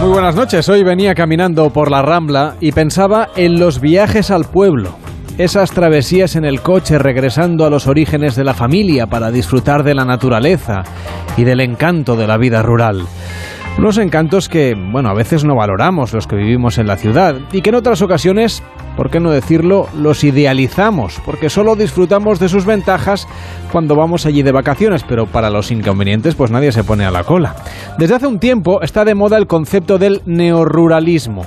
Muy buenas noches. Hoy venía caminando por la Rambla y pensaba en los viajes al pueblo. Esas travesías en el coche regresando a los orígenes de la familia para disfrutar de la naturaleza y del encanto de la vida rural. Unos encantos que, bueno, a veces no valoramos los que vivimos en la ciudad y que en otras ocasiones, por qué no decirlo, los idealizamos, porque solo disfrutamos de sus ventajas cuando vamos allí de vacaciones, pero para los inconvenientes pues nadie se pone a la cola. Desde hace un tiempo está de moda el concepto del neoruralismo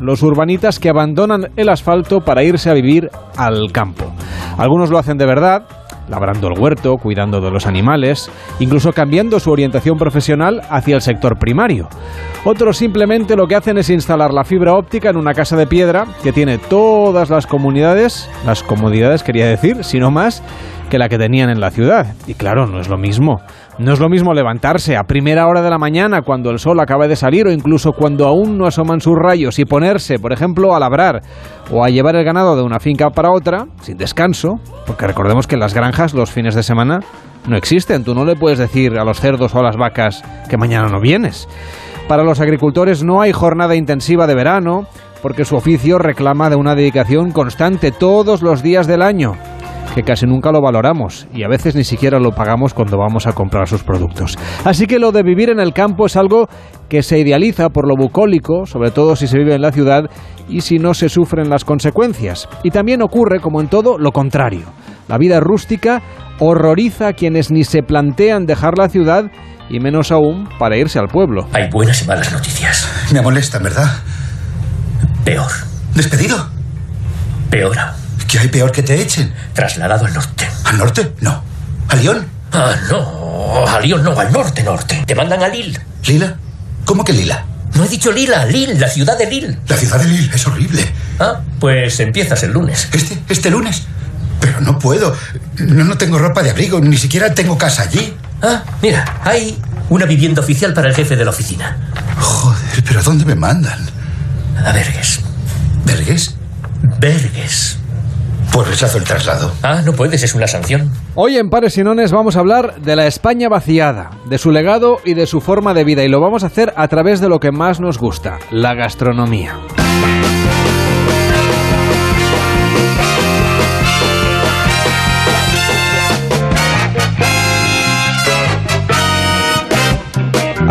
los urbanitas que abandonan el asfalto para irse a vivir al campo. Algunos lo hacen de verdad, labrando el huerto, cuidando de los animales, incluso cambiando su orientación profesional hacia el sector primario. Otros simplemente lo que hacen es instalar la fibra óptica en una casa de piedra que tiene todas las comunidades, las comodidades quería decir, sino más que la que tenían en la ciudad. Y claro, no es lo mismo. No es lo mismo levantarse a primera hora de la mañana cuando el sol acaba de salir o incluso cuando aún no asoman sus rayos y ponerse, por ejemplo, a labrar o a llevar el ganado de una finca para otra, sin descanso, porque recordemos que en las granjas los fines de semana no existen. Tú no le puedes decir a los cerdos o a las vacas que mañana no vienes. Para los agricultores no hay jornada intensiva de verano, porque su oficio reclama de una dedicación constante todos los días del año que casi nunca lo valoramos y a veces ni siquiera lo pagamos cuando vamos a comprar sus productos. Así que lo de vivir en el campo es algo que se idealiza por lo bucólico, sobre todo si se vive en la ciudad y si no se sufren las consecuencias. Y también ocurre, como en todo, lo contrario. La vida rústica horroriza a quienes ni se plantean dejar la ciudad y menos aún para irse al pueblo. Hay buenas y malas noticias. Me molesta, ¿verdad? Peor. ¿Despedido? Peor aún. ¿Qué hay peor que te echen? Trasladado al norte. ¿Al norte? No. ¿A Lyon? Ah, no. A Lyon no, al norte, norte. Te mandan a Lille. ¿Lila? ¿Cómo que Lila? No he dicho Lila, Lille, la ciudad de Lille. La ciudad de Lille es horrible. Ah, pues empiezas el lunes. ¿Este? ¿Este lunes? Pero no puedo. No, no tengo ropa de abrigo, ni siquiera tengo casa allí. Ah, mira, hay una vivienda oficial para el jefe de la oficina. Joder, pero ¿a dónde me mandan? A Vergues. ¿Vergues? Vergues. Pues rechazo el traslado. Ah, no puedes, es una sanción. Hoy en Pares y Nones vamos a hablar de la España vaciada, de su legado y de su forma de vida, y lo vamos a hacer a través de lo que más nos gusta, la gastronomía.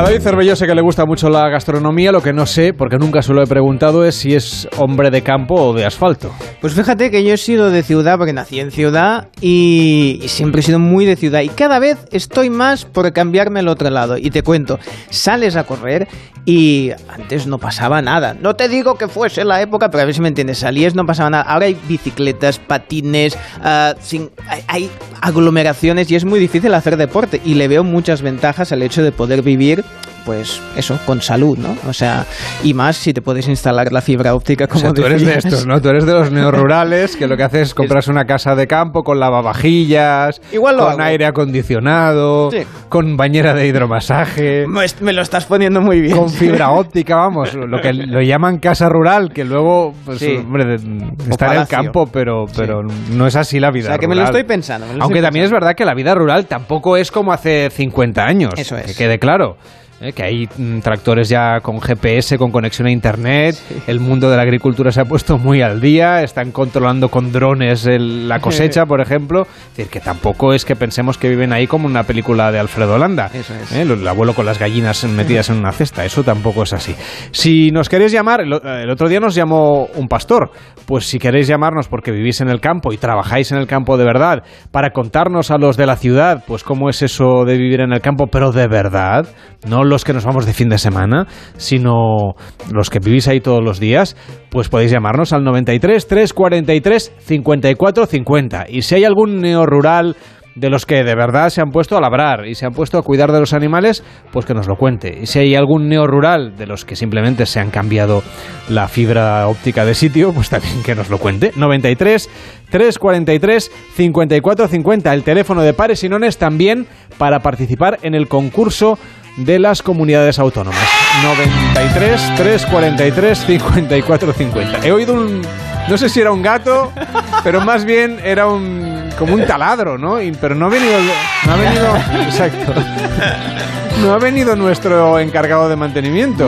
A David Cervello sé que le gusta mucho la gastronomía, lo que no sé, porque nunca se lo he preguntado, es si es hombre de campo o de asfalto. Pues fíjate que yo he sido de ciudad porque nací en ciudad y, siempre he sido muy de ciudad y cada vez estoy más por cambiarme al otro lado. Y te cuento, sales a correr y antes no pasaba nada. No te digo que fuese la época, pero a ver si me entiendes, salías no pasaba nada. Ahora hay bicicletas, patines, ah, sin- hay aglomeraciones y es muy difícil hacer deporte y le veo muchas ventajas al hecho de poder vivir pues eso, con salud, ¿no? O sea, y más si te puedes instalar la fibra óptica O como sea, tú eres de estos, ¿no? Tú eres de los neorurales que lo que haces es comprarse una casa de campo con lavavajillas, Igual con hago. aire acondicionado, Sí. con bañera de hidromasaje, Me, me lo estás poniendo muy bien. con fibra óptica, vamos, lo que lo llaman casa rural, que luego, pues, Sí. hombre, está en el campo, pero, pero no es así la vida O sea, que me lo estoy pensando. lo Aunque estoy también es verdad que la vida rural tampoco es como hace 50 años. Eso es. Que quede claro. ¿Eh? Que hay mm, tractores ya con GPS, con conexión a Internet. El mundo de la agricultura se ha puesto muy al día. Están controlando con drones el- la cosecha, por ejemplo. Es decir, que tampoco es que pensemos que viven ahí como una película de Alfredo Landa. Eso es. ¿eh? El abuelo con las gallinas metidas en una cesta. Eso tampoco es así. Si nos queréis llamar, el, el otro día nos llamó un pastor. Pues si queréis llamarnos porque vivís en el campo y trabajáis en el campo de verdad, para contarnos a los de la ciudad, pues cómo es eso de vivir en el campo, pero de verdad, no los que nos vamos de fin de semana, sino los que vivís ahí todos los días, pues podéis llamarnos al 93 343 54 50. Y si hay algún neorural de los que de verdad se han puesto a labrar y se han puesto a cuidar de los animales, pues que nos lo cuente. Y si hay algún neorural de los que simplemente se han cambiado la fibra óptica de sitio, pues también que nos lo cuente. 93 343 54 50, el teléfono de Pares y Nones también para participar en el concurso de las comunidades autónomas. 93 343 54 50. He oído un no sé si era un gato, pero más bien era un como un taladro, ¿no? Y- pero no ha venido no ha venido exacto. No ha venido nuestro encargado de mantenimiento.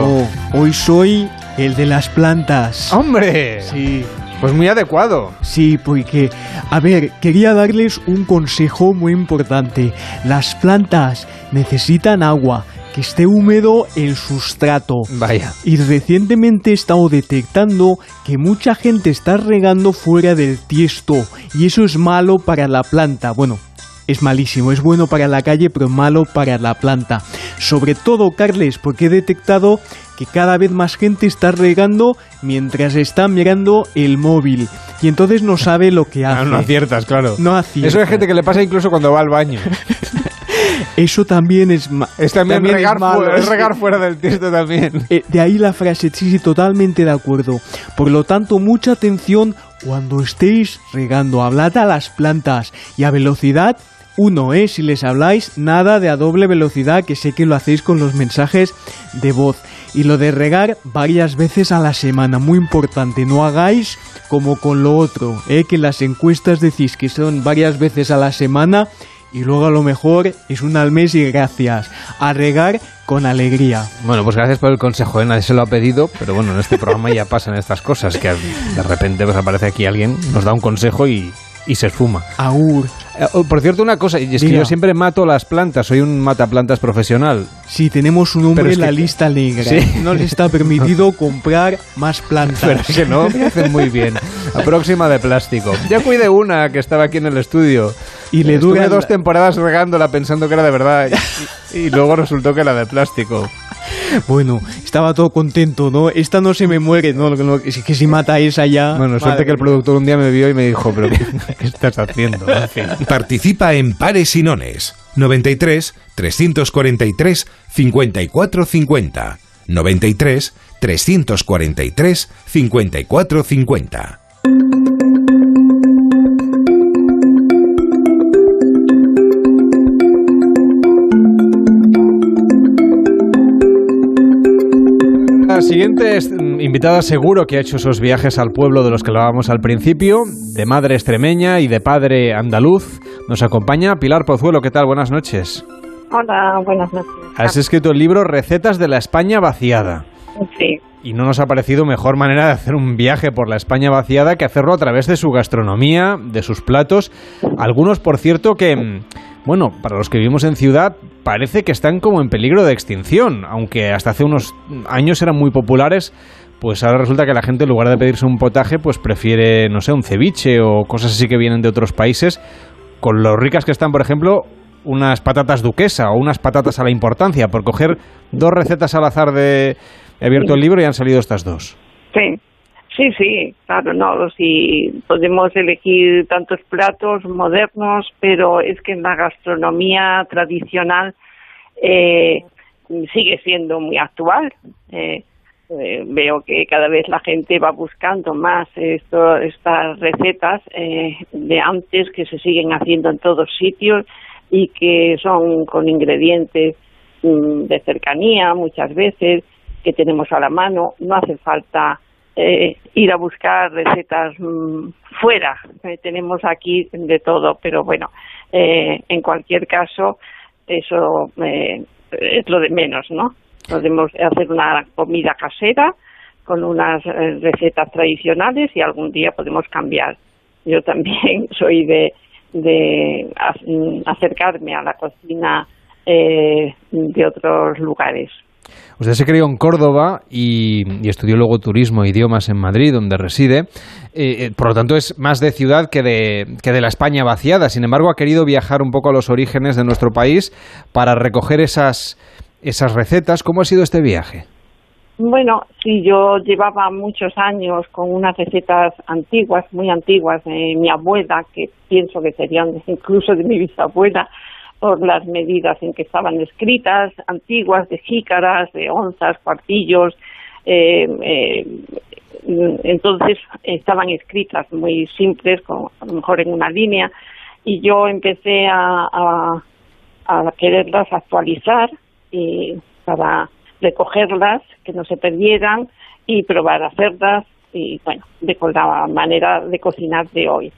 No, hoy soy el de las plantas. ¡Hombre! Sí, Pues muy adecuado. sí, porque, a ver, quería darles un consejo muy importante. Las plantas necesitan agua, que esté húmedo el sustrato. Vaya. Y recientemente he estado detectando que mucha gente está regando fuera del tiesto y eso es malo para la planta. Bueno, es malísimo, es bueno para la calle pero malo para la planta. Sobre todo, Carles, porque he detectado que cada vez más gente está regando mientras está mirando el móvil y entonces no sabe lo que hace. Ah, no aciertas, claro. No acierta. Eso hay gente que le pasa incluso cuando va al baño. Eso también es, Es también, regar, malo. es regar fuera del tiesto también. Eh, de ahí la frase, sí, sí, totalmente de acuerdo. Por lo tanto, mucha atención cuando estéis regando. Hablad a las plantas y a velocidad. Uno, ¿eh? Si les habláis, nada de a doble velocidad, que sé que lo hacéis con los mensajes de voz. Y lo de regar varias veces a la semana, muy importante. No hagáis como con lo otro, ¿eh? Que las encuestas decís que son varias veces a la semana y luego a lo mejor es una al mes y gracias. A regar con alegría. Bueno, pues gracias por el consejo, ¿eh? nadie se lo ha pedido, pero bueno, en este programa ya pasan estas cosas, que de repente pues aparece aquí alguien, nos da un consejo y, y se esfuma. Aur. Eh, oh, por cierto, una cosa, y es que yo siempre mato las plantas, soy un mataplantas profesional. Sí, tenemos un hombre en la que- lista negra. Sí. No le está permitido comprar más plantas. Pero es que no, me hacen muy bien. La próxima de plástico. Ya cuidé una que estaba aquí en el estudio. Y le Estuve duran- dos temporadas regándola pensando que era de verdad y, y luego resultó que era de plástico. Bueno, estaba todo contento, ¿no? Esta no se me muere, ¿no? Es que si mata a esa ya... Bueno, suerte madre que el productor un día me vio y me dijo, pero ¿qué, qué estás haciendo? En fin. Participa en Pares y Nones 93 343 54 50 93 343 54 50 siguiente es, mm, invitada seguro que ha hecho esos viajes al pueblo de los que hablábamos al principio, de madre extremeña y de padre andaluz. Nos acompaña Pilar Pozuelo. ¿Qué tal? Buenas noches. Hola, buenas noches. Has escrito el libro Recetas de la España vaciada. Sí, Y no nos ha parecido mejor manera de hacer un viaje por la España vaciada que hacerlo a través de su gastronomía, de sus platos. Algunos, por cierto, que, mm, bueno, para los que vivimos en ciudad, parece que están como en peligro de extinción, aunque hasta hace unos años eran muy populares. Pues ahora resulta que la gente en lugar de pedirse un potaje, pues prefiere, no sé, un ceviche o cosas así que vienen de otros países, con lo ricas que están, por ejemplo, unas patatas duquesa o unas patatas a la importancia, por coger dos recetas al azar de... He abierto el libro y han salido estas dos. sí, sí, sí, claro, no, sí, podemos elegir tantos platos modernos, pero es que en la gastronomía tradicional eh, sigue siendo muy actual. Eh, eh, veo que cada vez la gente va buscando más esto, estas recetas eh, de antes que se siguen haciendo en todos sitios y que son con ingredientes mm, de cercanía muchas veces que tenemos a la mano. No hace falta eh, ir a buscar recetas mm, fuera. Eh, tenemos aquí de todo, pero bueno, eh, en cualquier caso, eso eh, es lo de menos, ¿no? Podemos hacer una comida casera con unas eh, recetas tradicionales y algún día podemos cambiar. Yo también soy de, de mm, acercarme a la cocina de otros lugares. Usted se crió en Córdoba y, estudió luego turismo e idiomas en Madrid, donde reside. Eh, eh, por lo tanto, es más de ciudad que de, que de la España vaciada. Sin embargo, ha querido viajar un poco a los orígenes de nuestro país para recoger esas, esas recetas. ¿Cómo ha sido este viaje? Bueno, sí, yo llevaba muchos años con unas recetas antiguas, muy antiguas, de mi abuela, que pienso que serían incluso de mi bisabuela, por las medidas en que estaban escritas, antiguas, de jícaras, de onzas, cuartillos. eh, eh, entonces estaban escritas muy simples, con, a lo mejor en una línea, y yo empecé a, a, quererlas actualizar para recogerlas, que no se perdieran y probar hacerlas y bueno, de con la manera de cocinar de hoy.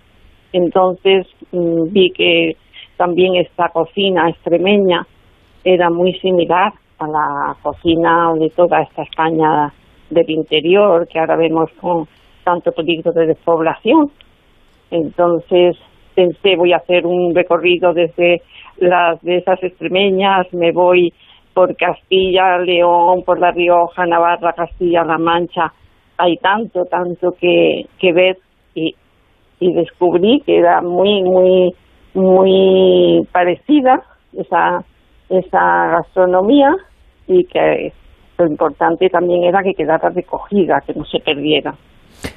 Entonces mm, vi que también esta cocina extremeña era muy similar a la cocina de toda esta España del interior que ahora vemos con tanto peligro de despoblación. Entonces pensé voy a hacer un recorrido desde las de esas extremeñas, me voy por Castilla, León, por La Rioja, Navarra, Castilla-La Mancha. Hay tanto, tanto que, que ver y, y descubrí que era muy, muy, muy parecida esa, esa gastronomía y que lo importante también era que quedara recogida, que no se perdiera.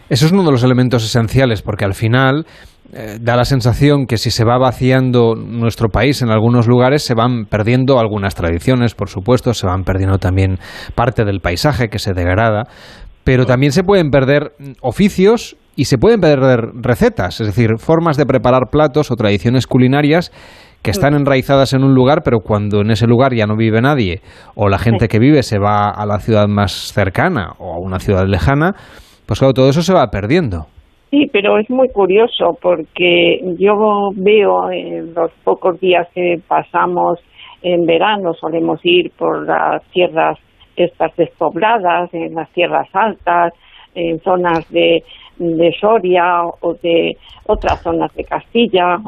Eso es uno de los elementos esenciales, porque al final eh, da la sensación que si se va vaciando nuestro país en algunos lugares, se van perdiendo algunas tradiciones, por supuesto, se van perdiendo también parte del paisaje que se degrada, pero también se pueden perder oficios y se pueden perder recetas, es decir, formas de preparar platos o tradiciones culinarias que están enraizadas en un lugar, pero cuando en ese lugar ya no vive nadie, o la gente que vive se va a la ciudad más cercana o a una ciudad lejana, pues claro, todo eso se va perdiendo. Sí, pero es muy curioso porque yo veo en los pocos días que pasamos en verano, solemos ir por las tierras estas despobladas, en las tierras altas, en zonas de de Soria o de otras zonas de Castilla,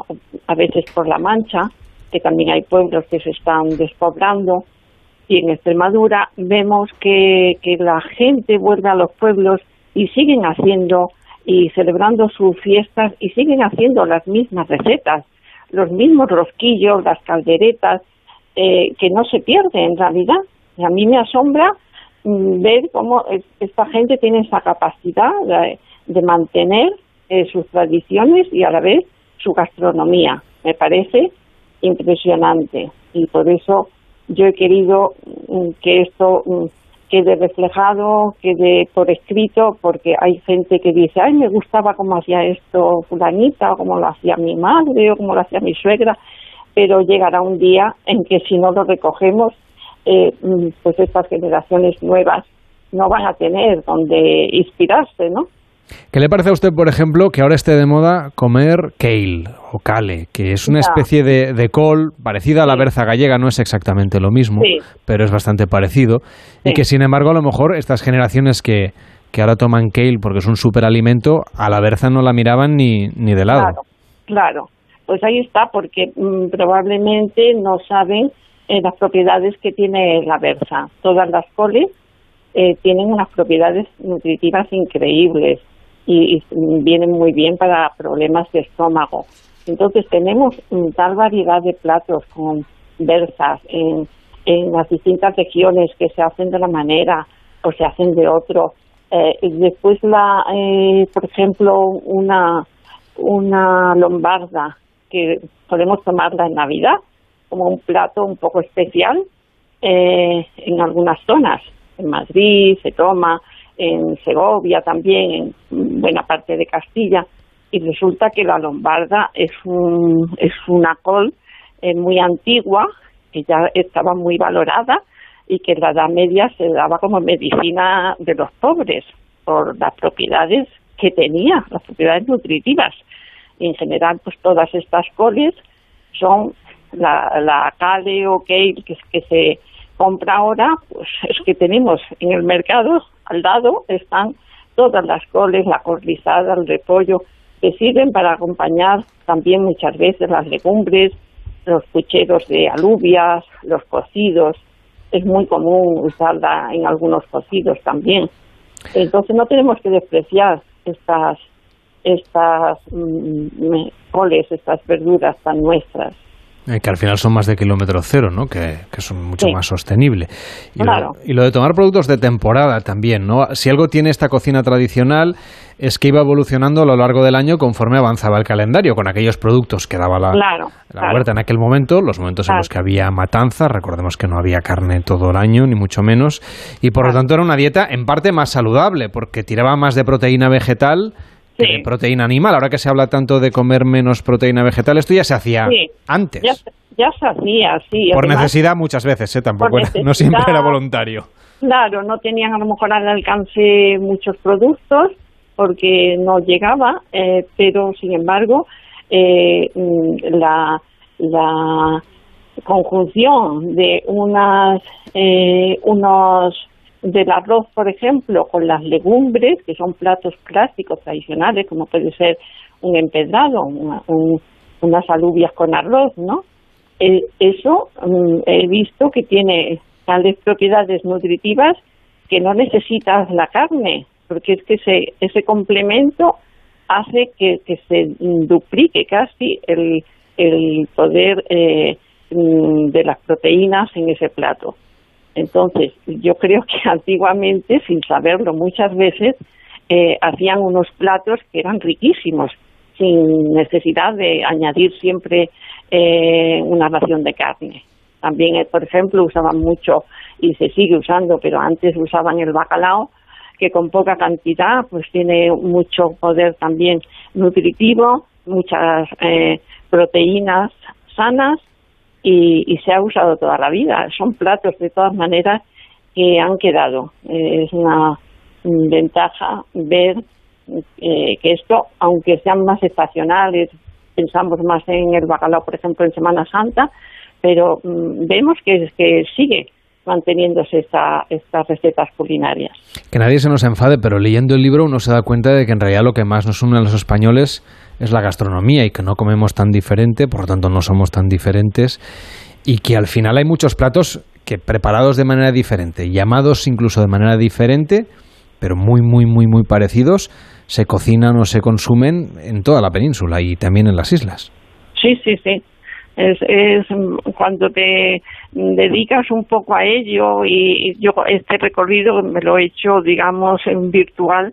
a veces por La Mancha, que también hay pueblos que se están despoblando. Y en Extremadura vemos que, que la gente vuelve a los pueblos y siguen haciendo y celebrando sus fiestas y siguen haciendo las mismas recetas, los mismos rosquillos, las calderetas, eh, que no se pierden en realidad. A mí me asombra mm, ver cómo esta gente tiene esa capacidad de mantener eh, sus tradiciones y a la vez su gastronomía. Me parece impresionante y por eso yo he querido mm, que esto mm, quede reflejado, quede por escrito, porque hay gente que dice, ay, me gustaba cómo hacía esto fulanita, o cómo lo hacía mi madre, o cómo lo hacía mi suegra, pero llegará un día en que si no lo recogemos, eh, mm, pues estas generaciones nuevas no van a tener donde inspirarse, ¿no? ¿Qué le parece a usted, por ejemplo, que ahora esté de moda comer kale o kale, que es una especie de, col parecida a la berza gallega, no es exactamente lo mismo, pero es bastante parecido, y que sin embargo a lo mejor estas generaciones que, que ahora toman kale porque es un superalimento, a la berza no la miraban ni, ni de lado. Claro, claro. Pues ahí está, porque mm, probablemente no saben eh, las propiedades que tiene la berza. Todas las coles eh, tienen unas propiedades nutritivas increíbles y, vienen muy bien para problemas de estómago. Entonces tenemos tal variedad de platos con versas en, en las distintas regiones que se hacen de una manera o se hacen de otro. Eh, después la, eh, por ejemplo, una una lombarda que podemos tomarla en Navidad como un plato un poco especial eh, en algunas zonas. En Madrid se toma, en Segovia también, en buena parte de Castilla, y resulta que la lombarda es, un, es una col eh, muy antigua, que ya estaba muy valorada y que en la Edad Media se daba como medicina de los pobres por las propiedades que tenía, las propiedades nutritivas. en general, pues todas estas coles son la, la cale o kale que, que se compra ahora, pues es que tenemos en el mercado al lado están todas las coles, la col el repollo, que sirven para acompañar también muchas veces las legumbres, los pucheros de alubias, los cocidos. Es muy común usarla en algunos cocidos también. Entonces no tenemos que despreciar estas estas mm, coles, estas verduras tan nuestras. Eh, que al final son más de kilómetro cero, ¿no? Que, son mucho más sostenible. Y, lo, y lo de tomar productos de temporada también, ¿no? Si algo tiene esta cocina tradicional es que iba evolucionando a lo largo del año conforme avanzaba el calendario, con aquellos productos que daba la, la huerta en aquel momento, los momentos en los que había matanza, recordemos que no había carne todo el año, ni mucho menos, y por lo tanto era una dieta en parte más saludable, porque tiraba más de proteína vegetal proteína animal. Ahora que se habla tanto de comer menos proteína vegetal, esto ya se hacía antes. Ya, se hacía, sí. Por necesidad muchas veces, ¿eh? tampoco no siempre era voluntario. Claro, no tenían a lo mejor al alcance muchos productos porque no llegaba, eh, pero sin embargo eh, mm, la, la conjunción de unas, eh, unos del arroz, por ejemplo, con las legumbres, que son platos clásicos tradicionales, como puede ser un empedrado, unas alubias con arroz, ¿no? Eh, eso mm, he visto que tiene tales propiedades nutritivas que no necesitas la carne, porque es que ese, ese complemento hace que, se duplique casi el, el poder eh, mm, de las proteínas en ese plato. Entonces, yo creo que antiguamente, sin saberlo muchas veces, eh, hacían unos platos que eran riquísimos, sin necesidad de añadir siempre eh, una ración de carne. También, eh, por ejemplo, usaban mucho, y se sigue usando, pero antes usaban el bacalao, que con poca cantidad pues tiene mucho poder también nutritivo, muchas proteínas sanas y, se ha usado toda la vida. Son platos de todas maneras que han quedado. Eh, es una ventaja ver eh, que esto, aunque sean más estacionales, pensamos más en el bacalao, por ejemplo, en Semana Santa, pero mm, vemos que, que sigue manteniéndose esta, estas recetas culinarias. Que nadie se nos enfade, pero leyendo el libro uno se da cuenta de que en realidad lo que más nos une a los españoles es la gastronomía y que no comemos tan diferente, por lo tanto no somos tan diferentes y que al final hay muchos platos que preparados de manera diferente, llamados incluso de manera diferente, pero muy, muy, muy, muy parecidos, se cocinan o se consumen en toda la península y también en las islas. Sí, sí, sí. Es, es cuando te dedicas un poco a ello y yo este recorrido me lo he hecho, digamos, en virtual,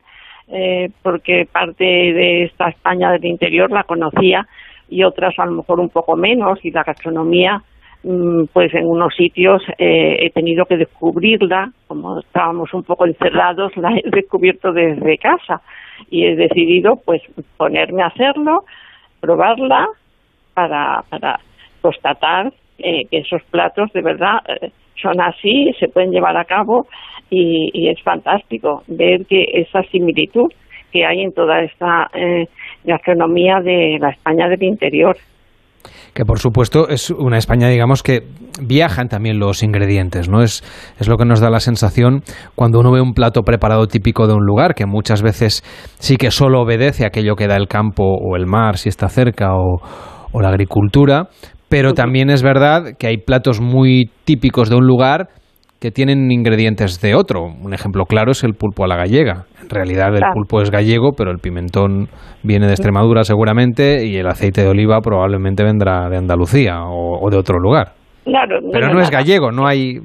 eh, porque parte de esta España del interior la conocía y otras a lo mejor un poco menos y la gastronomía mm, pues en unos sitios eh, he tenido que descubrirla, como estábamos un poco encerrados, la he descubierto desde casa y he decidido pues ponerme a hacerlo, probarla para, para constatar eh, que esos platos de verdad son así, se pueden llevar a cabo y, es fantástico ver que esa similitud que hay en toda esta eh, gastronomía de la España del interior. Que por supuesto es una España, digamos, que viajan también los ingredientes, ¿no? Es, es lo que nos da la sensación cuando uno ve un plato preparado típico de un lugar, que muchas veces sí que solo obedece a aquello que da el campo o el mar, si está cerca, o, o la agricultura, pero también es verdad que hay platos muy típicos de un lugar que tienen ingredientes de otro. Un ejemplo claro es el pulpo a la gallega. En realidad el pulpo es gallego, pero el pimentón viene de Extremadura seguramente y el aceite de oliva probablemente vendrá de Andalucía o, de otro lugar. Claro, pero no, es gallego, no hay,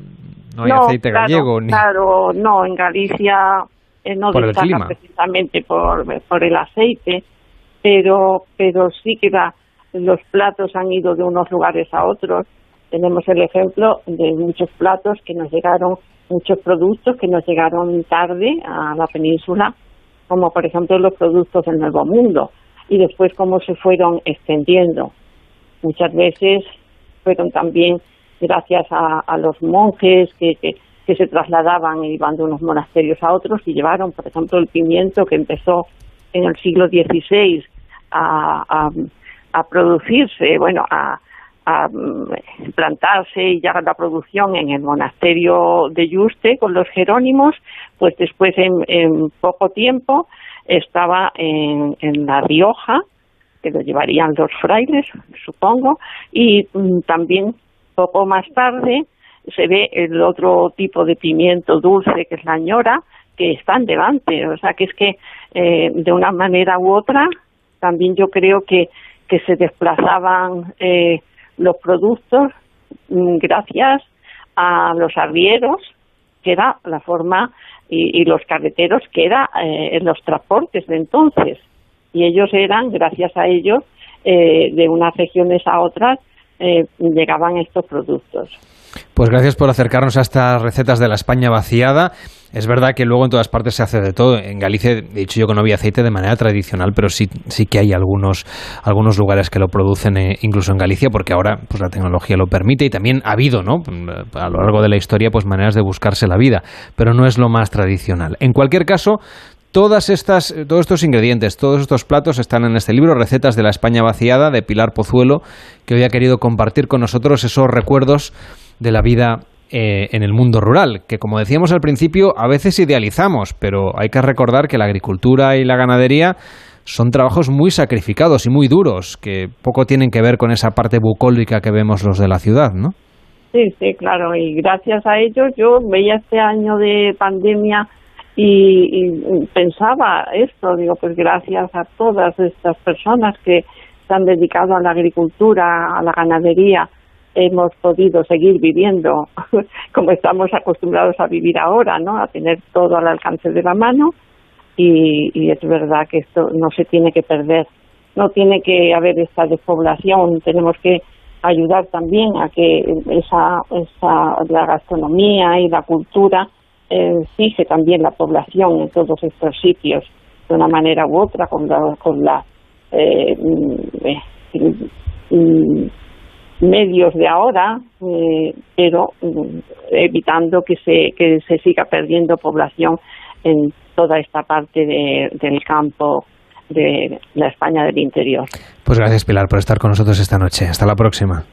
no hay aceite gallego. Ni... Claro, no, en Galicia eh, no por destaca precisamente por, por el aceite, pero, pero sí que va los platos han ido de unos lugares a otros. Tenemos el ejemplo de muchos platos que nos llegaron, muchos productos que nos llegaron tarde a la península, como por ejemplo los productos del Nuevo Mundo, y después cómo se fueron extendiendo. Muchas veces fueron también gracias a, los monjes que, que, se trasladaban y iban de unos monasterios a otros y llevaron, por ejemplo, el pimiento que empezó en el siglo XVI a a producirse, bueno, a, mm, plantarse y llegar la producción en el monasterio de Yuste con los jerónimos, pues después en, poco tiempo estaba en, La Rioja, que lo llevarían los frailes, supongo, y mm, también poco más tarde se ve el otro tipo de pimiento dulce que es la ñora, que está en delante, o sea que es que eh, de una manera u otra también yo creo que que se desplazaban eh, los productos mm, gracias a los arrieros, que era la forma, y, los carreteros, que era eh, los transportes de entonces. Y ellos eran, gracias a ellos, eh, de unas regiones a otras, llegaban estos productos. Pues gracias por acercarnos a estas recetas de la España vaciada. Es verdad que luego en todas partes se hace de todo. En Galicia he dicho yo que no había aceite de manera tradicional, pero sí, sí que hay algunos, algunos lugares que lo producen eh, incluso en Galicia, porque ahora pues la tecnología lo permite y también ha habido, ¿no? A lo largo de la historia, pues maneras de buscarse la vida, pero no es lo más tradicional. En cualquier caso, Todas estas, todos estos ingredientes, todos estos platos están en este libro, Recetas de la España vaciada, de Pilar Pozuelo, que hoy ha querido compartir con nosotros esos recuerdos de la vida eh, en el mundo rural, que como decíamos al principio, a veces idealizamos, pero hay que recordar que la agricultura y la ganadería son trabajos muy sacrificados y muy duros, que poco tienen que ver con esa parte bucólica que vemos los de la ciudad, ¿no? Sí, sí, claro, y gracias a ellos yo veía este año de pandemia y, pensaba esto, digo, pues gracias a todas estas personas que se han dedicado a la agricultura, a la ganadería, hemos podido seguir viviendo como estamos acostumbrados a vivir ahora, ¿no? A tener todo al alcance de la mano. Y, es verdad que esto no se tiene que perder, no tiene que haber esta despoblación, tenemos que ayudar también a que esa, esa la gastronomía y la cultura fije también la población en todos estos sitios de una manera u otra con la, con la eh, mm, eh, mm, medios de ahora, eh, pero mm, evitando que se, que se siga perdiendo población en toda esta parte del campo de la España del interior. Pues gracias Pilar por estar con nosotros esta noche. Hasta la próxima.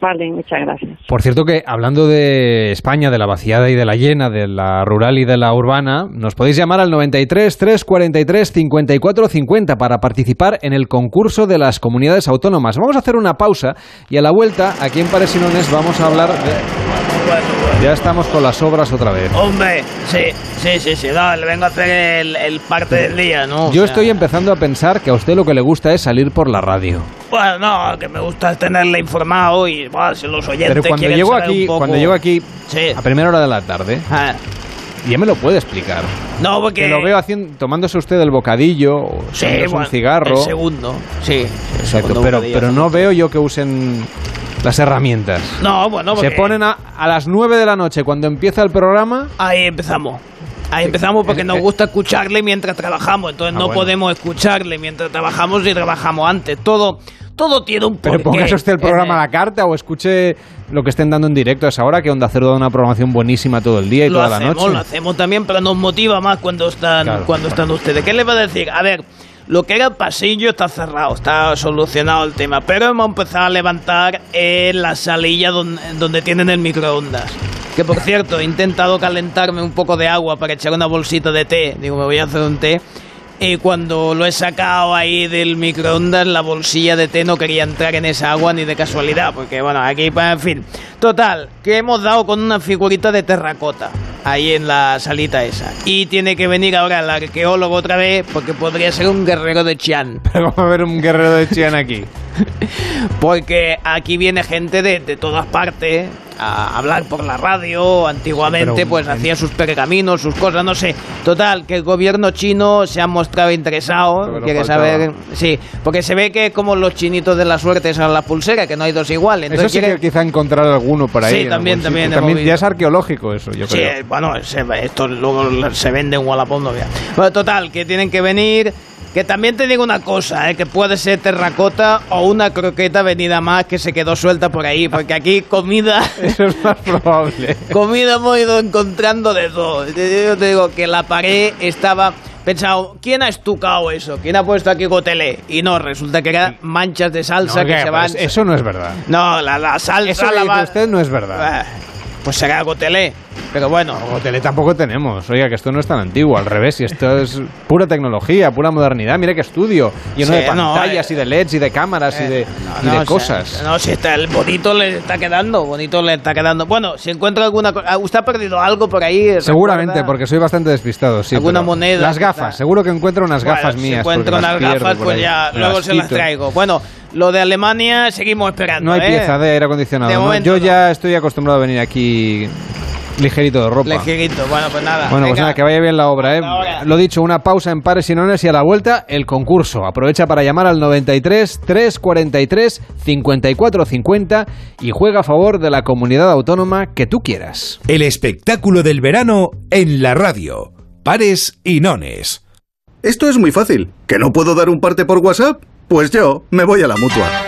Vale, muchas gracias. Por cierto que hablando de España, de la vaciada y de la llena, de la rural y de la urbana, nos podéis llamar al 93 343 54 50 para participar en el concurso de las comunidades autónomas. Vamos a hacer una pausa y a la vuelta, aquí en Paresinones, vamos a hablar de... Ya estamos con las obras otra vez. Hombre, sí, sí, sí, sí, no, le vengo a hacer el, parte del día, ¿no? Yo estoy empezando a pensar que a usted lo que le gusta es salir por la radio. Bueno, no, que me gusta tenerle informado y, bueno, si los oyentes Pero cuando llego aquí, cuando llego aquí a primera hora de la tarde, ah. ya me lo puede explicar. No, porque... Que lo veo haciendo, tomándose usted el bocadillo, o sí, un cigarro. El segundo, sí. Exacto, pero, pero no veo yo que usen las herramientas. No, bueno, Se ponen a, a las 9 de la noche cuando empieza el programa. Ahí empezamos. Ahí empezamos porque nos gusta escucharle mientras trabajamos. Entonces ah, no podemos escucharle mientras trabajamos y trabajamos antes. Todo, todo tiene un porqué. Pero póngase usted el programa a la carta o escuche lo que estén dando en directo a esa hora, que Onda Cero da una programación buenísima todo el día y toda la noche. Lo hacemos también, pero nos motiva más cuando están, cuando están ustedes. ¿Qué le va a decir? A ver, lo que era el pasillo está cerrado, está solucionado el tema, pero hemos empezado a levantar en la salilla donde, donde tienen el microondas. Que por cierto, he intentado calentarme un poco de agua para echar una bolsita de té. Digo, me voy a hacer un té y cuando lo he sacado ahí del microondas, la bolsilla de té no quería entrar en esa agua ni de casualidad, porque bueno, aquí, pues, en fin. Total, que hemos dado con una figurita de terracota ahí en la salita esa. Y tiene que venir ahora el arqueólogo otra vez, porque podría ser un guerrero de Chian. Pero vamos a ver un guerrero de Chian aquí. porque aquí viene gente de, de todas partes a hablar por la radio. Antiguamente, pues hacía sus pergaminos, sus cosas, no sé. Total, que el gobierno chino se ha mostrado interesado. Quiere saber. Sí, porque se ve que como los chinitos de la suerte son la pulsera, que no hay dos iguales. Entonces eso sí que quizá encontrar alguno por ahí. Sí, también, también. También ya es arqueológico eso, yo creo. Sí, bueno, esto luego se vende en Wallapop, no Bueno, total, que tienen que venir que también te digo una cosa, ¿eh? que puede ser terracota o una croqueta venida más que se quedó suelta por ahí, porque aquí comida... Eso es más probable. comida hemos ido encontrando de todo. Yo te digo que la pared estaba pensado, ¿quién ha estucado eso? ¿Quién ha puesto aquí gotelé? Y no, resulta que eran manchas de salsa que se van. Eso no es verdad. No, la, la salsa. Eso la va... usted no es verdad. Eh, pues será gotelé. Pero bueno. Hotel tampoco tenemos. Oiga, que esto no es tan antiguo. Al revés, y esto es pura tecnología, pura modernidad. Mire qué estudio. Lleno de pantallas y de LEDs y de cámaras y de, eh, cosas. no, si está el bonito le está quedando. Bonito le está quedando. Bueno, si encuentra alguna cosa. ¿Usted ha perdido algo por ahí? Seguramente, porque soy bastante despistado. Sí, ¿Alguna moneda? Las gafas. Seguro que encuentro unas gafas mías. Si encuentro unas gafas, pues ya luego se las traigo. Bueno, lo de Alemania seguimos esperando. No hay ¿eh? pieza de aire acondicionado. Yo ya estoy acostumbrado a venir aquí Ligerito de ropa. Ligerito, bueno, pues nada. Bueno, pues nada, que vaya bien la obra, ¿eh? Lo dicho, una pausa en pares y nones y a la vuelta el concurso. Aprovecha para llamar al 93 343 54 50 y juega a favor de la comunidad autónoma que tú quieras. El espectáculo del verano en la radio. Pares y nones. Esto es muy fácil. ¿Que no puedo dar un parte por WhatsApp? Pues yo me voy a la mutua.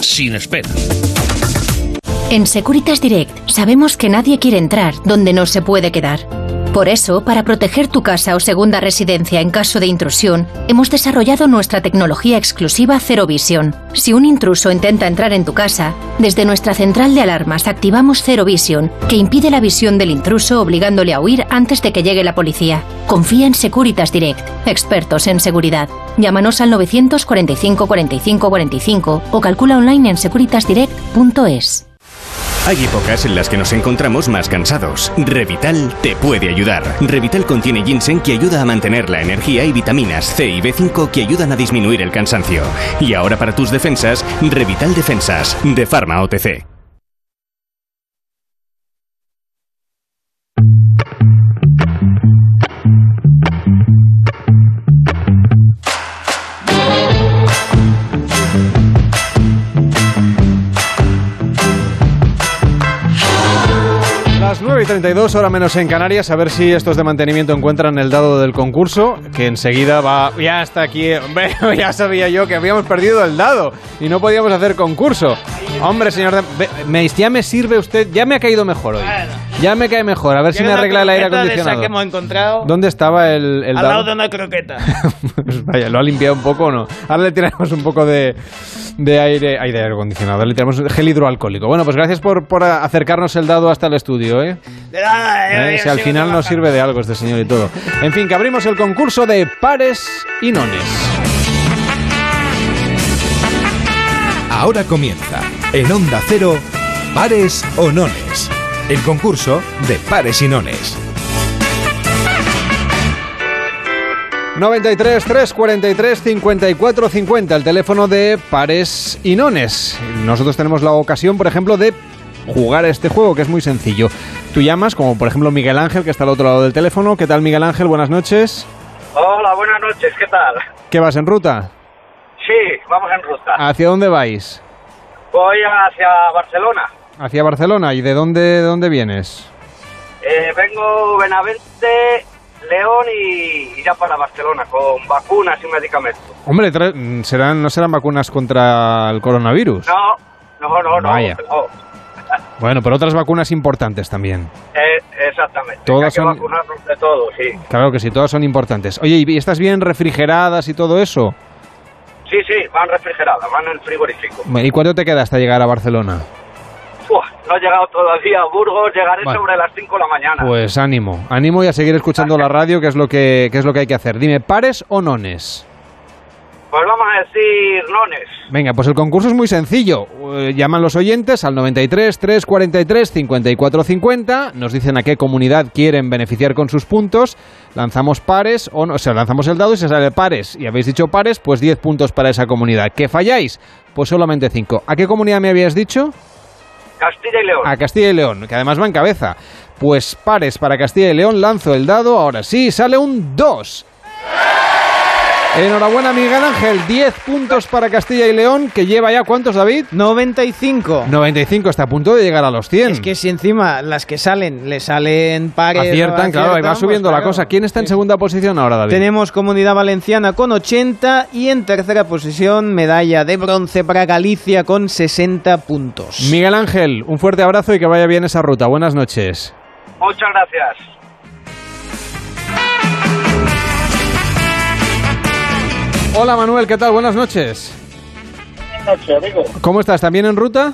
sin espera. En Securitas Direct sabemos que nadie quiere entrar donde no se puede quedar. Por eso, para proteger tu casa o segunda residencia en caso de intrusión, hemos desarrollado nuestra tecnología exclusiva Zero Vision. Si un intruso intenta entrar en tu casa, desde nuestra central de alarmas activamos Zero Vision, que impide la visión del intruso obligándole a huir antes de que llegue la policía. Confía en Securitas Direct, expertos en seguridad. Llámanos al 945 45 45 o calcula online en securitasdirect.es. Hay épocas en las que nos encontramos más cansados. Revital te puede ayudar. Revital contiene ginseng que ayuda a mantener la energía y vitaminas C y B5 que ayudan a disminuir el cansancio. Y ahora para tus defensas, Revital Defensas, de Pharma OTC. 9 y 32, hora menos en Canarias, a ver si estos de mantenimiento encuentran el dado del concurso, que enseguida va... Ya está aquí, hombre, ya sabía yo que habíamos perdido el dado y no podíamos hacer concurso. Hombre, señor, de- me, ya me sirve usted, ya me ha caído mejor hoy. Ya me cae mejor, a ver si me ¿Quieres una arregla el aire esa acondicionado. que hemos encontrado ¿Dónde estaba el, el al dado? lado de una croqueta. Pues vaya, ¿lo ha limpiado un poco o no? Ahora le tiramos un poco de, de aire, ay, de aire acondicionado, le tiramos gel hidroalcohólico. Bueno, pues gracias por, por acercarnos el dado hasta el estudio, ¿eh? ¿Eh? Si al final nos trabajando. sirve de algo este señor y todo. En fin, que abrimos el concurso de pares y nones. Ahora comienza, en Onda Cero, Pares o Nones. El concurso de pares y nones. 93 343 54 50, el teléfono de pares y nones. Nosotros tenemos la ocasión, por ejemplo, de jugar a este juego que es muy sencillo. Tú llamas, como por ejemplo Miguel Ángel, que está al otro lado del teléfono. ¿Qué tal, Miguel Ángel? Buenas noches. Hola, buenas noches, ¿qué tal? ¿Qué vas en ruta? Sí, vamos en ruta. ¿Hacia dónde vais? Voy hacia Barcelona. Hacia Barcelona. ¿Y de dónde, de dónde vienes? Eh, vengo Benavente, León y, ya para Barcelona con vacunas y medicamentos. Hombre, serán, no serán vacunas contra el coronavirus. No, no, no, no. Vaya. no. Bueno, pero otras vacunas importantes también. Eh, exactamente. Todas Hay que son- vacunarnos de todo, sí. Claro que sí, todas son importantes. Oye, ¿y estás bien refrigeradas y todo eso? Sí, sí, van refrigeradas, van en frigorífico. Bueno, ¿Y cuánto te queda hasta llegar a Barcelona? Uf, no he llegado todavía a Burgos, llegaré sobre las 5 de la mañana. Pues ánimo, ánimo y a seguir escuchando la radio, que es lo que, que es lo que hay que hacer. Dime, ¿pares o nones? Pues vamos a decir nones. Venga, pues el concurso es muy sencillo. Eh, llaman los oyentes al 93 343 54 50, nos dicen a qué comunidad quieren beneficiar con sus puntos, lanzamos pares o no, o sea, lanzamos el dado y se sale pares. Y habéis dicho pares, pues 10 puntos para esa comunidad. ¿Que falláis? Pues solamente 5. ¿A qué comunidad me habías dicho? Castilla y León. A Castilla y León, que además va en cabeza. Pues pares para Castilla y León, lanzo el dado, ahora sí, sale un 2. Enhorabuena, Miguel Ángel. 10 puntos para Castilla y León, que lleva ya cuántos, David? 95. 95, está a punto de llegar a los 100. Es que si encima las que salen le salen pares. aciertan, no claro, ahí va subiendo pues la claro. cosa. ¿Quién está en segunda posición ahora, David? Tenemos Comunidad Valenciana con 80 y en tercera posición medalla de bronce para Galicia con 60 puntos. Miguel Ángel, un fuerte abrazo y que vaya bien esa ruta. Buenas noches. Muchas gracias. Hola Manuel, ¿qué tal? Buenas noches. Buenas noches, amigo. ¿Cómo estás? ¿También en ruta?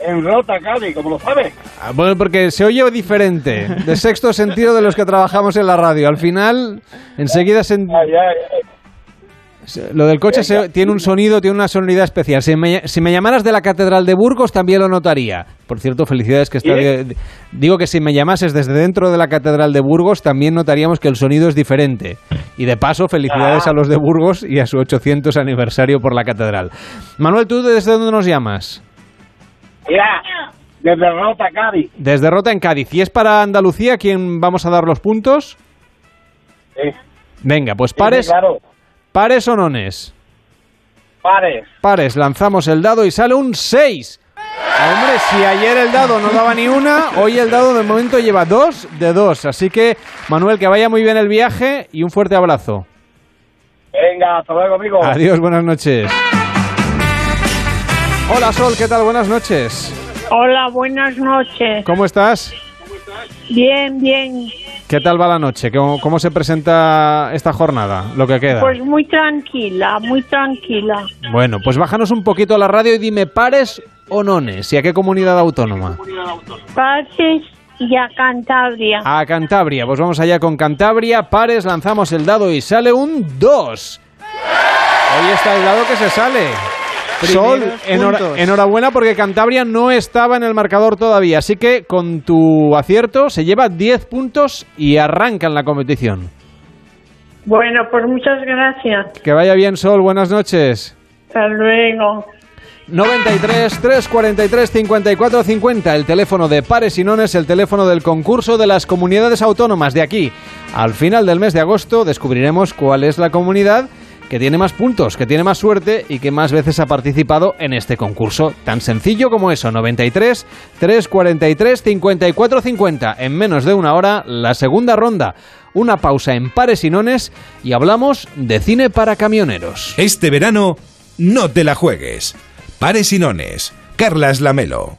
En Rota, Cádiz, como lo sabes. Ah, Bueno, porque se oye diferente, de sexto sentido de los que trabajamos en la radio. Al final, enseguida se, en- Ay, ay, ay. Lo del coche se- tiene un sonido, tiene una sonoridad especial. Si me, si me llamaras de la Catedral de Burgos también lo notaría. Por cierto, felicidades que está... Digo que si me llamases desde dentro de la Catedral de Burgos también notaríamos que el sonido es diferente. Y de paso, felicidades Ah. a los de Burgos y a su 800 aniversario por la Catedral. Manuel, ¿tú desde dónde nos llamas? Mira, desde Rota, Cádiz. Desde Rota en Cádiz. ¿Y es para Andalucía quien vamos a dar los puntos? Sí. Venga, pues pares, sí, claro. Pares o nones. Pares. Pares, lanzamos el dado y sale un 6. Hombre, si ayer el dado no daba ni una, hoy el dado de momento lleva dos de dos. Así que, Manuel, que vaya muy bien el viaje y un fuerte abrazo. Venga, hasta luego, amigo. Adiós, buenas noches. Hola, Sol, ¿qué tal? Buenas noches. Hola, buenas noches. ¿Cómo estás? Bien, bien. ¿Qué tal va la noche? ¿Cómo, cómo se presenta esta jornada? Lo que queda. Pues muy tranquila, muy tranquila. Bueno, pues bájanos un poquito a la radio y dime pares o nones. ¿Y a qué comunidad autónoma? Pases y a Cantabria. A Cantabria. Pues vamos allá con Cantabria. Pares, lanzamos el dado y sale un 2. Hoy está el dado que se sale. Sol, puntos. enhorabuena porque Cantabria no estaba en el marcador todavía. Así que con tu acierto se lleva 10 puntos y arranca en la competición. Bueno, pues muchas gracias. Que vaya bien, Sol. Buenas noches. Hasta luego. 93 343 54 50, el teléfono de Pares y Nones, el teléfono del concurso de las comunidades autónomas de aquí. Al final del mes de agosto descubriremos cuál es la comunidad que tiene más puntos, que tiene más suerte y que más veces ha participado en este concurso. Tan sencillo como eso, 93 343 54 50. En menos de una hora, la segunda ronda. Una pausa en Pares y Nones y hablamos de cine para camioneros. Este verano, no te la juegues. Pares y nones. Carlas Lamelo.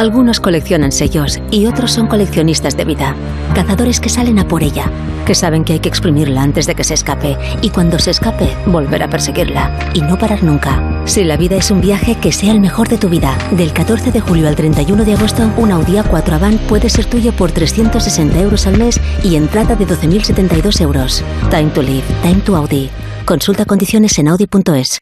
Algunos coleccionan sellos y otros son coleccionistas de vida. Cazadores que salen a por ella, que saben que hay que exprimirla antes de que se escape y cuando se escape, volver a perseguirla y no parar nunca. Si la vida es un viaje, que sea el mejor de tu vida. Del 14 de julio al 31 de agosto, un Audi A4 Avant puede ser tuyo por 360 euros al mes y entrada de 12.072 euros. Time to live, time to Audi. Consulta condiciones en audi.es.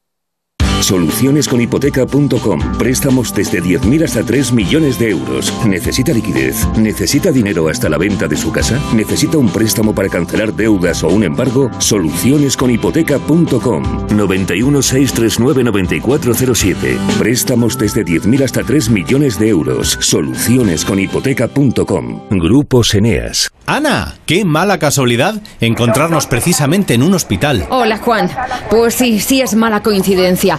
Solucionesconhipoteca.com. Préstamos desde 10.000 hasta 3 millones de euros. ¿Necesita liquidez? ¿Necesita dinero hasta la venta de su casa? ¿Necesita un préstamo para cancelar deudas o un embargo? Solucionesconhipoteca.com. 91 639 9407. Préstamos desde 10.000 hasta 3 millones de euros. Solucionesconhipoteca.com. Grupos Eneas. Ana, qué mala casualidad encontrarnos precisamente en un hospital. Hola Juan. Pues sí, sí es mala coincidencia.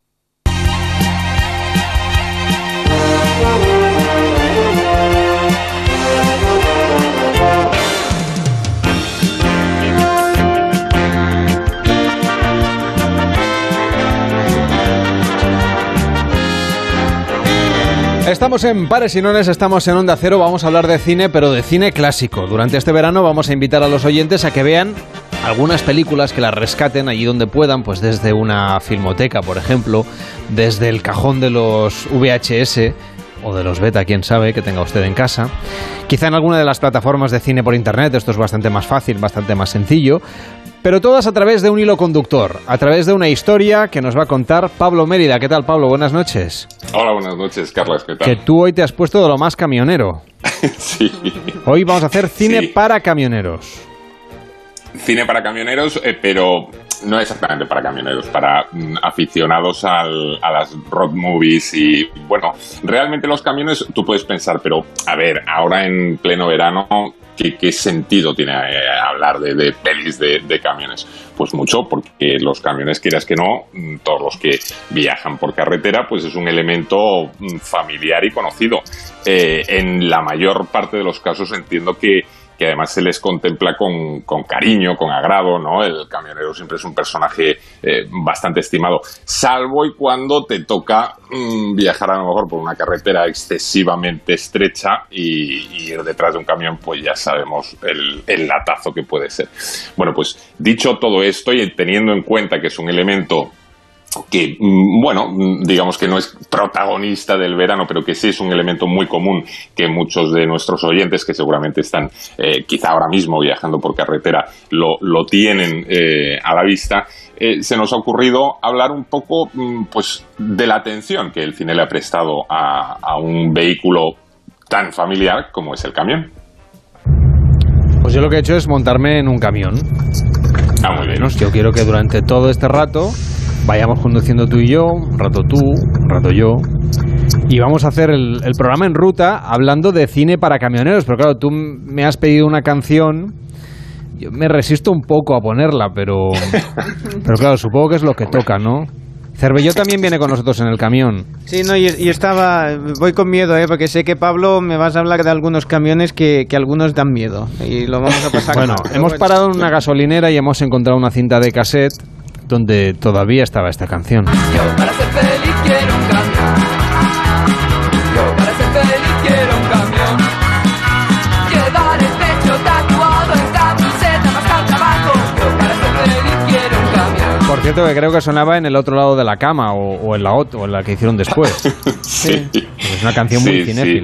Estamos en Pares y Nones, estamos en Onda Cero, vamos a hablar de cine, pero de cine clásico. Durante este verano vamos a invitar a los oyentes a que vean algunas películas que las rescaten allí donde puedan, pues desde una filmoteca, por ejemplo, desde el cajón de los VHS o de los beta, quién sabe, que tenga usted en casa. Quizá en alguna de las plataformas de cine por internet, esto es bastante más fácil, bastante más sencillo. Pero todas a través de un hilo conductor, a través de una historia que nos va a contar Pablo Mérida. ¿Qué tal, Pablo? Buenas noches. Hola, buenas noches, Carlos. ¿Qué tal? Que tú hoy te has puesto de lo más camionero. sí. Hoy vamos a hacer cine para camioneros. Cine para camioneros, eh, pero no exactamente para camioneros, para mm, aficionados al- a las road movies y bueno, realmente los camiones tú puedes pensar, pero a ver, ahora en pleno verano, ¿qué, sentido tiene eh, hablar de, pelis de, de camiones? Pues mucho, porque los camiones, quieras que no, mm, todos los que viajan por carretera, pues es un elemento mm, familiar y conocido. Eh, en la mayor parte de los casos entiendo que que además se les contempla con, con cariño, con agrado, ¿no? El camionero siempre es un personaje eh, bastante estimado, salvo y cuando te toca mm, viajar a lo mejor por una carretera excesivamente estrecha y, y ir detrás de un camión, pues ya sabemos el, el latazo que puede ser. Bueno, pues dicho todo esto y teniendo en cuenta que es un elemento que, mm, bueno, mm, digamos que no es protagonista del verano, pero que sí es un elemento muy común que muchos de nuestros oyentes, que seguramente están eh, quizá ahora mismo viajando por carretera, lo, lo tienen eh, a la vista, eh, se nos ha ocurrido hablar un poco mm, pues, de la atención que el cine le ha prestado a, a un vehículo tan familiar como es el camión. Pues yo lo que he hecho es montarme en un camión. Ah, muy bien. Menos, yo quiero que durante todo este rato vayamos conduciendo tú y yo, un rato tú, un rato yo. Y vamos a hacer el, el programa en ruta hablando de cine para camioneros. Pero claro, tú me has pedido una canción. Yo me resisto un poco a ponerla, pero. Pero claro, supongo que es lo que toca, ¿no? Cervelló también viene con nosotros en el camión. Sí, no, y, y estaba. Voy con miedo, ¿eh? Porque sé que Pablo me vas a hablar de algunos camiones que, que algunos dan miedo. Y lo vamos a pasar. Bueno, hemos parado en una gasolinera y hemos encontrado una cinta de cassette donde todavía estaba esta canción. Para ser feliz quiero un camión. Yo para ser feliz quiero un camión. Llevar el pecho tatuado en camiseta más al trabajo. Yo para ser feliz quiero un camión. Por cierto, que creo que sonaba en el otro lado de la cama o, o en la o en la que hicieron después. Sí. Es una canción muy Sí, sí.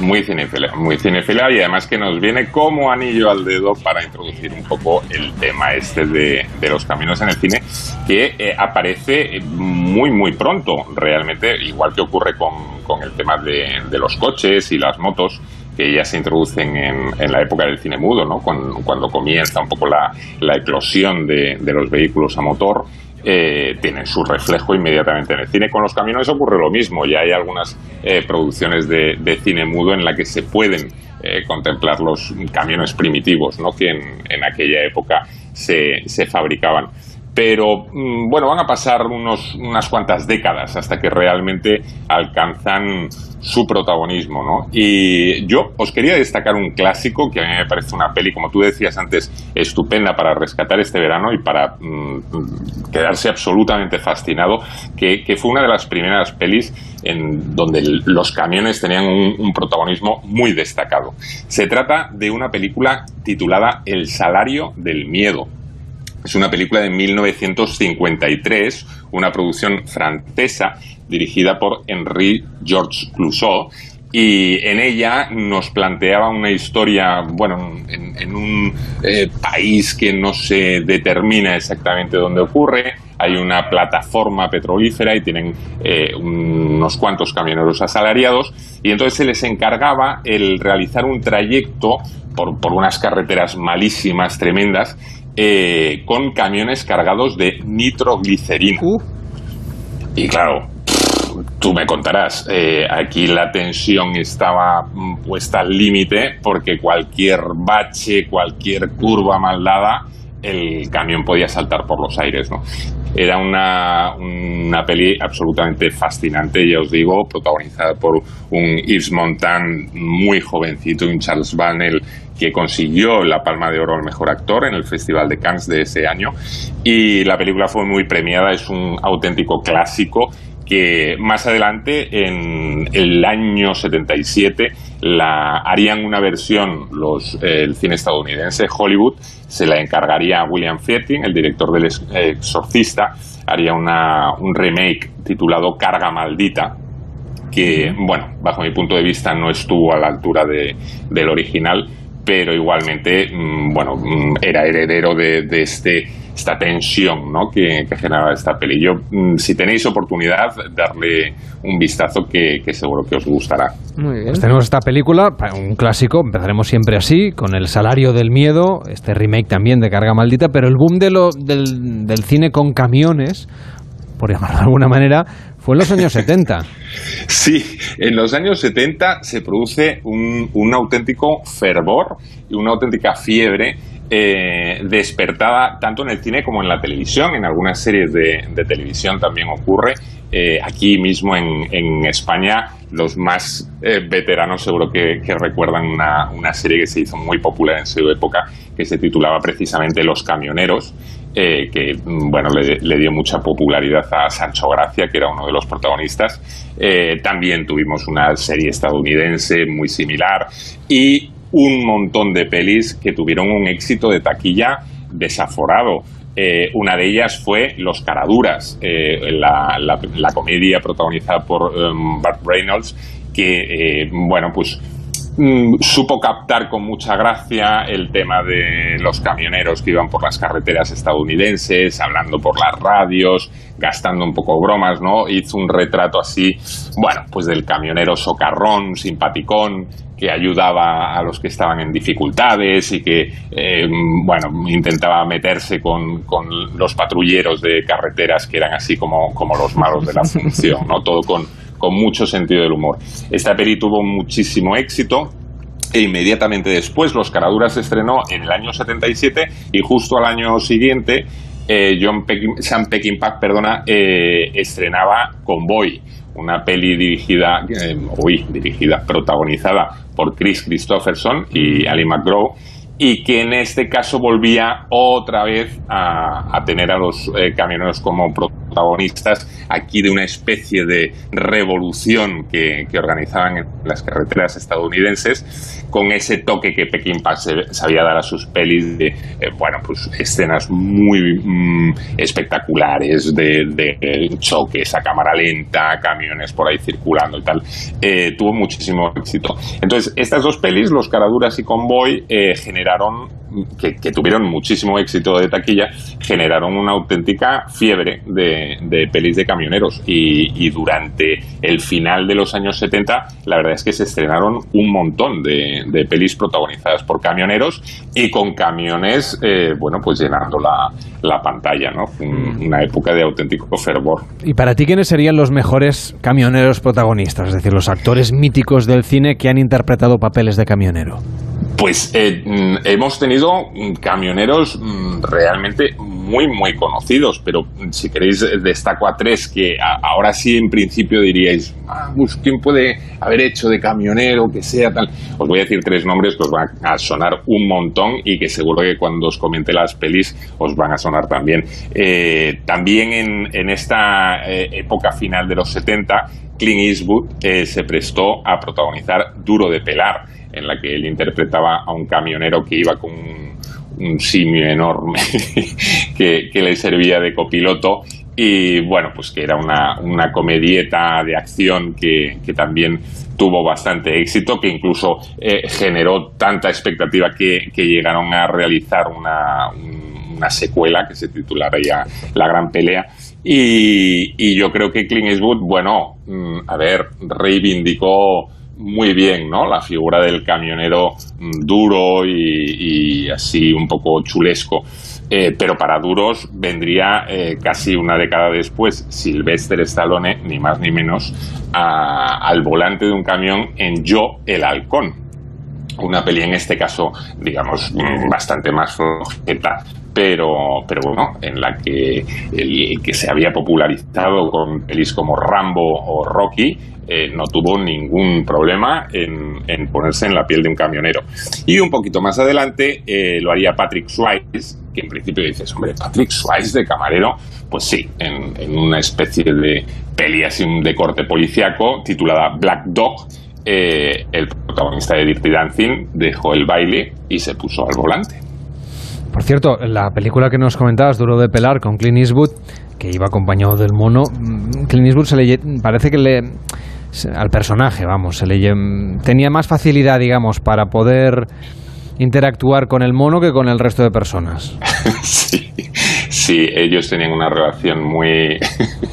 Muy cinéfila, muy cinéfila y además que nos viene como anillo al dedo para introducir un poco el tema este de, de los caminos en el cine que eh, aparece muy muy pronto realmente, igual que ocurre con, con el tema de, de los coches y las motos que ya se introducen en, en la época del cine mudo, ¿no? cuando, cuando comienza un poco la, la eclosión de, de los vehículos a motor eh, tienen su reflejo inmediatamente en el cine. Con los camiones ocurre lo mismo, ya hay algunas eh, producciones de, cine mudo en la que se pueden eh, contemplar los camiones primitivos ¿no? que en, aquella época se fabricaban. Pero mm, bueno, van a pasar unos, unas cuantas décadas hasta que realmente alcanzan su protagonismo, ¿no? Y yo os quería destacar un clásico que a mí me parece una peli, como tú decías antes, estupenda para rescatar este verano y para mm, quedarse absolutamente fascinado, que, fue una de las primeras pelis en donde los camiones tenían un protagonismo muy destacado. Se trata de una película titulada El salario del miedo. Es una película de 1953, una producción francesa dirigida por Henri Georges Clouseau. Y en ella nos planteaba una historia, bueno, en, un eh, país que no se determina exactamente dónde ocurre. Hay una plataforma petrolífera y tienen eh, unos cuantos camioneros asalariados. Y entonces se les encargaba el realizar un trayecto por, por unas carreteras malísimas, tremendas, eh, con camiones cargados de nitroglicerina. Y claro, tú me contarás, eh, aquí la tensión estaba mm, puesta al límite porque cualquier bache, cualquier curva mal dada, el camión podía saltar por los aires, ¿no? Era una, una peli absolutamente fascinante, ya os digo, protagonizada por un Yves Montand muy jovencito un Charles Bannell que consiguió la Palma de Oro al Mejor Actor en el Festival de Cannes de ese año. Y la película fue muy premiada, es un auténtico clásico que más adelante, en el año 77, la, harían una versión, los, eh, el cine estadounidense, Hollywood, se la encargaría a William Friedkin, el director del eh, Exorcista, haría una, un remake titulado Carga Maldita, que, bueno, bajo mi punto de vista no estuvo a la altura de, del original, pero igualmente, mm, bueno, mm, era heredero de, de este esta tensión ¿no? que, que generaba esta peli. Yo, mm, si tenéis oportunidad, darle un vistazo que, que seguro que os gustará. Muy bien. Pues tenemos esta película, un clásico, empezaremos siempre así, con El salario del miedo, este remake también de Carga Maldita, pero el boom de lo, del, del cine con camiones, por llamarlo de alguna manera, fue en los años 70. Sí, en los años 70 se produce un, auténtico fervor y una auténtica fiebre eh, despertada tanto en el cine como en la televisión. En algunas series de, televisión también ocurre. Eh, aquí mismo en, España, los más eh, veteranos seguro que, recuerdan una serie que se hizo muy popular en su época, que se titulaba precisamente Los Camioneros, eh, que mm, bueno le, dio mucha popularidad a Sancho Gracia, que era uno de los protagonistas. Eh, también tuvimos una serie estadounidense muy similar y un montón de pelis que tuvieron un éxito de taquilla desaforado. Eh, una de ellas fue Los Caraduras, la, la- comedia protagonizada por em, Burt Reynolds, que, bueno, pues mm, supo captar con mucha gracia el tema de los camioneros que iban por las carreteras estadounidenses, hablando por las radios, gastando un poco bromas, ¿no? Hizo un retrato así, bueno, pues del camionero socarrón, simpaticón, que ayudaba a los que estaban en dificultades y que, eh, bueno, intentaba meterse con, con los patrulleros de carreteras que eran así como, como los malos de la función, ¿no? Todo con, con mucho sentido del humor. Esta peli tuvo muchísimo éxito, e inmediatamente después Los Caraduras se estrenó en el año 77 y justo al año siguiente eh, John Peckin- Sam Peckinpah perdona, eh, estrenaba Convoy, una peli dirigida, eh, uy, dirigida, protagonizada por Chris Christopherson y Ali McGraw y que en este caso volvía otra vez a, a tener a los camioneros como protagonistas aquí de una especie de revolución que, que organizaban en las carreteras estadounidenses con ese toque que Pekín sabía dar a sus pelis de, eh, bueno, pues escenas muy mm, espectaculares de, de choques a cámara lenta, camiones por ahí circulando y tal. Eh, tuvo muchísimo éxito. Entonces, estas dos pelis, Los Caraduras y Convoy, eh, generaron, que, tuvieron muchísimo éxito de taquilla, generaron una auténtica fiebre de, de pelis de camioneros. Y, durante el final de los años 70, la verdad es que se estrenaron un montón de, de pelis protagonizadas por camioneros y con camiones, eh, bueno, pues llenando la, la pantalla, ¿no? Un- Una época de auténtico fervor. ¿Y para ti quiénes serían los mejores camioneros protagonistas? Es decir, los actores míticos del cine que han interpretado papeles de camionero. Pues eh, mm, hemos tenido mm, camioneros mm, realmente muy, muy conocidos, pero si queréis eh, destaco a tres que ahora sí en principio diríais, ah, pues, ¿quién puede haber hecho de camionero que sea tal? Os voy a decir tres nombres que os van a sonar un montón y que seguro que cuando os comente las pelis os van a sonar también. Eh, también en, en esta eh, época final de los 70, Clint Eastwood eh, se prestó a protagonizar Duro de Pelar, en la que él interpretaba a un camionero que iba con un, un simio enorme que, que le servía de copiloto y bueno, pues que era una, una comedieta de acción que, que también tuvo bastante éxito, que incluso eh, generó tanta expectativa que, que llegaron a realizar una, un- una secuela que se titularía La Gran Pelea. Y, y yo creo que Clint Eastwood, bueno, mm, a ver, reivindicó muy bien, ¿no? La figura del camionero mm, duro y, así un poco chulesco. Eh, pero para duros vendría eh, casi una década después Sylvester Stallone, ni más ni menos, al volante de un camión en Yo el Halcón. Una peli en este caso, digamos, mm, bastante más flojeta, pero, pero bueno, en la que el que se había popularizado con pelis como Rambo o Rocky eh, no tuvo ningún problema en, en ponerse en la piel de un camionero. Y un poquito más adelante eh, lo haría Patrick Swayze, que en principio dices, hombre, Patrick Swayze de camarero, pues sí, en, en una especie de peli así de corte policiaco titulada Black Dog, eh, el protagonista de Dirty Dancing dejó el baile y se puso al volante. Por cierto, la película que nos comentabas, Duro de Pelar, con Clint Eastwood, que iba acompañado del mono, mm, Clint Eastwood se le, parece que le... al personaje, vamos, se le tenía más facilidad, digamos, para poder interactuar con el mono que con el resto de personas. sí, Sí, ellos tenían una relación muy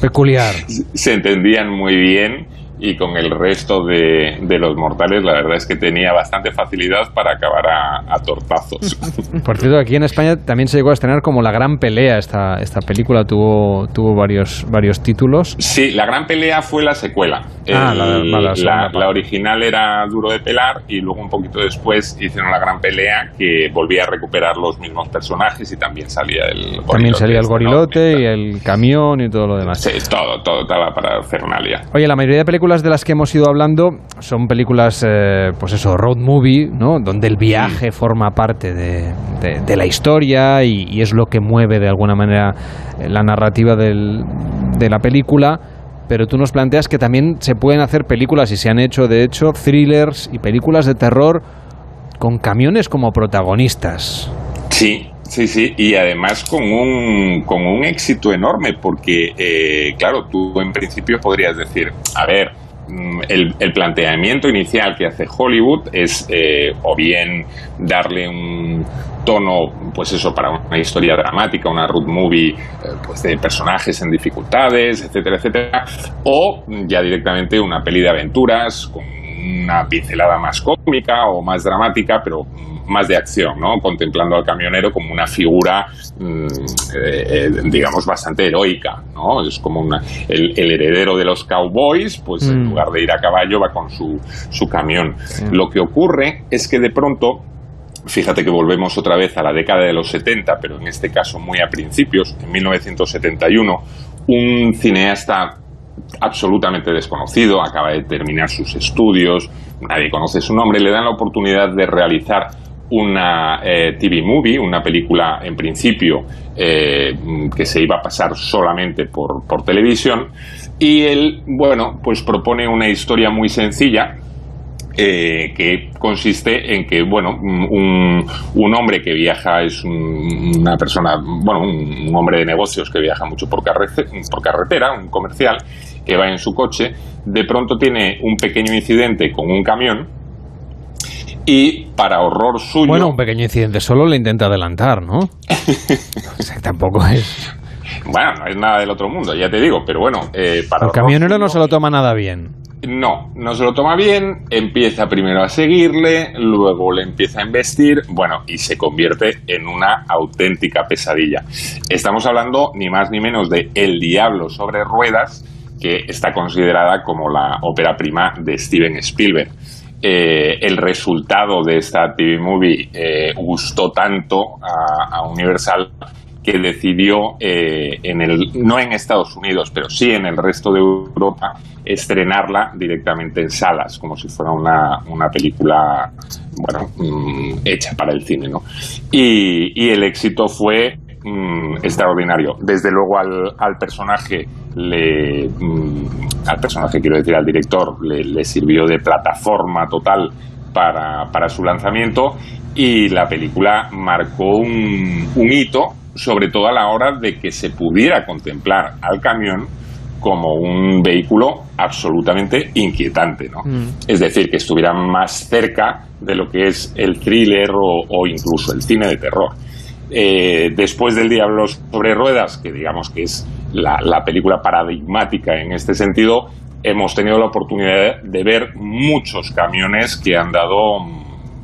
peculiar. Se entendían muy bien y con el resto de, de, los mortales la verdad es que tenía bastante facilidad para acabar a, a, tortazos. Por cierto, aquí en España también se llegó a estrenar como La Gran Pelea, esta, esta película tuvo, tuvo varios, varios títulos. Sí, La Gran Pelea fue la secuela. Ah, la, la, la, la, original era Duro de Pelar y luego un poquito después hicieron La Gran Pelea que volvía a recuperar los mismos personajes y también salía el gorilote. También salía el gorilote ¿no? y el camión y todo lo demás. Sí, todo, todo estaba para Fernalia. Oye, la mayoría de películas de las que hemos ido hablando son películas, eh, pues eso, road movie, ¿no? Donde el viaje forma parte de, de, de la historia y, y, es lo que mueve de alguna manera la narrativa del, de la película. Pero tú nos planteas que también se pueden hacer películas y se han hecho, de hecho, thrillers y películas de terror con camiones como protagonistas. Sí, Sí, sí, y además con un, con un éxito enorme, porque, eh, claro, tú en principio podrías decir, a ver, mm, el, el, planteamiento inicial que hace Hollywood es eh, o bien darle un tono, pues eso, para una historia dramática, una road movie eh, pues de personajes en dificultades, etcétera, etcétera, o ya directamente una peli de aventuras con una pincelada más cómica o más dramática, pero más de acción, ¿no? Contemplando al camionero como una figura, mmm, eh, digamos, bastante heroica, ¿no? Es como una, el, el, heredero de los cowboys, pues mm. en lugar de ir a caballo va con su, su camión. Mm. Lo que ocurre es que de pronto Fíjate que volvemos otra vez a la década de los 70, pero en este caso muy a principios, en 1971, un cineasta absolutamente desconocido, acaba de terminar sus estudios, nadie conoce su nombre, le dan la oportunidad de realizar una eh, TV movie, una película en principio eh, que se iba a pasar solamente por, por, televisión, y él, bueno, pues propone una historia muy sencilla. Eh, que consiste en que, bueno, un, un hombre que viaja es un, una persona, bueno, un, hombre de negocios que viaja mucho por carretera, un comercial, que va en su coche, de pronto tiene un pequeño incidente con un camión, y para horror suyo. Bueno, un pequeño incidente solo le intenta adelantar, ¿no? o sea, tampoco es. Bueno, no es nada del otro mundo, ya te digo, pero bueno, eh, para. El camionero suyo, no se lo toma nada bien. No, no se lo toma bien, empieza primero a seguirle, luego le empieza a investir, bueno, y se convierte en una auténtica pesadilla. Estamos hablando ni más ni menos de El Diablo sobre Ruedas, que está considerada como la ópera prima de Steven Spielberg. Eh, el resultado de esta TV movie eh, gustó tanto a, Universal que decidió eh, en el no en Estados Unidos pero sí en el resto de Europa estrenarla directamente en salas como si fuera una, una película mmm, hecha para el cine no y el éxito fue mmm, extraordinario desde luego al, al personaje le mmm, al personaje, quiero decir, al director, le, le sirvió de plataforma total para, para, su lanzamiento y la película marcó un, un, hito, sobre todo a la hora de que se pudiera contemplar al camión como un vehículo absolutamente inquietante, ¿no? Mm. Es decir, que estuviera más cerca de lo que es el thriller o, o incluso el cine de terror. Eh, después del Diablo sobre Ruedas, que digamos que es la, la, película paradigmática en este sentido, hemos tenido la oportunidad de ver muchos camiones que han dado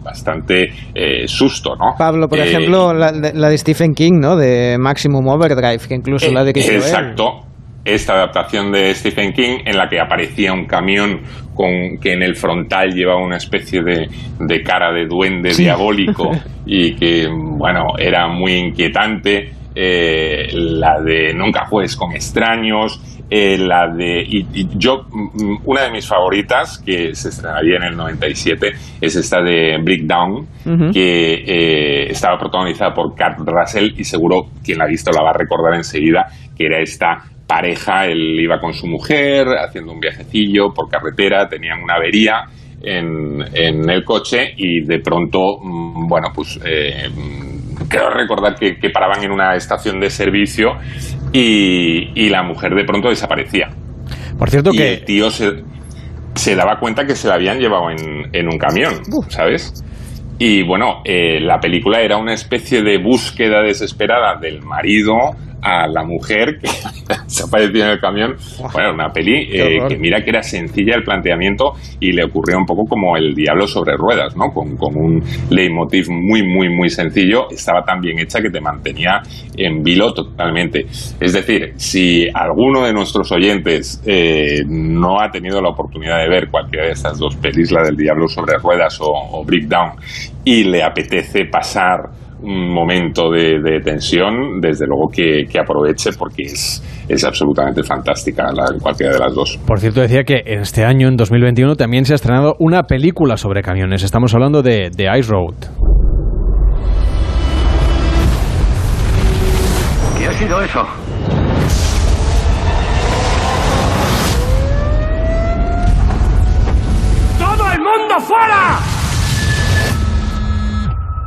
bastante eh, susto, ¿no? Pablo, por eh, ejemplo, la, la, de Stephen King, ¿no? De Maximum Overdrive, que incluso la de que Exacto. Esta adaptación de Stephen King en la que aparecía un camión con que en el frontal llevaba una especie de, de cara de duende sí. diabólico y que, bueno, era muy inquietante. Eh, la de Nunca juegues con extraños, eh, la de. Y, y, yo, una de mis favoritas, que se estrenaría en el 97, es esta de Breakdown, uh -huh. que eh, estaba protagonizada por Kurt Russell y seguro quien la ha visto la va a recordar enseguida, que era esta pareja, él iba con su mujer haciendo un viajecillo por carretera, tenían una avería en, en el coche y de pronto, mm, bueno, pues eh, creo recordar que, que, paraban en una estación de servicio y, y, la mujer de pronto desaparecía. Por cierto y que... El tío se, se daba cuenta que se la habían llevado en, en un camión, ¿sabes? Y bueno, eh, la película era una especie de búsqueda desesperada del marido a la mujer que se apareció en el camión. Bueno, una peli eh, que mira que era sencilla el planteamiento y le ocurrió un poco como el diablo sobre ruedas, ¿no? Con, con un leitmotiv muy, muy, muy sencillo. Estaba tan bien hecha que te mantenía en vilo totalmente. Es decir, si alguno de nuestros oyentes eh, no ha tenido la oportunidad de ver cualquiera de estas dos pelis, la del diablo sobre ruedas o, o Breakdown, y le apetece pasar un momento de, de tensión, desde luego que, que aproveche porque es, es absolutamente fantástica la, cualquiera de las dos. Por cierto, decía que en este año, en 2021, también se ha estrenado una película sobre camiones. Estamos hablando de, de Ice Road. ¿Qué ha sido eso? ¡Todo el mundo fuera!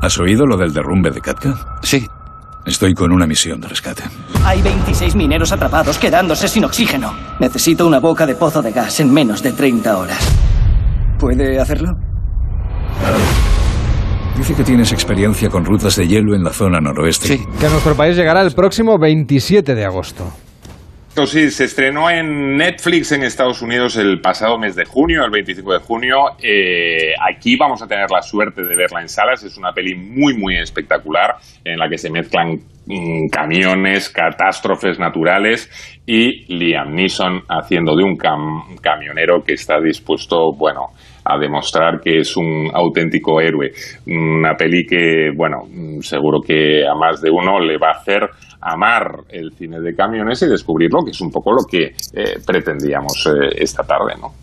¿Has oído lo del derrumbe de Katka? Sí. Estoy con una misión de rescate. Hay 26 mineros atrapados quedándose sin oxígeno. Necesito una boca de pozo de gas en menos de 30 horas. ¿Puede hacerlo? Dice que tienes experiencia con rutas de hielo en la zona noroeste. Sí. Que a nuestro país llegará el próximo 27 de agosto. Sí, se estrenó en Netflix en Estados Unidos el pasado mes de junio, el 25 de junio. Eh, aquí vamos a tener la suerte de verla en salas. Es una peli muy, muy espectacular en la que se mezclan mm, camiones, catástrofes naturales y Liam Neeson haciendo de un cam- camionero que está dispuesto, bueno, a demostrar que es un auténtico héroe. Una peli que, bueno, mm, seguro que a más de uno le va a hacer amar el cine de camiones y descubrirlo, que es un poco lo que eh, pretendíamos eh, esta tarde, ¿no?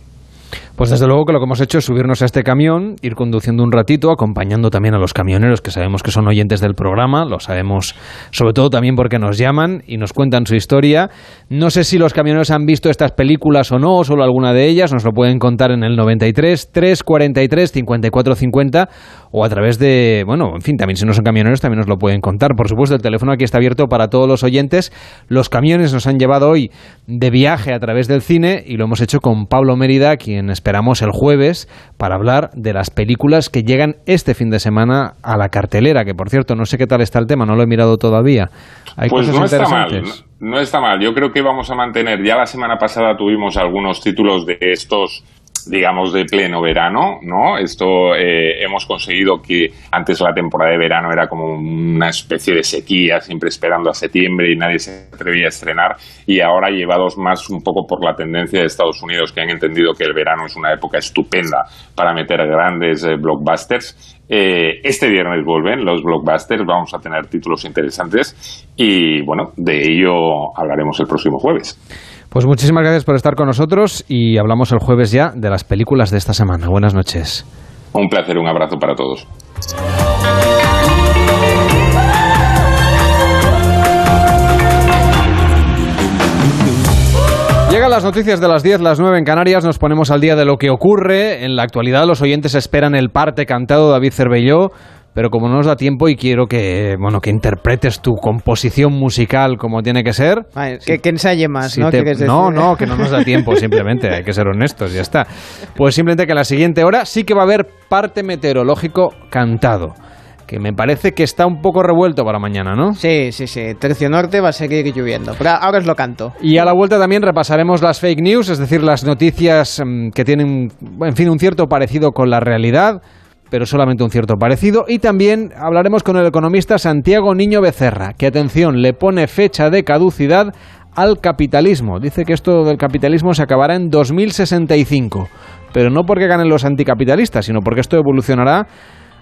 Pues desde luego que lo que hemos hecho es subirnos a este camión, ir conduciendo un ratito, acompañando también a los camioneros que sabemos que son oyentes del programa, lo sabemos sobre todo también porque nos llaman y nos cuentan su historia. No sé si los camioneros han visto estas películas o no, o solo alguna de ellas, nos lo pueden contar en el 93 343 5450 o a través de, bueno, en fin, también si no son camioneros también nos lo pueden contar. Por supuesto, el teléfono aquí está abierto para todos los oyentes. Los camiones nos han llevado hoy de viaje a través del cine y lo hemos hecho con Pablo Mérida, quien esperamos el jueves para hablar de las películas que llegan este fin de semana a la cartelera, que por cierto, no sé qué tal está el tema, no lo he mirado todavía. Hay pues cosas no está mal, no está mal. Yo creo que vamos a mantener, ya la semana pasada tuvimos algunos títulos de estos digamos de pleno verano, ¿no? Esto eh, hemos conseguido que antes la temporada de verano era como una especie de sequía, siempre esperando a septiembre y nadie se atrevía a estrenar y ahora llevados más un poco por la tendencia de Estados Unidos que han entendido que el verano es una época estupenda para meter grandes eh, blockbusters. Eh, este viernes vuelven los blockbusters, vamos a tener títulos interesantes y bueno, de ello hablaremos el próximo jueves. Pues muchísimas gracias por estar con nosotros y hablamos el jueves ya de las películas de esta semana. Buenas noches. Un placer, un abrazo para todos. Llegan las noticias de las 10, las 9 en Canarias. Nos ponemos al día de lo que ocurre. En la actualidad, los oyentes esperan el parte cantado de David Cervelló. Pero como no nos da tiempo y quiero que, bueno, que interpretes tu composición musical como tiene que ser. Que, que ensaye más, si ¿no? te- ¿Quieres no, no, que no nos da tiempo, simplemente. Hay que ser honestos, ya está. Pues simplemente que a la siguiente hora sí que va a haber parte meteorológico cantado. Que me parece que está un poco revuelto para mañana, ¿no? Sí, sí, sí. Tercio norte va a seguir lloviendo. Pero ahora os lo canto. Y a la vuelta también repasaremos las fake news, es decir, las noticias mm, que tienen, en fin, un cierto parecido con la realidad, pero solamente un cierto parecido. Y también hablaremos con el economista Santiago Niño Becerra, que, atención, le pone fecha de caducidad al capitalismo. Dice que esto del capitalismo se acabará en 2065, pero no porque ganen los anticapitalistas, sino porque esto evolucionará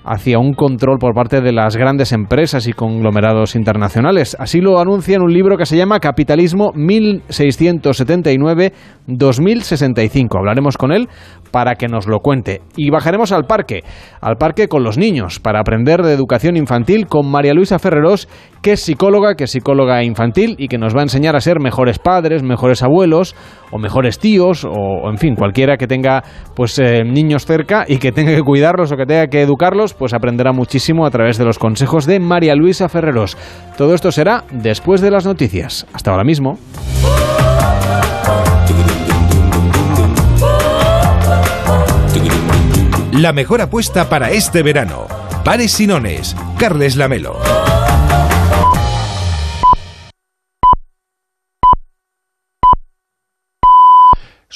hacia un control por parte de las grandes empresas y conglomerados internacionales. Así lo anuncia en un libro que se llama Capitalismo 1679-2065. Hablaremos con él para que nos lo cuente. Y bajaremos al parque, al parque con los niños, para aprender de educación infantil con María Luisa Ferreros, que es psicóloga, que es psicóloga infantil y que nos va a enseñar a ser mejores padres, mejores abuelos o mejores tíos o, en fin, cualquiera que tenga pues eh, niños cerca y que tenga que cuidarlos o que tenga que educarlos, pues aprenderá muchísimo a través de los consejos de María Luisa Ferreros. Todo esto será después de las noticias. Hasta ahora mismo. La mejor apuesta para este verano. Pares Sinones. Carles Lamelo.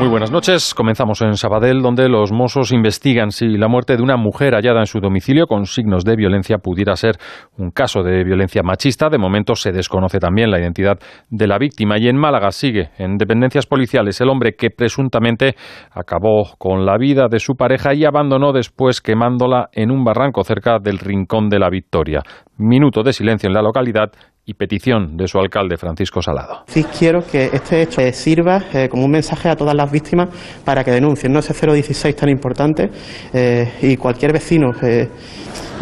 Muy buenas noches. Comenzamos en Sabadell, donde los Mossos investigan si la muerte de una mujer hallada en su domicilio con signos de violencia pudiera ser un caso de violencia machista. De momento se desconoce también la identidad de la víctima. Y en Málaga sigue en dependencias policiales el hombre que presuntamente acabó con la vida de su pareja y abandonó después quemándola en un barranco cerca del Rincón de la Victoria. Minuto de silencio en la localidad y petición de su alcalde Francisco Salado. Sí quiero que este hecho sirva eh, como un mensaje a todas las víctimas para que denuncien, no ese 016 tan importante eh, y cualquier vecino eh,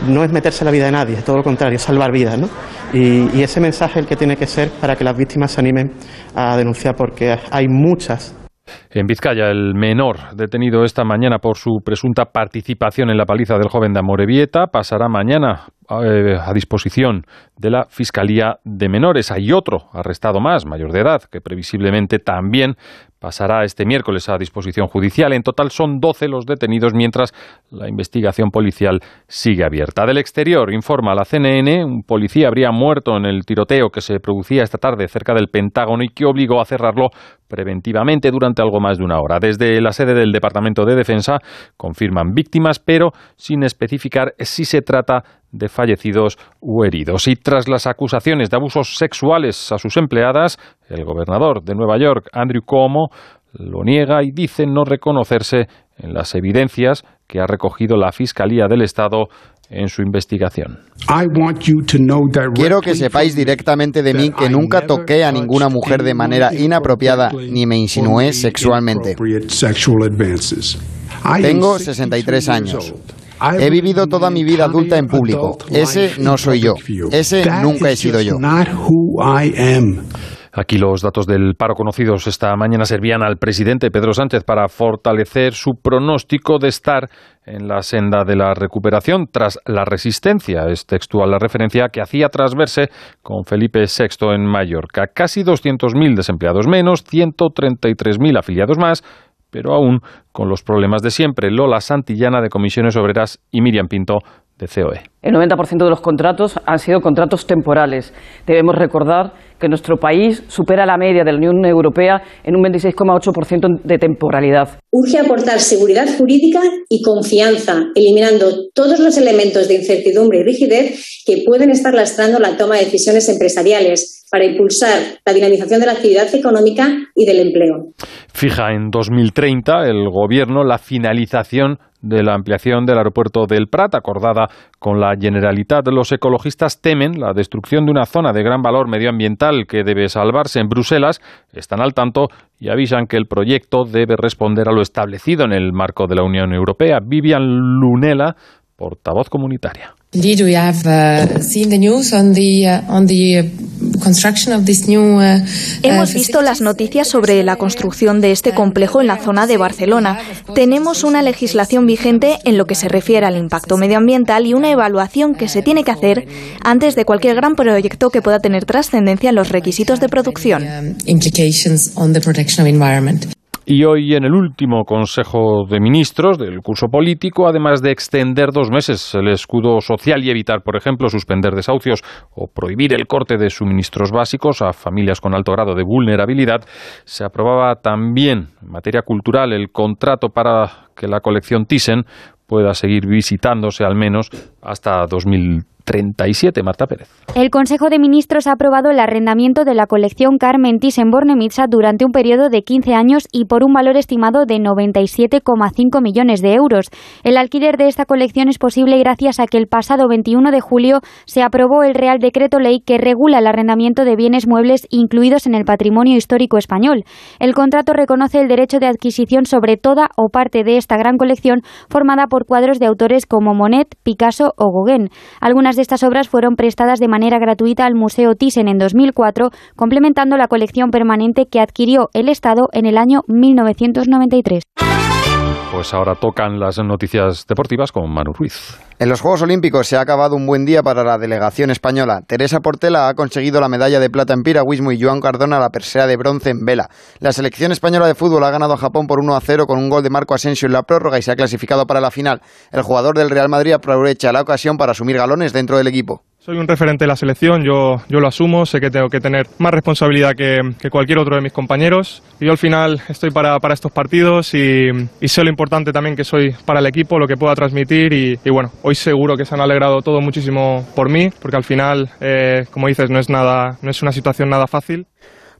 no es meterse en la vida de nadie, todo lo contrario, salvar vidas, ¿no? Y, y ese mensaje es el que tiene que ser para que las víctimas se animen a denunciar porque hay muchas en Vizcaya, el menor detenido esta mañana por su presunta participación en la paliza del joven de Amorebieta pasará mañana eh, a disposición de la Fiscalía de Menores. Hay otro arrestado más, mayor de edad, que previsiblemente también pasará este miércoles a disposición judicial. En total son 12 los detenidos mientras la investigación policial sigue abierta. Del exterior, informa la CNN, un policía habría muerto en el tiroteo que se producía esta tarde cerca del Pentágono y que obligó a cerrarlo preventivamente durante algo más de una hora. Desde la sede del Departamento de Defensa confirman víctimas, pero sin especificar si se trata de fallecidos u heridos. Y tras las acusaciones de abusos sexuales a sus empleadas, el gobernador de Nueva York, Andrew Cuomo, lo niega y dice no reconocerse en las evidencias que ha recogido la Fiscalía del Estado en su investigación. Quiero que sepáis directamente de mí que nunca toqué a ninguna mujer de manera inapropiada ni me insinué sexualmente. Tengo 63 años. He vivido toda mi vida adulta en público. Ese no soy yo. Ese nunca he sido yo. Aquí los datos del paro conocidos esta mañana servían al presidente Pedro Sánchez para fortalecer su pronóstico de estar en la senda de la recuperación tras la resistencia, es textual la referencia que hacía tras verse con Felipe VI en Mallorca. Casi 200.000 desempleados menos, 133.000 afiliados más, pero aún con los problemas de siempre. Lola Santillana de Comisiones Obreras y Miriam Pinto de COE. El 90% de los contratos han sido contratos temporales. Debemos recordar que nuestro país supera la media de la Unión Europea en un 26,8% de temporalidad. Urge aportar seguridad jurídica y confianza, eliminando todos los elementos de incertidumbre y rigidez que pueden estar lastrando la toma de decisiones empresariales para impulsar la dinamización de la actividad económica y del empleo. Fija en 2030 el Gobierno la finalización de la ampliación del aeropuerto del Prat, acordada con la Generalitat. Los ecologistas temen la destrucción de una zona de gran valor medioambiental que debe salvarse en Bruselas, están al tanto y avisan que el proyecto debe responder a lo establecido en el marco de la Unión Europea. Vivian Lunela, portavoz comunitaria. Hemos visto las noticias sobre la construcción de este complejo en la zona de Barcelona. Tenemos una legislación vigente en lo que se refiere al impacto medioambiental y una evaluación que se tiene que hacer antes de cualquier gran proyecto que pueda tener trascendencia en los requisitos de producción. Y hoy, en el último Consejo de Ministros del curso político, además de extender dos meses el escudo social y evitar, por ejemplo, suspender desahucios o prohibir el corte de suministros básicos a familias con alto grado de vulnerabilidad, se aprobaba también en materia cultural el contrato para que la colección Thyssen pueda seguir visitándose al menos hasta 2030. 37, Marta Pérez. El Consejo de Ministros ha aprobado el arrendamiento de la colección Carmen Thyssen-Bornemisza durante un periodo de 15 años y por un valor estimado de 97,5 millones de euros. El alquiler de esta colección es posible gracias a que el pasado 21 de julio se aprobó el Real Decreto Ley que regula el arrendamiento de bienes muebles incluidos en el patrimonio histórico español. El contrato reconoce el derecho de adquisición sobre toda o parte de esta gran colección formada por cuadros de autores como Monet, Picasso o Gauguin. Algunas estas obras fueron prestadas de manera gratuita al Museo Thyssen en 2004, complementando la colección permanente que adquirió el Estado en el año 1993. Pues ahora tocan las noticias deportivas con Manu Ruiz. En los Juegos Olímpicos se ha acabado un buen día para la delegación española. Teresa Portela ha conseguido la medalla de plata en piragüismo y Joan Cardona la persea de bronce en vela. La selección española de fútbol ha ganado a Japón por 1 a 0 con un gol de Marco Asensio en la prórroga y se ha clasificado para la final. El jugador del Real Madrid aprovecha la ocasión para asumir galones dentro del equipo. Soy un referente de la selección, yo, yo lo asumo, sé que tengo que tener más responsabilidad que, que cualquier otro de mis compañeros. Y yo al final estoy para, para estos partidos y, y, sé lo importante también que soy para el equipo, lo que pueda transmitir y, y bueno, hoy seguro que se han alegrado todo muchísimo por mí, porque al final, eh, como dices, no es, nada, no es una situación nada fácil.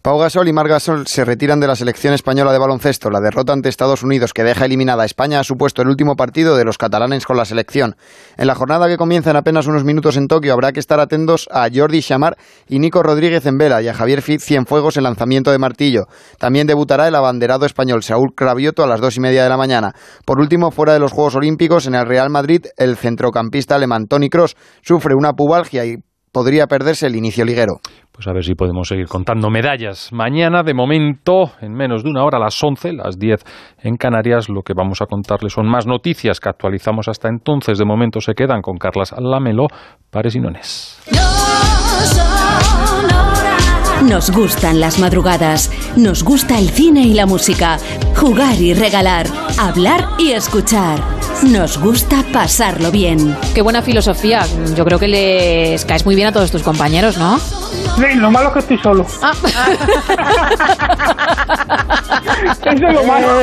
Pau Gasol y Marc Gasol se retiran de la selección española de baloncesto. La derrota ante Estados Unidos que deja eliminada a España ha supuesto el último partido de los catalanes con la selección. En la jornada que comienza en apenas unos minutos en Tokio habrá que estar atentos a Jordi Chamar y Nico Rodríguez en vela y a Javier Cienfuegos en lanzamiento de martillo. También debutará el abanderado español Saúl Cravioto a las dos y media de la mañana. Por último, fuera de los Juegos Olímpicos, en el Real Madrid, el centrocampista alemán Tony Cross sufre una pubalgia y podría perderse el inicio liguero. Pues a ver si podemos seguir contando medallas. Mañana, de momento, en menos de una hora, a las 11, las 10 en Canarias, lo que vamos a contarles son más noticias que actualizamos hasta entonces. De momento se quedan con Carlas Lamelo, Pares y Nones. Nos gustan las madrugadas, nos gusta el cine y la música, jugar y regalar, hablar y escuchar. Nos gusta pasarlo bien. Qué buena filosofía. Yo creo que les caes muy bien a todos tus compañeros, ¿no? Sí, lo malo es que estoy solo. Ah. Eso es lo malo.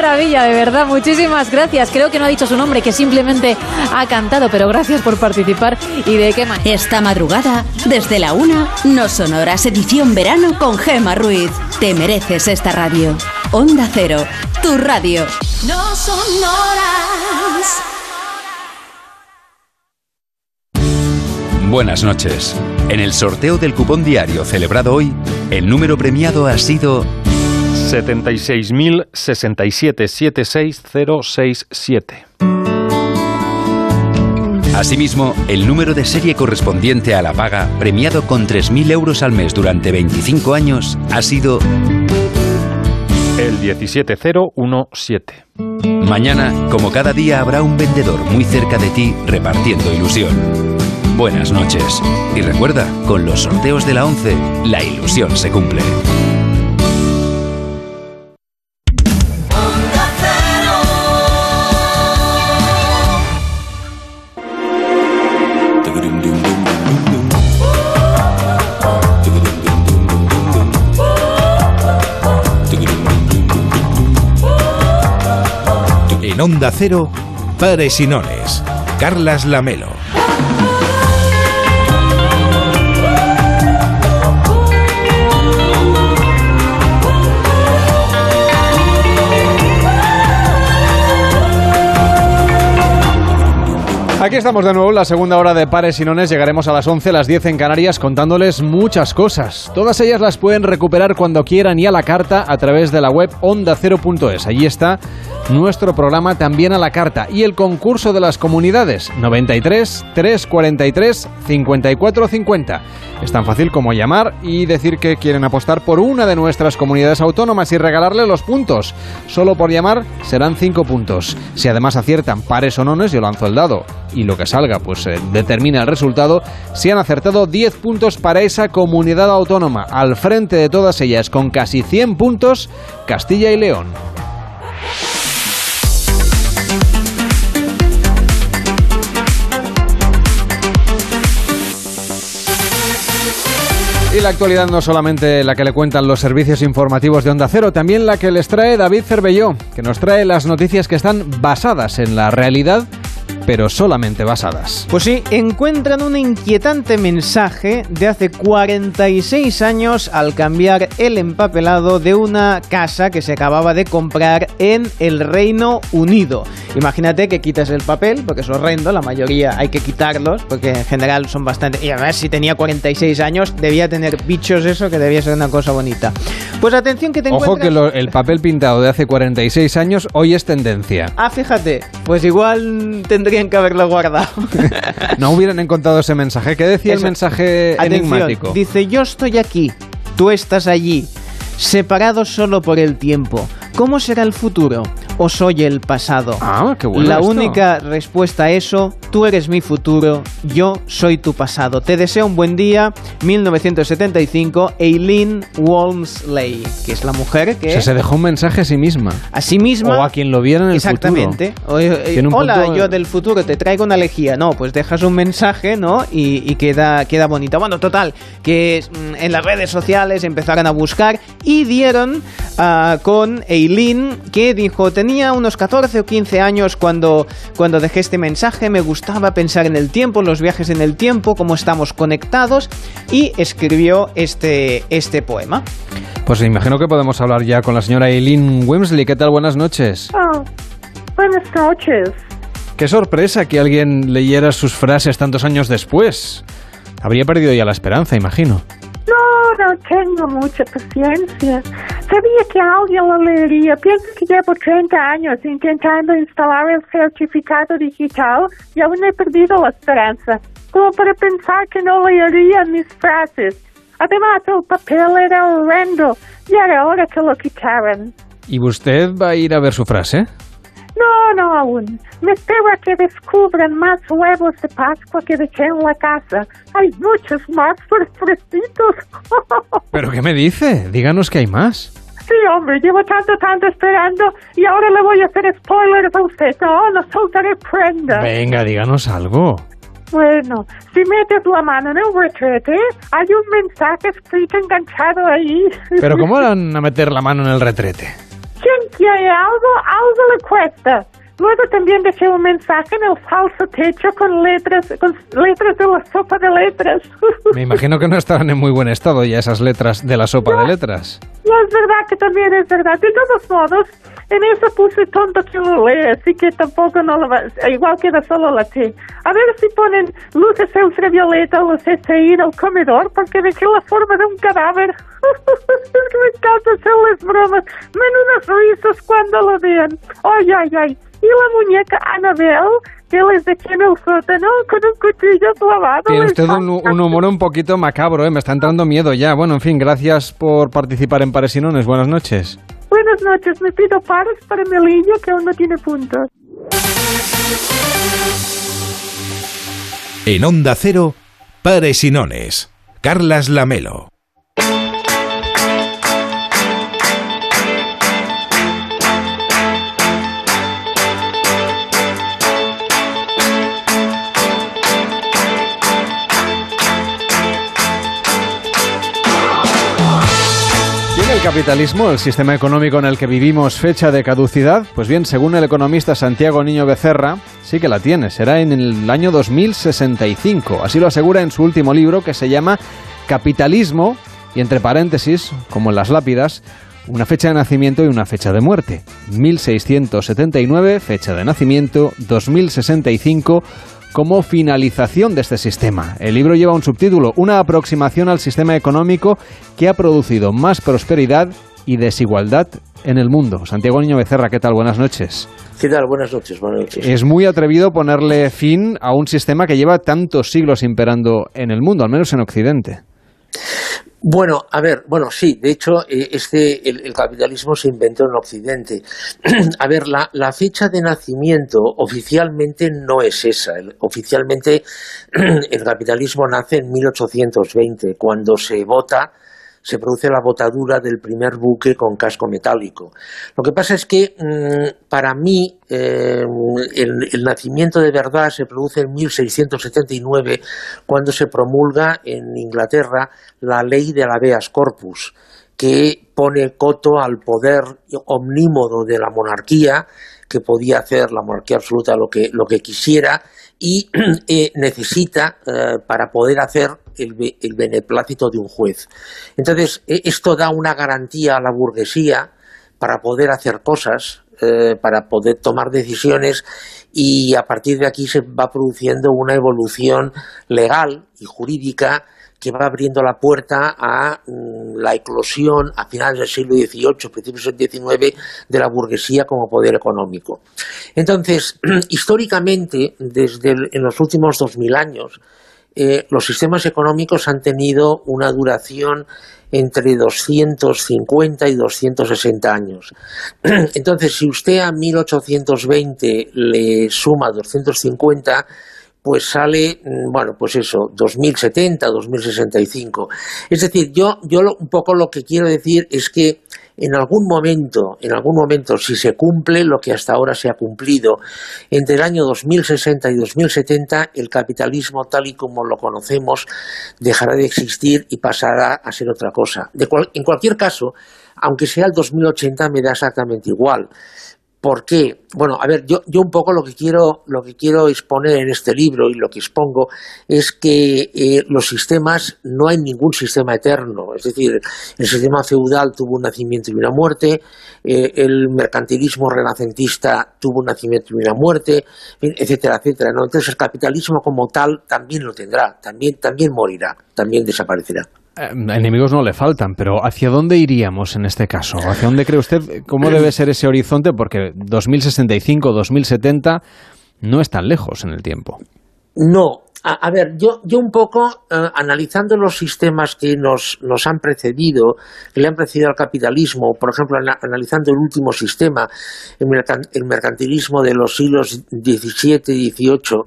Maravilla, de verdad. Muchísimas gracias. Creo que no ha dicho su nombre, que simplemente ha cantado, pero gracias por participar y de qué manera. Esta madrugada, desde la una, no sonoras edición verano con Gema Ruiz. Te mereces esta radio. Onda Cero, tu radio. No sonoras. Buenas noches. En el sorteo del cupón diario celebrado hoy, el número premiado ha sido 76.067-76067. Asimismo, el número de serie correspondiente a la paga, premiado con 3.000 euros al mes durante 25 años, ha sido el 17017. Mañana, como cada día, habrá un vendedor muy cerca de ti repartiendo ilusión. Buenas noches. Y recuerda, con los sorteos de la 11, la ilusión se cumple. Onda Cero, Pares y Nones. Carlas Lamelo. Aquí estamos de nuevo la segunda hora de Pares y Nones. Llegaremos a las 11, las 10 en Canarias contándoles muchas cosas. Todas ellas las pueden recuperar cuando quieran y a la carta a través de la web ondacero.es. Allí está nuestro programa también a la carta y el concurso de las comunidades 93 343 54 50. Es tan fácil como llamar y decir que quieren apostar por una de nuestras comunidades autónomas y regalarle los puntos. Solo por llamar serán 5 puntos. Si además aciertan pares o nones, yo lanzo el dado y lo que salga pues eh, determina el resultado. Si han acertado 10 puntos para esa comunidad autónoma, al frente de todas ellas con casi 100 puntos, Castilla y León. Y la actualidad no solamente la que le cuentan los servicios informativos de Onda Cero, también la que les trae David Cervelló, que nos trae las noticias que están basadas en la realidad pero solamente basadas. Pues sí, encuentran un inquietante mensaje de hace 46 años al cambiar el empapelado de una casa que se acababa de comprar en el Reino Unido. Imagínate que quitas el papel, porque es horrendo, la mayoría hay que quitarlos, porque en general son bastante... Y además, si tenía 46 años, debía tener bichos eso, que debía ser una cosa bonita. Pues atención que te Ojo que lo, el papel pintado de hace 46 años hoy es tendencia. Ah, fíjate, pues igual tendría tendrían que haberlo guardado. no hubieran encontrado ese mensaje. ¿Qué decía Eso. el mensaje Atención, enigmático? Dice, yo estoy aquí, tú estás allí, separados solo por el tiempo. ¿Cómo será el futuro? ¿O soy el pasado? Ah, qué bueno La esto. única respuesta a eso, tú eres mi futuro, yo soy tu pasado. Te deseo un buen día, 1975, Eileen Walmsley, que es la mujer que... O sea, se dejó un mensaje a sí misma. A sí misma. O a quien lo viera en el Exactamente. futuro. Un Hola, punto- yo del futuro te traigo una lejía. No, pues dejas un mensaje, ¿no? Y, y queda, queda bonito. Bueno, total, que mm, en las redes sociales empezaron a buscar y dieron ah, con Eileen, que dijo, tenía unos 14 o 15 años cuando, cuando dejé este mensaje, me gustaba pensar en el tiempo, en los viajes en el tiempo, cómo estamos conectados, y escribió este, este poema. Pues imagino que podemos hablar ya con la señora Eileen Wemsley. ¿Qué tal? Buenas noches. Oh, buenas noches. Qué sorpresa que alguien leyera sus frases tantos años después. Habría perdido ya la esperanza, imagino. No, no tengo mucha paciencia. Sabía que alguien lo leería. Pienso que llevo 30 años intentando instalar el certificado digital y aún he perdido la esperanza. Como para pensar que no leerían mis frases. Además, el papel era horrendo y era hora que lo quitaran. ¿Y usted va a ir a ver su frase? No, no aún. Me espero a que descubran más huevos de Pascua que dejé en la casa. Hay muchos más fresquitos. ¿Pero qué me dice? Díganos que hay más. Sí, hombre, llevo tanto, tanto esperando y ahora le voy a hacer spoilers a usted. No, no soltaré prenda. Venga, díganos algo. Bueno, si metes la mano en el retrete, hay un mensaje escrito enganchado ahí. ¿Pero cómo van a meter la mano en el retrete? Quien quiere algo, algo le cuesta. Luego también dejé un mensaje en el falso techo con letras, con letras de la sopa de letras. Me imagino que no estaban en muy buen estado ya esas letras de la sopa de letras. No, es verdad que también es verdad. De todos modos, en eso puse tonto que lo lee, así que tampoco no lo va... Igual queda solo la T. A ver si ponen luces ultravioleta o ahí en el comedor, porque dejé la forma de un cadáver. es que me encanta hacerles bromas. Menudas risas cuando lo vean. Ay, ay, ay. Y la muñeca Annabelle, que les dejé en el sótano con un cuchillo clavado. Tiene usted un, un humor un poquito macabro, ¿eh? me está entrando miedo ya. Bueno, en fin, gracias por participar en Paresinones. Buenas noches. Buenas noches, me pido pares para Melilla que aún no tiene puntos. En Onda Cero, Paresinones. Carlas Lamelo. Capitalismo, el sistema económico en el que vivimos, fecha de caducidad? Pues bien, según el economista Santiago Niño Becerra, sí que la tiene. Será en el año 2065. Así lo asegura en su último libro que se llama Capitalismo y entre paréntesis, como en las lápidas, una fecha de nacimiento y una fecha de muerte. 1679, fecha de nacimiento, 2065 como finalización de este sistema. El libro lleva un subtítulo, una aproximación al sistema económico que ha producido más prosperidad y desigualdad en el mundo. Santiago Niño Becerra, ¿qué tal? Buenas noches. ¿Qué tal? Buenas noches, buenas noches. Es muy atrevido ponerle fin a un sistema que lleva tantos siglos imperando en el mundo, al menos en Occidente. Bueno, a ver, bueno, sí, de hecho, eh, este, el, capitalismo se inventó en Occidente. a ver, la, fecha de nacimiento oficialmente no es esa. Oficialmente el capitalismo nace en 1820, cuando se vota, se produce la botadura del primer buque con casco metálico. Lo que pasa es que mm, para mí eh, el, nacimiento de verdad se produce en 1679 cuando se promulga en Inglaterra la ley de la habeas corpus que pone coto al poder omnímodo de la monarquía que podía hacer la monarquía absoluta lo que, lo que quisiera y eh, necesita eh, para poder hacer el, be- el beneplácito de un juez. Entonces, eh, esto da una garantía a la burguesía para poder hacer cosas eh, para poder tomar decisiones y a partir de aquí se va produciendo una evolución legal y jurídica que va abriendo la puerta a mm, la eclosión a finales del siglo XVIII, principios del XIX, de la burguesía como poder económico. Entonces, históricamente, desde en los últimos dos mil años, eh, los sistemas económicos han tenido una duración entre 250 y 260 años. Entonces, si usted a 1820 le suma 250, pues sale, mm, bueno, pues eso, 2070, 2065. Es decir, yo, yo un poco lo que quiero decir es que en algún momento, en algún momento, si se cumple lo que hasta ahora se ha cumplido, entre el año 2060 y 2070, el capitalismo tal y como lo conocemos dejará de existir y pasará a ser otra cosa. en cualquier caso, aunque sea el 2080, me da exactamente igual. ¿Por qué? Bueno, a ver, yo, yo un poco lo que quiero, lo que quiero exponer en este libro y lo que expongo es que eh, los sistemas, no hay ningún sistema eterno. Es decir, el sistema feudal tuvo un nacimiento y una muerte, eh, el mercantilismo renacentista tuvo un nacimiento y una muerte, etcétera, etcétera. Entonces el capitalismo como tal también lo tendrá, también, también morirá, también desaparecerá. Eh, enemigos no le faltan, pero ¿hacia dónde iríamos en este caso? ¿Hacia dónde cree usted? ¿Cómo debe ser ese horizonte? Porque 2065, 2070 no es tan lejos en el tiempo. No, a, ver, yo, yo un poco, eh, analizando los sistemas que nos, nos han precedido, que le han precedido al capitalismo, por ejemplo, analizando el último sistema, el, mercantilismo de los siglos XVII y XVIII,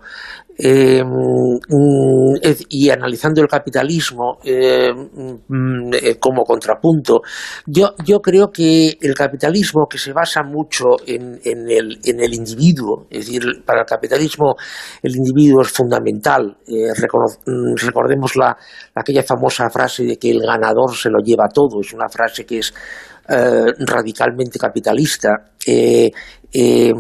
eh, mm, y analizando el capitalismo eh, mm, eh, como contrapunto, yo, yo creo que el capitalismo que se basa mucho en, en, el, en el individuo, es decir, para el capitalismo el individuo es fundamental. Mm, recordemos la, aquella famosa frase de que el ganador se lo lleva todo, es una frase que es radicalmente capitalista. Em,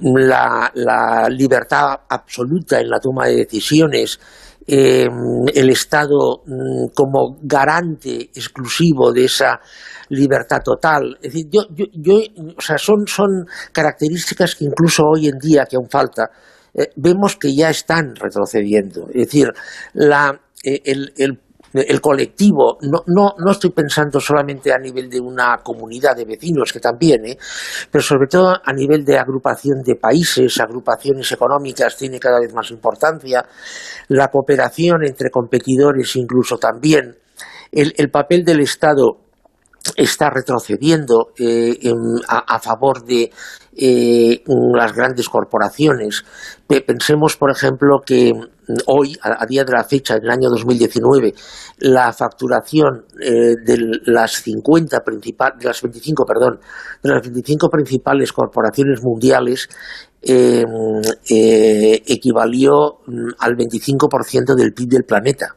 la, libertad absoluta en la toma de decisiones, el Estado mm, como garante exclusivo de esa libertad total. Es decir, yo, o sea, son, son características que incluso hoy en día, que aún falta, eh, vemos que ya están retrocediendo. Es decir, la, eh, el el colectivo, no, no, no estoy pensando solamente a nivel de una comunidad de vecinos, que también, ¿eh? pero sobre todo a nivel de agrupación de países, agrupaciones económicas tiene cada vez más importancia, la cooperación entre competidores incluso también, el, el papel del Estado está retrocediendo eh, a, favor de eh, las grandes corporaciones. Pensemos, por ejemplo, que hoy, a, día de la fecha, en el año 2019, la facturación eh, de las 50 de las 25, perdón, de las 25 principales corporaciones mundiales equivalió mm, al 25% del PIB del planeta.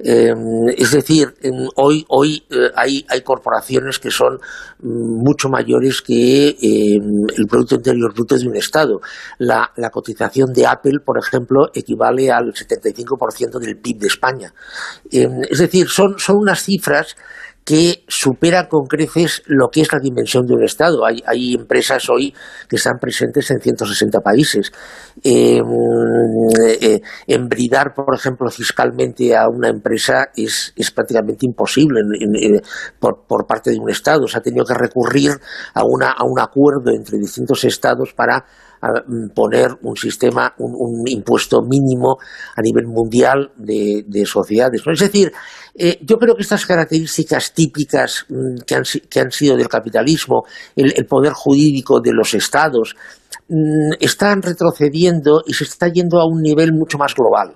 Em, es decir, hoy, hoy eh, hay, hay, corporaciones que son mm, mucho mayores que em, el Producto Interior Bruto de un Estado. La, la cotización de Apple, por ejemplo, equivale al 75% del PIB de España. Em, es decir, son, son unas cifras que supera con creces lo que es la dimensión de un Estado. Hay, hay empresas hoy que están presentes en 160 países. Eh, eh, embridar, por ejemplo, fiscalmente a una empresa es, es prácticamente imposible por, por, parte de un Estado. Se ha tenido que recurrir a, una, a un acuerdo entre distintos Estados para mm, poner un sistema, un, impuesto mínimo a nivel mundial de, sociedades. Es decir, eh, yo creo que estas características típicas mm, que, han, sido del capitalismo, el, poder jurídico de los estados, mm, están retrocediendo y se está yendo a un nivel mucho más global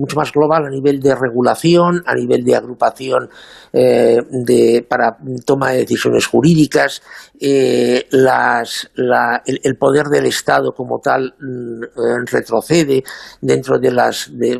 mucho más global a nivel de regulación, a nivel de agrupación eh, de, para toma de decisiones jurídicas, eh, el, poder del Estado como tal mm, eh, retrocede dentro de las... De,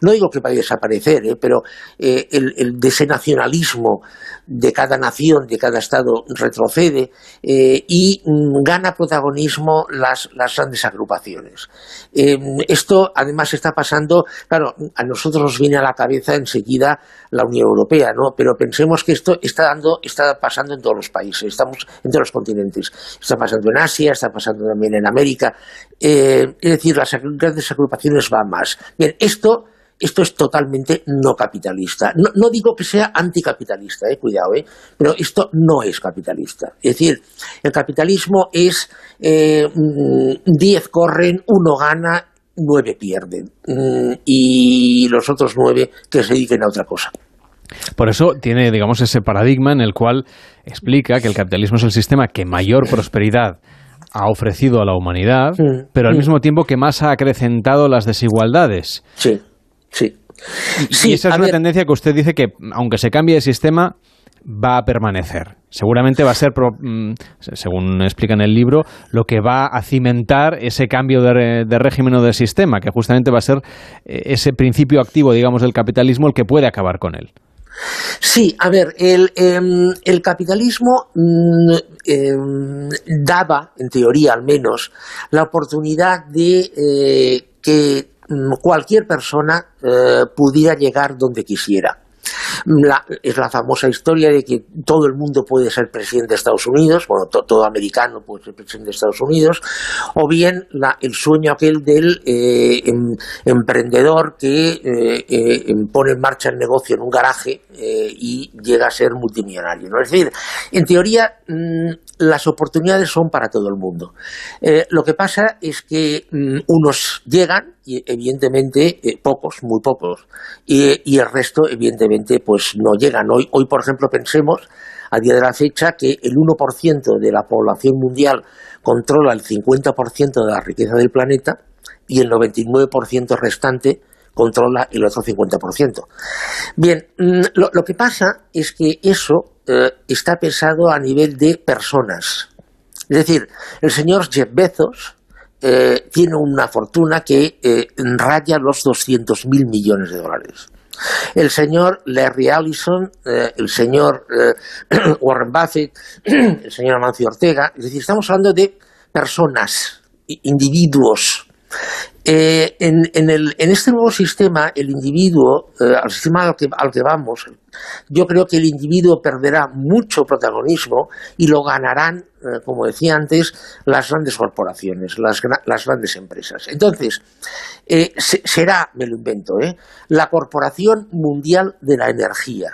no digo que vaya a desaparecer, pero el, el desenacionalismo de cada nación, de cada Estado retrocede y mm, gana protagonismo las, las grandes agrupaciones. Esto además está pasando, claro, a nosotros nos viene a la cabeza enseguida la Unión Europea, ¿no? Pero pensemos que esto está dando, está pasando en todos los países, estamos en todos los continentes. Está pasando en Asia, está pasando también en América. Eh, es decir, las grandes agrupaciones van más. Bien, esto esto es totalmente no capitalista. No, digo que sea anticapitalista, eh, cuidado, eh, pero esto no es capitalista. Es decir, el capitalismo es eh, mm, 10 corren, uno gana, nueve pierden. Mm, y los otros nueve que se dediquen a otra cosa. Por eso tiene, digamos, ese paradigma en el cual explica que el capitalismo es el sistema que mayor prosperidad ha ofrecido a la humanidad, pero al mismo tiempo que más ha acrecentado las desigualdades. Sí, sí. y esa es una tendencia que usted dice que, aunque se cambie de sistema, va a permanecer. Seguramente va a ser, mm, según explica en el libro, lo que va a cimentar ese cambio de, de régimen o de sistema, que justamente va a ser eh, ese principio activo, digamos, del capitalismo el que puede acabar con él. Sí, a ver, el, em, capitalismo mm, em, daba, en teoría al menos, la oportunidad de eh, que mm, cualquier persona eh, pudiera llegar donde quisiera. La- es la famosa historia de que todo el mundo puede ser presidente de Estados Unidos, bueno, to- todo americano puede ser presidente de Estados Unidos, o bien la- el sueño aquel del eh, em- emprendedor que eh, eh, em- pone en marcha el negocio en un garaje eh, y llega a ser multimillonario. Es decir, en teoría mm, las oportunidades son para todo el mundo. Lo que pasa es que mm, unos llegan y evidentemente pocos, muy pocos, y el resto evidentemente pues no llegan. Hoy, hoy, por ejemplo, pensemos a día de la fecha que el 1% de la población mundial controla el 50% de la riqueza del planeta y el 99% restante controla el otro 50%. Bien, mm, lo, lo que pasa es que eso eh, está pesado a nivel de personas. Es decir, el señor Jeff Bezos eh, tiene una fortuna que eh, raya los 200 mil millones de dólares. El señor Larry Ellison, eh, el señor eh, Warren Buffett, el señor Amancio Ortega, es decir, estamos hablando de personas, individuos. Eh, en, este nuevo sistema, el individuo, eh, al sistema al que, vamos, yo creo que el individuo perderá mucho protagonismo y lo ganarán, eh, como decía antes, las grandes corporaciones, las, gra- las grandes empresas. Entonces, se- será, me lo invento, ¿eh? la Corporación Mundial de la Energía.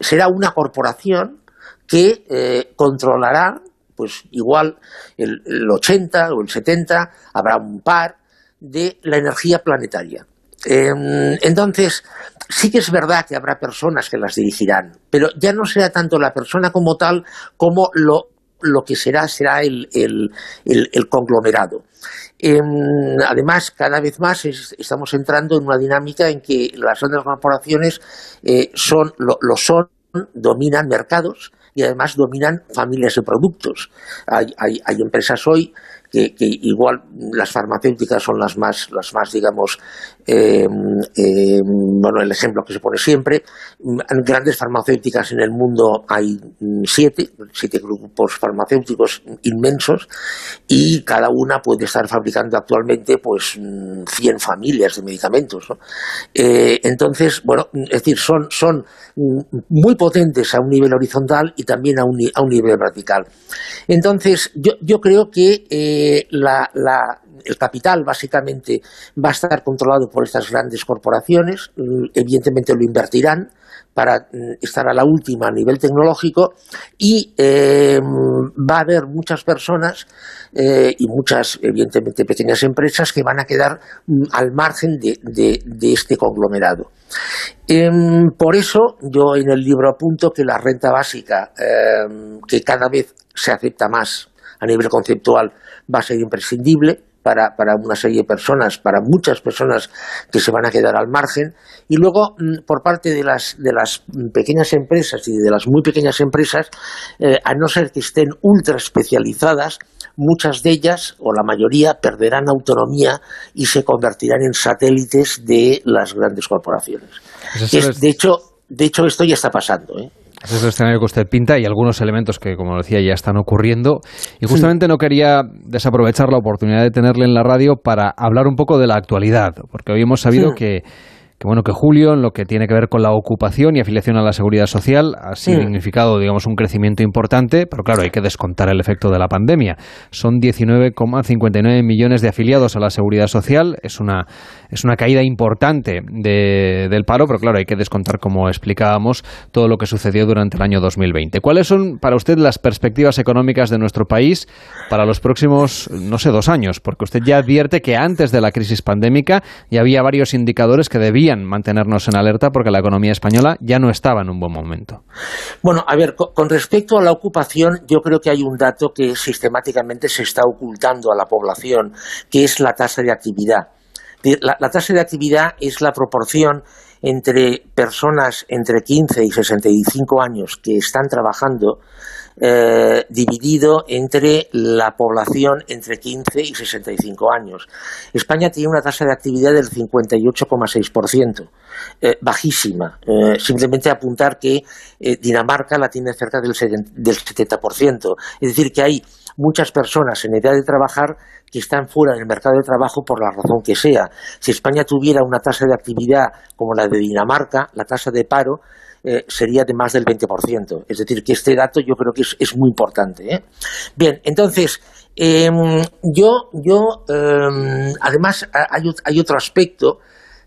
Será una corporación que controlará, pues igual el, el 80 o el 70, habrá un par de la energía planetaria. Em, entonces, sí que es verdad que habrá personas que las dirigirán, pero ya no será tanto la persona como tal como lo, lo que será será el, el- el- el conglomerado. Em, además, cada vez más es- estamos entrando en una dinámica en que las grandes corporaciones eh, son, lo, lo son, dominan mercados y además dominan familias de productos. Hay, hay- hay empresas hoy que, igual las farmacéuticas son las más, las más digamos, eh, eh, bueno, el ejemplo que se pone siempre. Mm, Grandes farmacéuticas en el mundo hay mm, siete, siete grupos farmacéuticos inmensos y cada una puede estar fabricando actualmente pues mm, 100 familias de medicamentos. ¿no? Eh, entonces, bueno, es decir, son, son mm, muy potentes a un nivel horizontal y también a un, a un nivel vertical. Entonces, yo, yo creo que la- la- el capital básicamente va a estar controlado por estas grandes corporaciones, mm, evidentemente lo invertirán para mm, estar a la última a nivel tecnológico y eh, va a haber muchas personas eh, y muchas, evidentemente, pequeñas empresas que van a quedar mm, al margen de este conglomerado. Em, por eso yo en el libro apunto que la renta básica, em, que cada vez se acepta más a nivel conceptual, va a ser imprescindible para, para una serie de personas, para muchas personas que se van a quedar al margen. Y luego, mm, por parte de las, de las pequeñas empresas y de las muy pequeñas empresas, eh, a no ser que estén ultra especializadas, muchas de ellas, o la mayoría, perderán autonomía y se convertirán en satélites de las grandes corporaciones. Pues es- de, hecho, de hecho, esto ya está pasando. ¿eh? Ese es el escenario que usted pinta y algunos elementos que, como decía, ya están ocurriendo. Y justamente no quería desaprovechar la oportunidad de tenerle en la radio para hablar un poco de la actualidad, porque hoy hemos sabido Sí. que que bueno que julio en lo que tiene que ver con la ocupación y afiliación a la seguridad social ha significado digamos un crecimiento importante pero claro hay que descontar el efecto de la pandemia. Son 19,59 millones de afiliados a la seguridad social. Es una es una caída importante de- del paro pero claro hay que descontar como explicábamos todo lo que sucedió durante el año 2020 cuáles son para usted las perspectivas económicas de nuestro país para los próximos no sé dos años porque usted ya advierte que antes de la crisis pandémica ya había varios indicadores que debían mantenernos en alerta porque la economía española ya no estaba en un buen momento. Bueno, a ver, co- con respecto a la ocupación, yo creo que hay un dato que sistemáticamente se está ocultando a la población, que es la tasa de actividad. La tasa de actividad es la proporción entre personas entre 15 y 65 años que están trabajando eh, dividido entre la población entre 15 y 65 años. España tiene una tasa de actividad del 58,6%, eh, bajísima. Eh, simplemente apuntar que eh, Dinamarca la tiene cerca del, seten- del 70%. Es decir, que hay muchas personas en edad de trabajar que están fuera del mercado de trabajo por la razón que sea. Si España tuviera una tasa de actividad como la de Dinamarca, la tasa de paro eh, sería de más del 20%. Es decir, que este dato yo creo que es, muy importante. ¿eh? Bien, entonces, em, yo, yo em, además hay, hay otro aspecto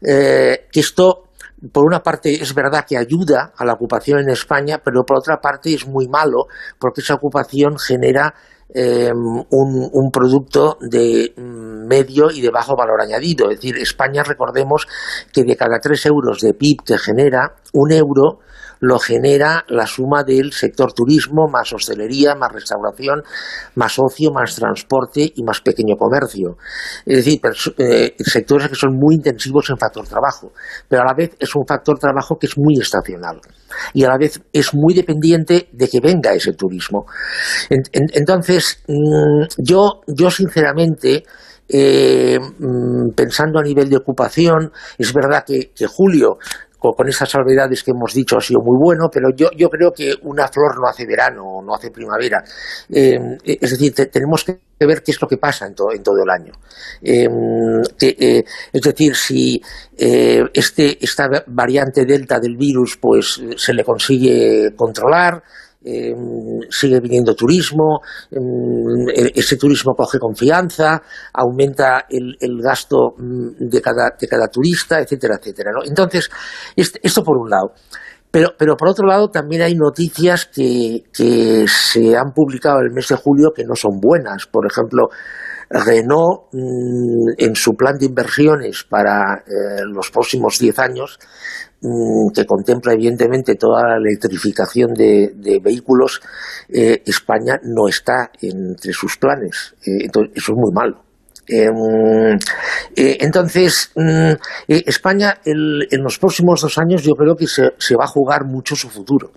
eh, que esto, por una parte, es verdad que ayuda a la ocupación en España, pero por otra parte es muy malo porque esa ocupación genera eh, un, producto de mm, medio y de bajo valor añadido. Es decir, España, recordemos que de cada tres euros de PIB que genera, un euro lo genera la suma del sector turismo, más hostelería, más restauración, más ocio, más transporte y más pequeño comercio. Es decir, eh, sectores que son muy intensivos en factor trabajo, pero a la vez es un factor trabajo que es muy estacional y a la vez es muy dependiente de que venga ese turismo. En- en- entonces, mm, yo, yo sinceramente, eh, mm, pensando a nivel de ocupación, es verdad que julio co- con esas salvedades que hemos dicho ha sido muy bueno, pero yo, yo creo que una flor no hace verano, no hace primavera. Eh, es decir, te- tenemos que ver qué es lo que pasa en, to- en todo el año. Eh, eh, es decir, si este, esta variante delta del virus pues se le consigue controlar, eh, sigue viniendo turismo, mm, e- ese turismo coge confianza, aumenta el, el gasto mm, de cada, de cada turista, etcétera, etcétera. ¿no? Entonces, esto por un lado. Pero, pero por otro lado también hay noticias que, que se han publicado el mes de julio que no son buenas. Por ejemplo, Renault, mm, en su plan de inversiones para eh, los próximos 10 años, que contempla evidentemente toda la electrificación de, vehículos, eh, España no está entre sus planes. Eh, entonces, eso es muy malo. Mm, eh, entonces, mm, España en los próximos dos años yo creo que se va a jugar mucho su futuro.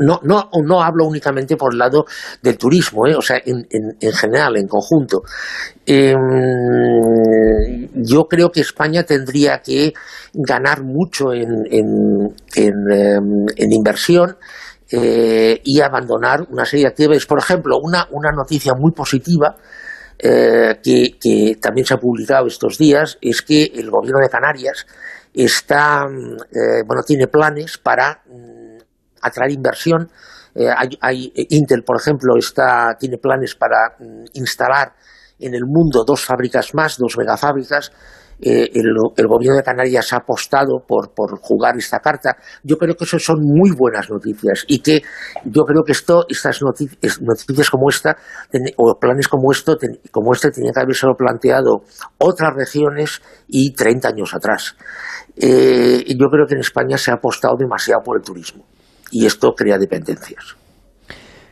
No, no, no hablo únicamente por el lado del turismo, ¿eh? o sea, en, en- en general, en conjunto. Eh, yo creo que España tendría que ganar mucho en, en- en, en inversión eh, y abandonar una serie de actividades. Por ejemplo, una, una noticia muy positiva eh, que, que también se ha publicado estos días es que el gobierno de Canarias está, mm, eh, bueno, tiene planes para mm, atraer inversión. Eh, hay, hay- Intel, por ejemplo, está, tiene planes para mm, instalar en el mundo dos fábricas más, dos megafábricas. Eh, el, gobierno de Canarias ha apostado por, por jugar esta carta. Yo creo que eso son muy buenas noticias y que yo creo que esto, estas noti- es- noticias como esta o planes como esto, ten- como este, tenían que haberse planteado otras regiones y 30 años atrás. Eh, yo creo que en España se ha apostado demasiado por el turismo y esto crea dependencias.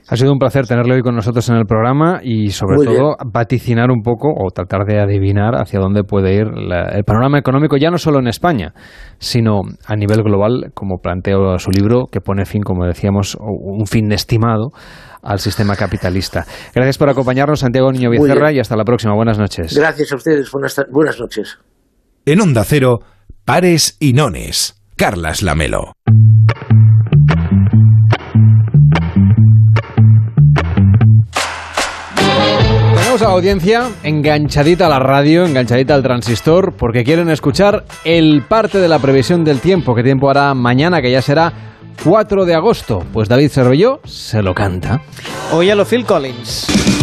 Ha sido un placer tenerle hoy con nosotros en el programa y sobre Muy todo vaticinar un poco o tratar de adivinar hacia dónde puede ir la- el panorama económico, ya no solo en España, sino a nivel global, como plantea su libro, que pone fin, como decíamos, un fin estimado al sistema capitalista. Gracias por acompañarnos, Santiago Niño Becerra, y hasta la próxima. Buenas noches. Gracias a ustedes. Buenas, buenas noches. En Onda Cero, pares y nones. Carlas Lamelo. A la audiencia enganchadita a la radio, enganchadita al transistor, porque quieren escuchar el parte de la previsión del tiempo. ¿Qué tiempo hará mañana, que ya será 4 de agosto? Pues David Cervelló se lo canta. Hoy a lo Phil Collins.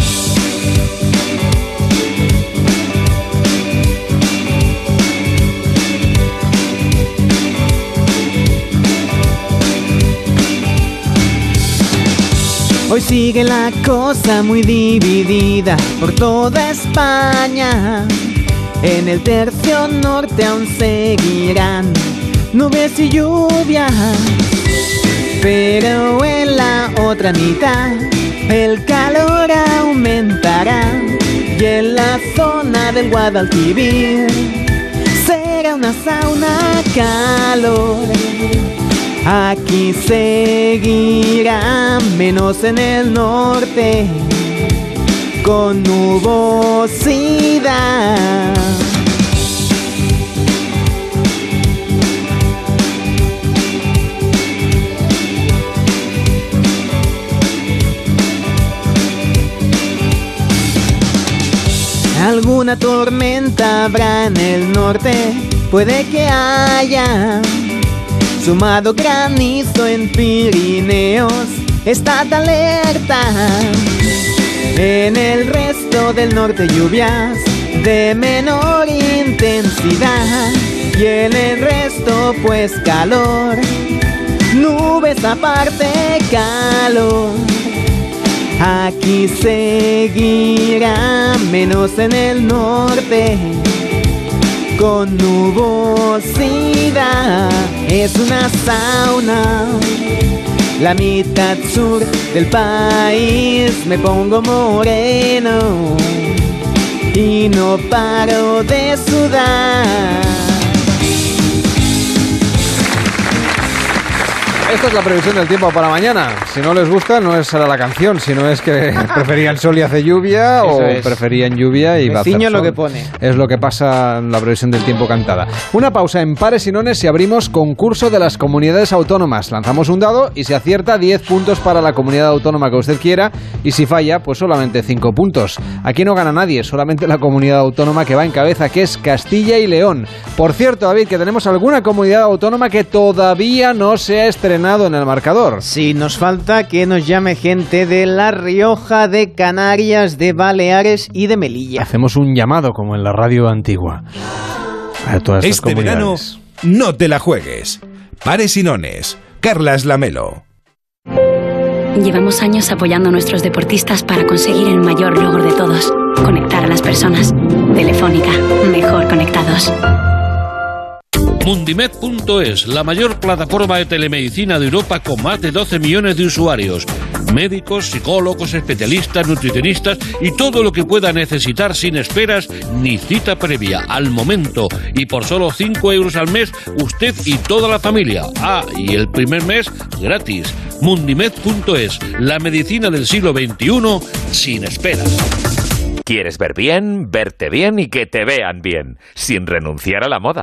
Hoy sigue la cosa muy dividida por toda España. En el tercio norte aún seguirán nubes y lluvias. Pero en la otra mitad el calor aumentará. Y en la zona del Guadalquivir será una sauna calor. Aquí seguirá menos en el norte con nubosidad. Alguna tormenta habrá en el norte, puede que haya Sumado granizo en Pirineos, estad alerta. En el resto del norte lluvias de menor intensidad y en el resto pues calor. Nubes aparte calor. Aquí seguirá menos en el norte con nubosidad. Es una sauna, la mitad sur del país. Me pongo moreno y no paro de sudar. Esta es la previsión del tiempo para mañana. Si no les gusta, no es será la canción, sino es que preferían sol y hace lluvia Eso o es. preferían lluvia y va a hacer lo que pone. Es lo que pasa en la previsión del tiempo cantada. Una pausa en pares y nones y abrimos concurso de las comunidades autónomas. Lanzamos un dado y si acierta 10 puntos para la comunidad autónoma que usted quiera y si falla, pues solamente 5 puntos. Aquí no gana nadie, solamente la comunidad autónoma que va en cabeza, que es Castilla y León. Por cierto, David, que tenemos alguna comunidad autónoma que todavía no se ha estrenado en el marcador. Sí, nos falta que nos llame gente de La Rioja, de Canarias, de Baleares y de Melilla. Hacemos un llamado como en la radio antigua. A todas estas Este verano, no te la juegues. Pares y nones. Carlas Lamelo. Llevamos años apoyando a nuestros deportistas para conseguir el mayor logro de todos, conectar a las personas. Telefónica, mejor conectados. Mundimed.es, la mayor plataforma de telemedicina de Europa con más de 12 millones de usuarios. Médicos, psicólogos, especialistas, nutricionistas y todo lo que pueda necesitar sin esperas ni cita previa, al momento. Y por solo 5 euros al mes, usted y toda la familia. Ah, y el primer mes gratis. Mundimed.es, la medicina del siglo XXI sin esperas. ¿Quieres ver bien, verte bien y que te vean bien, sin renunciar a la moda?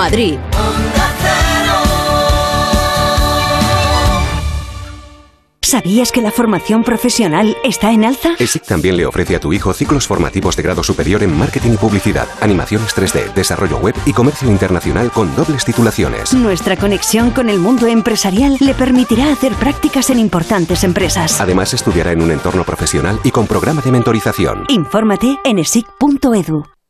Madrid. ¿Sabías que la formación profesional está en alza? ESIC también le ofrece a tu hijo ciclos formativos de grado superior en marketing y publicidad, animaciones 3D, desarrollo web y comercio internacional con dobles titulaciones. Nuestra conexión con el mundo empresarial le permitirá hacer prácticas en importantes empresas. Además, estudiará en un entorno profesional y con programa de mentorización. Infórmate en esic.edu.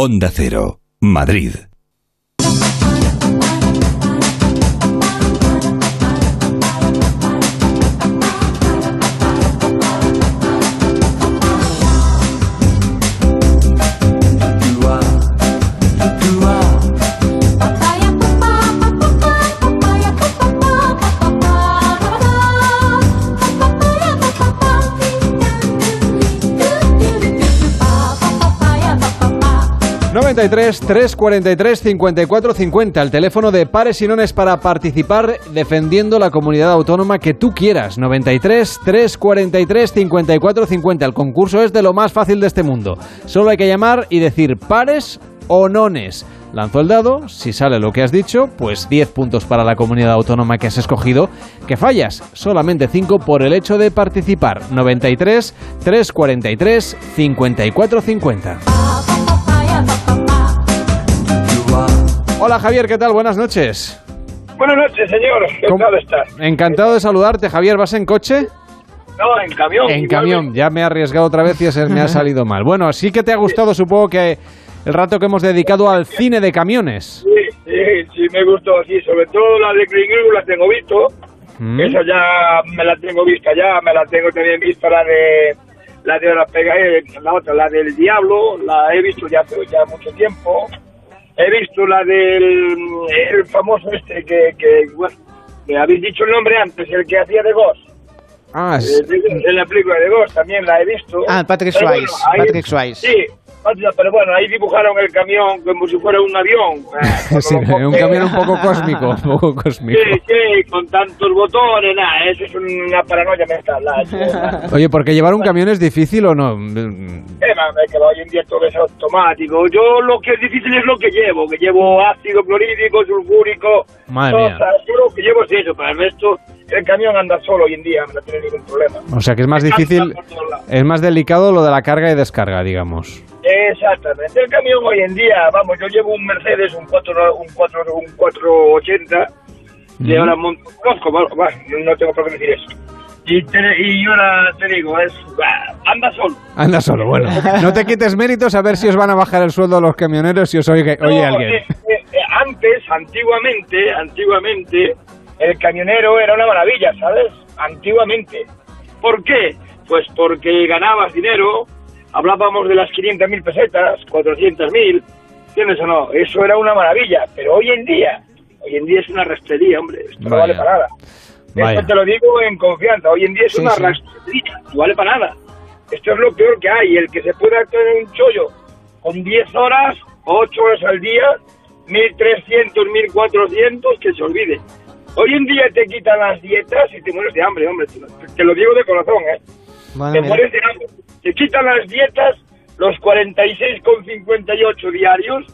Onda Cero, Madrid. Y 343 54 50 el teléfono de Pares y Nones para participar defendiendo la comunidad autónoma que tú quieras. 93 343 54 50. El concurso es de lo más fácil de este mundo. Solo hay que llamar y decir pares o nones. Lanzo el dado, si sale lo que has dicho, pues 10 puntos para la comunidad autónoma que has escogido. Que fallas, solamente 5 por el hecho de participar. 93 343 54 50. Hola Javier, ¿qué tal? Buenas noches. Buenas noches, señor. ¿Qué tal estás? Encantado de saludarte, Javier. ¿Vas en coche? No, en camión. En camión. Ya me he arriesgado otra vez y me ha salido mal. Bueno, sí que te ha gustado, supongo que el rato que hemos dedicado al cine de camiones. Sí, sí, sí me gustó, sí. Sobre todo la de Green la tengo visto. Mm. Esa ya me la tengo vista ya. Me la tengo también vista la de la de la pega, eh, la otra, la del diablo. La he visto ya, pero ya mucho tiempo. He visto la del el famoso este que, que bueno, me habéis dicho el nombre antes, el que hacía de Ghost. Ah, Eh, En la película de Ghost también la he visto. Ah, Patrick bueno, Swayze, ahí- Patrick Swayze. Sí, pero bueno, ahí dibujaron el camión como si fuera un avión. Eh, Sí, un camión un poco cósmico, un poco cósmico. Sí, sí, con tantos botones, nada, eso es una paranoia mental. nada. Oye, porque llevar un camión es difícil o no? Eh, mame, que hoy en día todo es automático. Yo lo que es difícil es lo que llevo, que llevo ácido clorhídrico, sulfúrico, Madre mía. Yo lo que llevo es eso, pero el resto, el camión anda solo hoy en día, no tiene ningún problema. O sea que es más difícil, es más delicado lo de la carga y descarga, digamos. Exactamente, el camión hoy en día, vamos, yo llevo un Mercedes, un 4, un 4, un 480, y Ujú. ahora monto, conozco, bueno, no tengo por qué decir eso. Y, te, y ahora te digo, es, anda solo. Anda solo, bueno. No te quites méritos a ver si os van a bajar el sueldo a los camioneros si os oye, oye No, alguien. eh, eh, eh, antes, antiguamente, antiguamente, el camionero era una maravilla, ¿sabes? Antiguamente. ¿Por qué? Pues porque ganabas dinero, hablábamos de las 500.000 pesetas, 400.000, ¿entiendes o no? Eso era una maravilla, pero hoy en día, hoy en día es una rastrería, hombre, esto no vale para nada. Vaya. Esto te lo digo en confianza, hoy en día es Sí, una sí. rastrería, no vale para nada. Esto es lo peor que hay, el que se pueda tener un chollo con 10 horas, 8 horas al día, 1.300, 1.400, que se olvide. Hoy en día te quitan las dietas y te mueres de hambre, hombre. Te lo digo de corazón, ¿eh? Bueno, te mira. mueres de hambre. Te quitan las dietas, los 46,58 diarios,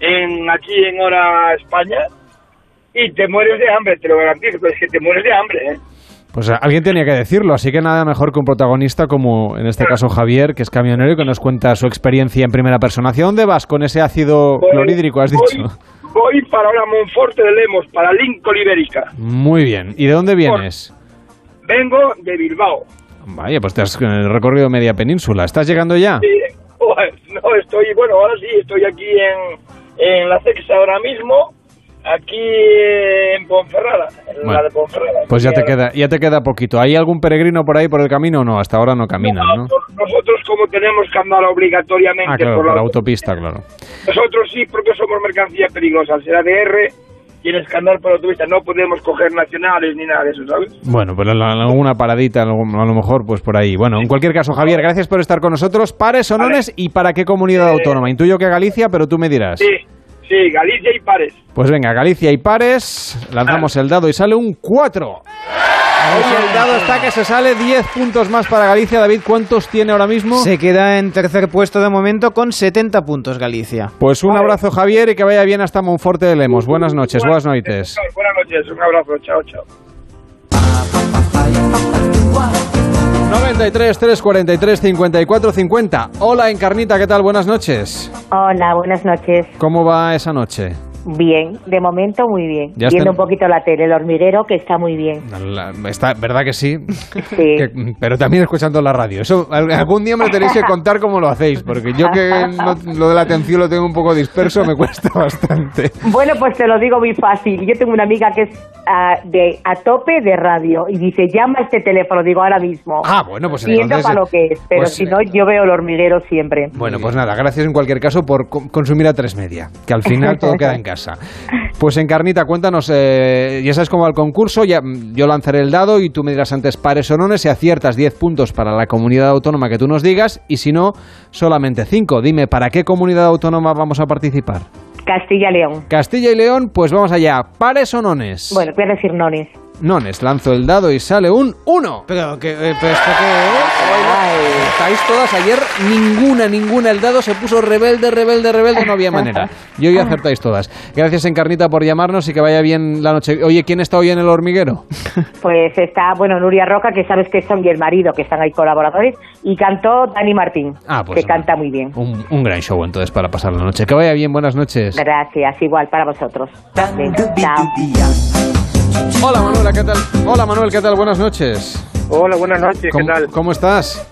en aquí en hora España, y te mueres de hambre, te lo garantizo, pero es que te mueres de hambre, ¿eh? Pues eh, alguien tenía que decirlo, así que nada mejor que un protagonista como en este caso Javier, que es camionero y que nos cuenta su experiencia en primera persona. ¿Hacia dónde vas con ese ácido Voy- clorhídrico, has voy- dicho? Voy para ahora Monforte de Lemos, para Lincoln Ibérica. Muy bien. ¿Y de dónde vienes? Vengo de Bilbao. Vaya, pues te has eh, recorrido media península. ¿Estás llegando ya? Sí, pues, no, estoy, bueno, ahora sí, estoy aquí en, en la Cexa ahora mismo aquí en Ponferrada, en Bueno, la de Ponferrada. Pues ya te queda, ya te queda poquito. ¿Hay algún peregrino por ahí por el camino o no? Hasta ahora no caminan, ¿no? Nosotros como tenemos que andar obligatoriamente Ah, claro, por por la autopista, claro. Nosotros sí, porque somos mercancía peligrosa. Al ser ADR, tienes que andar por autopista. No podemos coger nacionales ni nada de eso, ¿sabes? Bueno, pues alguna paradita, a lo mejor, pues por ahí. Bueno, en cualquier caso, Javier, gracias por estar con nosotros. Pares, sonones y para qué comunidad autónoma. Intuyo que Galicia, pero tú me dirás. Sí, sí, Galicia y Pares. Pues venga, Galicia y pares, lanzamos el dado y sale un 4. El dado está que se sale 10 puntos más para Galicia. David, ¿cuántos tiene ahora mismo? Se queda en tercer puesto de momento con 70 puntos Galicia. Pues un abrazo, Javier, y que vaya bien hasta Monforte de Lemos. Buenas noches, buenas noites. Buenas noches, un abrazo, chao, chao. 93 343 54 50. Hola, Encarnita, ¿qué tal? Buenas noches. Hola, buenas noches. ¿Cómo va esa noche? Bien, de momento muy bien. Ya Viendo está- un poquito la tele, el hormiguero, que está muy bien. La- está, ¿Verdad que sí? Sí. Que- pero también escuchando la radio. Eso al- algún día me tenéis que contar cómo lo hacéis, porque yo que no- lo de la atención lo tengo un poco disperso, me cuesta bastante. Bueno, pues te lo digo muy fácil. Yo tengo una amiga que es ah, de a tope de radio y dice, llama a este teléfono, digo ahora mismo. Ah, bueno, pues entonces... para lo que es, pero pues, si no, yo veo el hormiguero siempre. Bueno, pues nada, gracias en cualquier caso por co- consumir a tres media, que al final todo queda en casa. Pues Encarnita, cuéntanos, eh, ya sabes cómo va el concurso, ya, yo lanzaré el dado y tú me dirás antes pares o nones, si aciertas 10 puntos para la comunidad autónoma que tú nos digas, y si no, solamente 5. Dime, ¿para qué comunidad autónoma vamos a participar? Castilla-León. Castilla y León, pues vamos allá, pares o nones. Bueno, voy a decir nones. Nones, lanzo el dado y sale un 1. Pero, que, eh, pero esto qué Estáis todas ayer, ninguna, ninguna. El dado se puso rebelde, rebelde, rebelde, no había manera. Y hoy acertáis todas. Gracias, Encarnita, por llamarnos y que vaya bien la noche. Oye, ¿quién está hoy en el hormiguero? Pues está, bueno, Nuria Roca, que sabes que son y el marido, que están ahí colaboradores, y cantó Dani Martín, Ah, pues que canta muy bien. un, un gran show entonces para pasar la noche. Que vaya bien, buenas noches. Gracias, igual para vosotros. Chao. Hola, Manuela, ¿qué tal? Hola, Manuel, ¿qué tal? Buenas noches. Hola, buenas noches, ¿qué ¿Cómo, tal? ¿Cómo estás?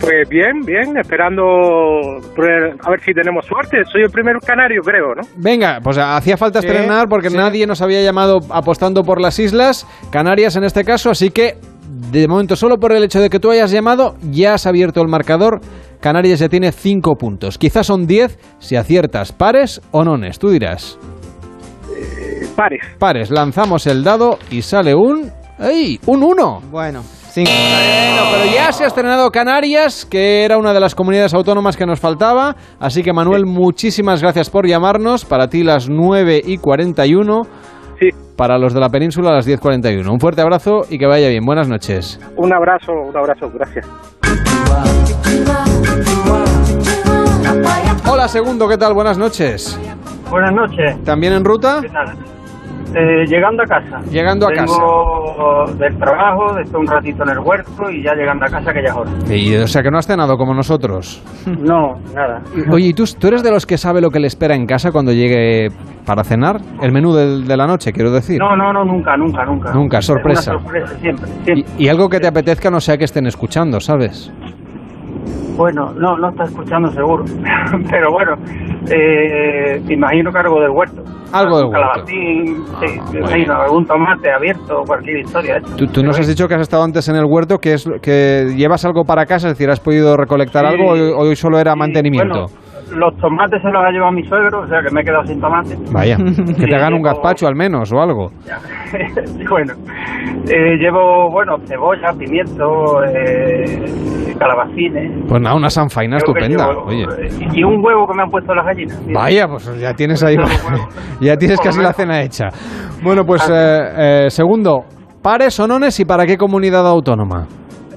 Pues bien, bien, esperando a ver si tenemos suerte. Soy el primer canario, creo, ¿no? Venga, pues hacía falta Sí, estrenar porque sí. nadie nos había llamado apostando por las islas, Canarias en este caso, así que de momento solo por el hecho de que tú hayas llamado ya has abierto el marcador. Canarias ya tiene 5 puntos. Quizás son 10 si aciertas pares o nones, tú dirás. Pares. Pares, lanzamos el dado y sale un... ¡Ey! ¡Un 1! Bueno, 5. Bueno, pero ya se ha estrenado Canarias, que era una de las comunidades autónomas que nos faltaba. Así que, Manuel, muchísimas gracias por llamarnos. Para ti, las 9 y 41. Sí. Para los de la península, las 10.41. Un fuerte abrazo y que vaya bien. Buenas noches. Un abrazo, un abrazo, gracias. Hola, segundo, ¿qué tal? Buenas noches. Buenas noches. ¿También en ruta? ¿Qué tal? Eh, llegando a casa. Llegando a Vengo del trabajo, después un ratito en el huerto y ya llegando a casa que ya es hora. Y, o sea, que no has cenado como nosotros. No, nada. Oye, ¿y tú, tú eres de los que sabe lo que le espera en casa cuando llegue para cenar? El menú de la noche, quiero decir. No, no, no, nunca, nunca, nunca. Nunca, sorpresa. Una sorpresa, siempre, siempre. Y, y algo que te apetezca no sea que estén escuchando, ¿sabes? Bueno, no, no está escuchando seguro. Pero bueno, eh, imagino que algo del huerto. Algo del huerto. calabacín, sí, Ah, bueno. imagino, algún tomate abierto, cualquier historia. hecha. Tú, tú nos has dicho que has estado antes en el huerto, que es que llevas algo para casa, es decir, has podido recolectar Sí. algo o hoy, solo era mantenimiento. Bueno, los tomates se los ha llevado mi suegro, o sea que me he quedado sin tomate. Vaya, que te hagan un gazpacho al menos o algo. bueno, eh, llevo, bueno, cebolla, pimiento, eh, calabacines. Pues nada, una sanfaina Creo estupenda. llevo, Oye. Y un huevo que me han puesto las gallinas. Sí. Vaya, pues ya tienes ahí, ya tienes casi la cena hecha. Bueno, pues eh, eh, segundo, pares o nones y para qué comunidad autónoma.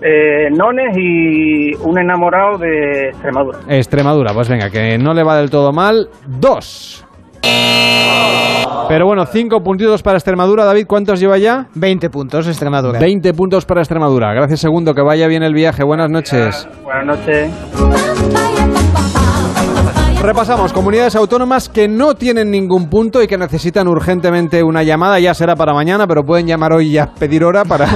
Eh, nones y un enamorado de Extremadura. Extremadura, pues venga, que no le va del todo mal. Dos. Pero bueno, cinco puntitos para Extremadura. David, ¿cuántos lleva ya? 20 puntos Extremadura. 20 puntos para Extremadura. Gracias, segundo. Que vaya bien el viaje. Buenas noches. Buenas noches. Repasamos comunidades autónomas que no tienen ningún punto y que necesitan urgentemente una llamada. Ya será para mañana, pero pueden llamar hoy y ya pedir hora para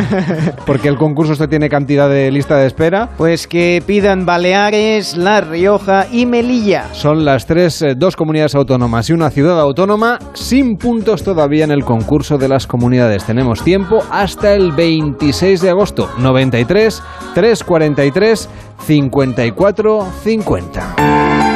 porque el concurso este tiene cantidad de lista de espera. Pues que pidan Baleares, La Rioja y Melilla. Son las tres, eh, dos comunidades autónomas y una ciudad autónoma sin puntos todavía en el concurso de las comunidades. Tenemos tiempo hasta el 26 de agosto. 93 343 54 50.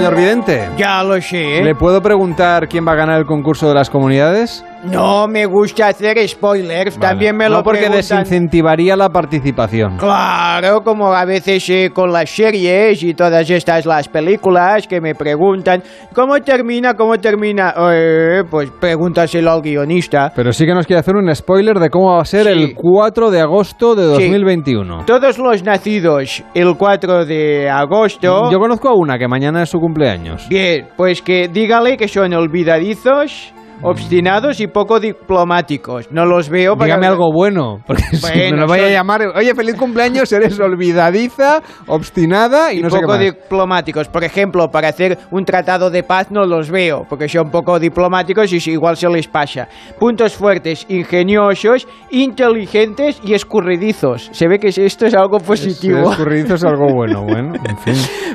Señor Vidente. Ya lo sé. ¿Le puedo preguntar quién va a ganar el concurso de las comunidades? No me gusta hacer spoilers, también me lo no porque preguntan. desincentivaría la participación. Claro, como a veces eh, con las series y todas estas las películas que me preguntan ¿Cómo termina? ¿Cómo termina? Eh, pues pregúntaselo al guionista. Pero sí que nos quiere hacer un spoiler de cómo va a ser el 4 de agosto de Sí. 2021. Todos los nacidos el 4 de agosto... Yo conozco a una que mañana es su cumpleaños. Bien, pues que dígale que son olvidadizos, obstinados y poco diplomáticos. No los veo para... Dígame algo bueno, porque si Bueno, me lo vaya a llamar, oye, feliz cumpleaños, eres olvidadiza, obstinada y, y no sé qué poco más. diplomáticos. Por ejemplo, para hacer un tratado de paz no los veo, porque son poco diplomáticos y igual se les pasa. Puntos fuertes, ingeniosos, inteligentes y escurridizos. Se ve que esto es algo positivo. Escurridizo es algo bueno, bueno, en fin.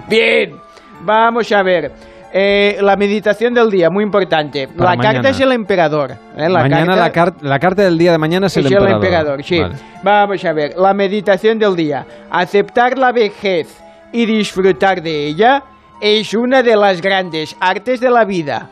Bien, vamos a ver. Eh, la meditación del día, muy importante. Para la mañana. carta es el emperador. ¿eh? La mañana carta- la, car- la carta del día de mañana es, es el emperador. sí. Vale. Vamos a ver, la meditación del día. Aceptar la vejez y disfrutar de ella es una de las grandes artes de la vida.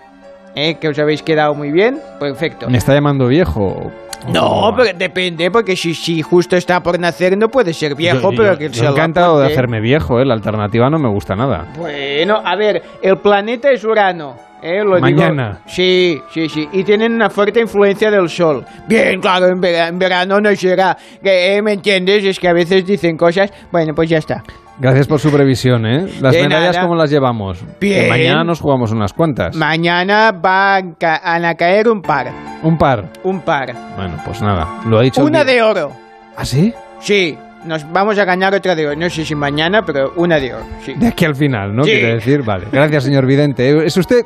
¿Eh? ¿Que os habéis quedado muy bien? Perfecto. Me está llamando viejo. No, pero depende, porque si, si justo está por nacer no puede ser viejo, Yo- pero yo- que yo se encantado de hacerme viejo, ¿eh? la alternativa no me gusta nada. Bueno, a ver, el planeta es Urano. ¿eh? Lo digo- Mañana. Sí, sí, sí. Y tienen una fuerte influencia del Sol. Bien, claro, en, vera- en verano no será. Eh, ¿Me entiendes? Es que a veces dicen cosas. Bueno, pues ya está. Gracias por su previsión, ¿eh? Las De medallas, nada. ¿cómo las llevamos? Bien. Que mañana nos jugamos unas cuantas. Mañana van ca- a caer un par. Un par. Un par. Bueno, pues nada, lo ha dicho. Una de oro. ¿Ah, sí? Sí, nos vamos a ganar otra de oro. No sé si mañana, pero una de oro. Sí. De aquí al final, ¿no? Sí. Quiere decir, vale. Gracias, señor Vidente. Es usted.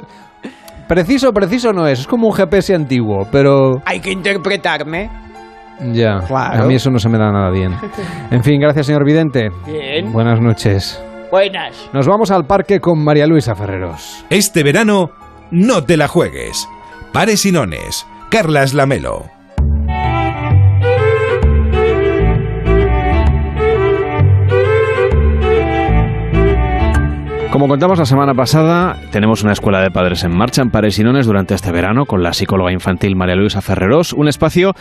Preciso, preciso no es. Es como un GPS antiguo, pero. Hay que interpretarme. Ya. Claro. A mí eso no se me da nada bien. En fin, gracias, señor Vidente. Bien. Buenas noches. Buenas. Nos vamos al parque con María Luisa Ferreros. Este verano, no te la juegues. Pares y nones. Carlas Lamelo. Como contamos la semana pasada, tenemos una escuela de padres en marcha en Pares y Nones durante este verano con la psicóloga infantil María Luisa Ferreros, un espacio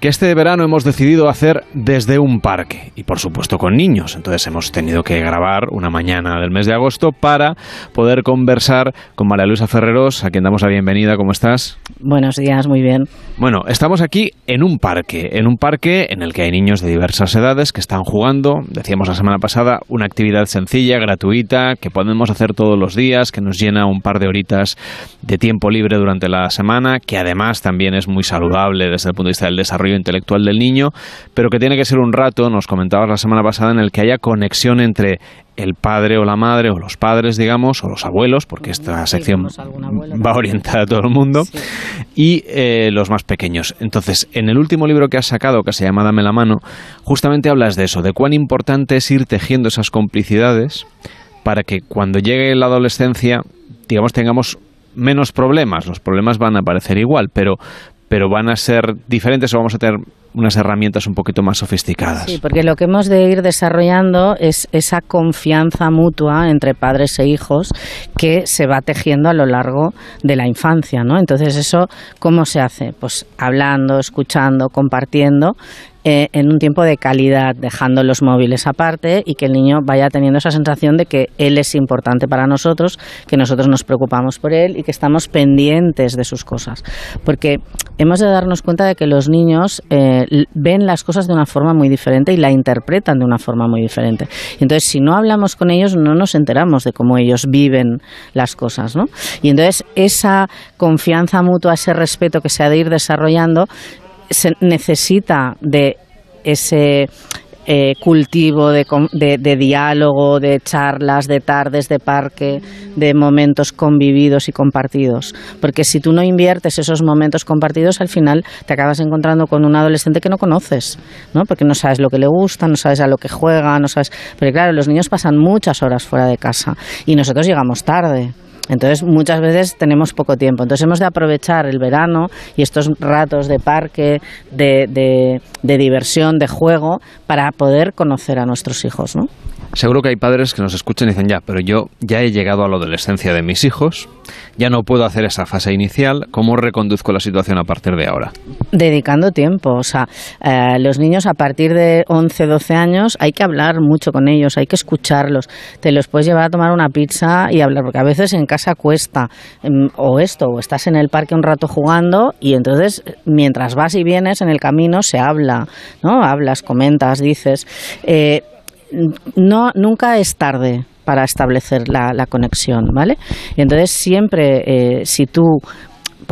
que este verano hemos decidido hacer desde un parque y por supuesto con niños. Entonces hemos tenido que grabar una mañana del mes de agosto para poder conversar con María Luisa Ferreros, a quien damos la bienvenida. ¿Cómo estás? Buenos días, muy bien. Bueno, estamos aquí en un parque, en un parque en el que hay niños de diversas edades que están jugando, decíamos la semana pasada, una actividad sencilla, gratuita, que podemos hacer todos los días, que nos llena un par de horitas de tiempo libre durante la semana, que además también es muy saludable desde el punto de vista del desarrollo intelectual del niño, pero que tiene que ser un rato, nos comentabas la semana pasada, en el que haya conexión entre el padre o la madre o los padres, digamos, o los abuelos, porque esta sección va orientada a todo el mundo, y eh, los más pequeños. Entonces, en el último libro que has sacado, que se llama Dame la mano, justamente hablas de eso, de cuán importante es ir tejiendo esas complicidades para que cuando llegue la adolescencia, digamos, tengamos menos problemas. Los problemas van a aparecer igual, pero, pero van a ser diferentes o vamos a tener unas herramientas un poquito más sofisticadas. Sí, porque lo que hemos de ir desarrollando es esa confianza mutua entre padres e hijos que se va tejiendo a lo largo de la infancia, ¿no? Entonces, eso, ¿cómo se hace? Pues hablando, escuchando, compartiendo eh, en un tiempo de calidad, dejando los móviles aparte y que el niño vaya teniendo esa sensación de que él es importante para nosotros, que nosotros nos preocupamos por él y que estamos pendientes de sus cosas. Porque hemos de darnos cuenta de que los niños eh, l- ven las cosas de una forma muy diferente y la interpretan de una forma muy diferente. Entonces, si no hablamos con ellos, no nos enteramos de cómo ellos viven las cosas, ¿no? Y entonces, esa confianza mutua, ese respeto que se ha de ir desarrollando, se necesita de ese eh, cultivo de, de- de diálogo, de charlas, de tardes de parque, de momentos convividos y compartidos. Porque si tú no inviertes esos momentos compartidos, al final te acabas encontrando con un adolescente que no conoces, ¿no? Porque no sabes lo que le gusta, no sabes a lo que juega, no sabes... Porque claro, los niños pasan muchas horas fuera de casa y nosotros llegamos tarde. Entonces, muchas veces tenemos poco tiempo. Entonces, hemos de aprovechar el verano y estos ratos de parque, de, de- de diversión, de juego, para poder conocer a nuestros hijos, ¿no? Seguro que hay padres que nos escuchan y dicen, ya, pero yo ya he llegado a la adolescencia de mis hijos, ya no puedo hacer esa fase inicial, ¿cómo reconduzco la situación a partir de ahora? Dedicando tiempo. O sea, eh, los niños a partir de 11, 12 años hay que hablar mucho con ellos, hay que escucharlos. Te los puedes llevar a tomar una pizza y hablar, porque a veces en casa cuesta. em, O esto, o estás en el parque un rato jugando y entonces mientras vas y vienes en el camino se habla, ¿no? Hablas, comentas, dices. Eh, no, nunca es tarde para establecer la, conexión, ¿vale? Y entonces siempre, eh, si tú